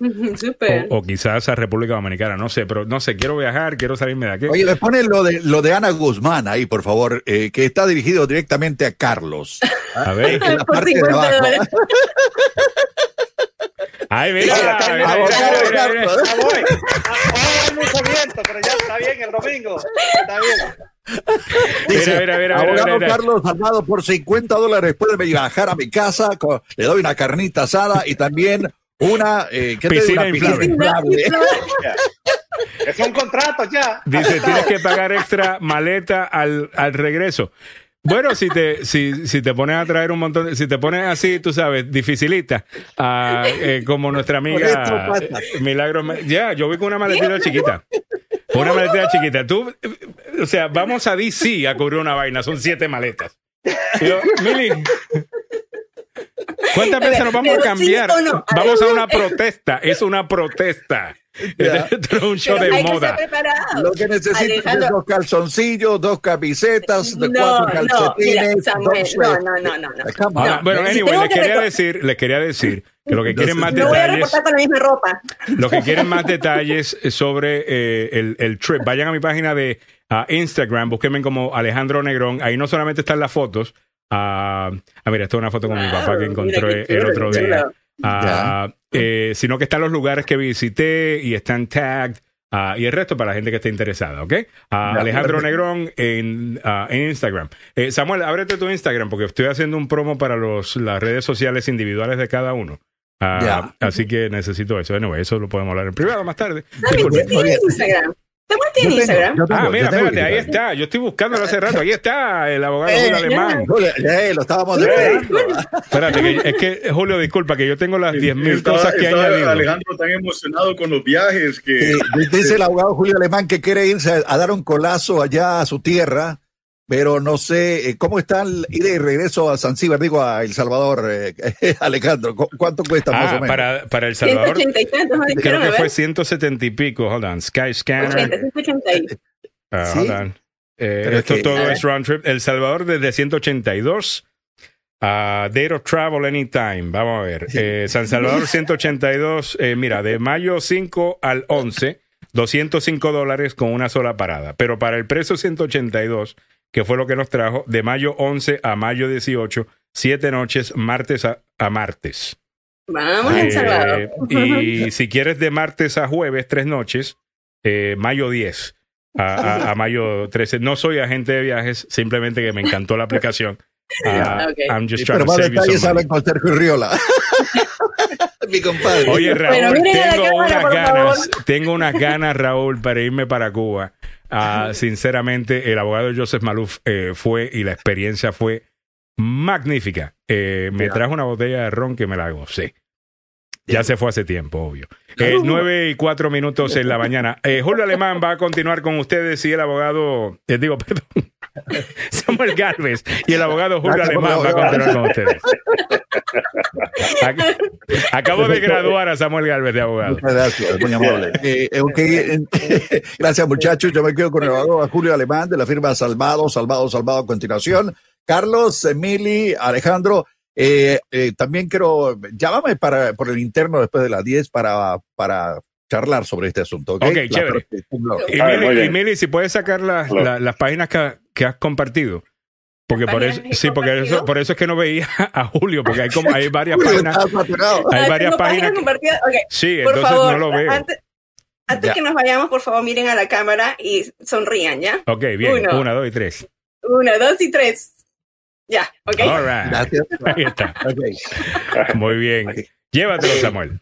o, o quizás a República Dominicana, no sé, pero no sé, quiero viajar, quiero salirme de aquí. Oye, le ponen lo de, lo de Ana Guzmán ahí, por favor, eh, que está dirigido directamente a Carlos. A ver. En la Por parte de 50 abajo. dólares. [laughs] Ay, mira, mira, mira, mira, mira, mira. voy. Ah, hay mucho viento, pero ya está bien el domingo. Está bien. Dice, Mira, mira, mira, abogado mira, mira. Carlos Salvado, por 50 dólares puede viajar a mi casa, le doy una carnita asada y también una, eh, ¿qué te digo? Piscina Una piscina inflable. inflable. [laughs] Es un contrato ya. Dice, tienes que pagar extra maleta al, al regreso. Bueno, si te, si, si te pones a traer un montón, de- si te pones así, tú sabes, dificilita, eh, como nuestra amiga esto pasa. Milagro, Ma- ya, yo voy con una maletita chiquita. Una maletita chiquita. Tú, o sea, vamos a DC a cubrir una vaina, son siete maletas. Yo, Mili, ¿cuántas veces nos vamos a cambiar? no. Vamos a una protesta, es una protesta. [laughs] Es un show Pero de hay que moda. preparado. Lo que necesitas es dos calzoncillos, dos camisetas, No, cuatro no, calcetines. mira, Samuel, dos, no, no, no, no, no. Ah, bueno, anyway, les que quería decir, les quería decir que lo que quieren más No voy a detalles, reportar con la misma ropa. lo que quieren más detalles sobre eh, el, el trip, vayan a mi página de Instagram, búsquenme como Alejandro Negrón, ahí no solamente están las fotos, ah, ah, mira, esta es una foto con mi papá que encontré el chulo, otro día. Ah, eh, sino que están los lugares que visité y están tagged. ah, y el resto para la gente que esté interesada, ¿ok? Ah. Alejandro Negrón en, ah, en Instagram. Eh, Samuel, ábrete tu Instagram porque estoy haciendo un promo para los, las redes sociales individuales de cada uno. Así que necesito eso. Anyway, eso lo podemos hablar en privado más tarde. Samuel, Disculpe. ¿tú tienes Instagram? Samuel tiene tengo, Instagram. tengo, Ah, mira, espérate, ahí está. Yo estoy buscándolo hace rato. Ahí está el abogado Eh, Julio Alemán. Julio, eh, lo estábamos. Espérate, que- es que, Julio, disculpa, que yo tengo las 10.000 Estaba- cosas que estaba añadido. Alejandro tan emocionado con los viajes que Sí, dice el abogado Julio Alemán que quiere irse a, a dar un colazo allá a su tierra, pero no sé eh, cómo está el ida y regreso a Zanzíbar, digo a El Salvador, eh, [laughs] Alejandro. ¿cu- ¿Cuánto cuesta más Ah, o menos? para, para El Salvador, 180 y tantos, ¿no? creo que a fue ver. 170 y pico. Hold on. Sky 80, Scanner. 180 y- Ah, Sí. hold on. Eh, esto que- todo ver. es round trip. El Salvador desde 182. Ah, date of travel anytime. Vamos a ver. Eh, San Salvador [laughs] 182. eh, mira, de mayo 5 al 11, 205 dólares con una sola parada. Pero para el precio 182, que fue lo que nos trajo, de mayo 11 a mayo 18, siete noches, martes a, a martes. Vamos Eh, y [laughs] si quieres de martes a jueves, tres noches, eh, mayo 10 a, a- a mayo 13. No soy agente de viajes, simplemente que me encantó la aplicación. [laughs] Ah, Ok. I'm just trying pero you detalles Riola. [laughs] Mi compadre. Oye, Raúl, tengo cámara, unas ganas, tengo unas ganas, Raúl, para irme para Cuba. Ah, [laughs] sinceramente, el abogado Joseph Maluf eh, fue y la experiencia fue magnífica. Eh, me trajo una botella de ron que me la gocé. Ya se fue hace tiempo, obvio. Eh, nueve y cuatro minutos en la mañana. Eh, Julio Alemán va a continuar con ustedes y el abogado, eh, digo, [laughs] perdón, Samuel Galvez y el abogado Julio Alemán va a continuar con ustedes. Ac- Acabo de graduar a Samuel Galvez de abogado. Muchas gracias, muy amable. Eh, eh, gracias muchachos. Yo me quedo con el abogado Julio Alemán de la firma Salvado, Salvado, Salvado a continuación. Carlos, Emily, Alejandro, Eh, eh, también quiero, llámame para, por el interno después de las 10 para, para charlar sobre este asunto. ¿ok? Ok, La chévere. Y muy Mili, y Mili, si puedes sacar las, la- las páginas que, que has compartido. Porque por eso, páginas sí, porque eso, por eso es que no veía [laughs] a Julio, porque hay como hay varias [laughs] Julio páginas. Hay Ah, varias páginas. que- compartidas. Ok, sí, por entonces favor, no lo veo. antes, antes que nos vayamos, por favor, miren a la cámara y sonrían, ¿ya? Ok, bien. Uno. Una, dos y tres. Uno, dos y tres. Ya, ¿ok? All right. Gracias. Ahí está. Ok. Muy bien. Llévatelo, Samuel.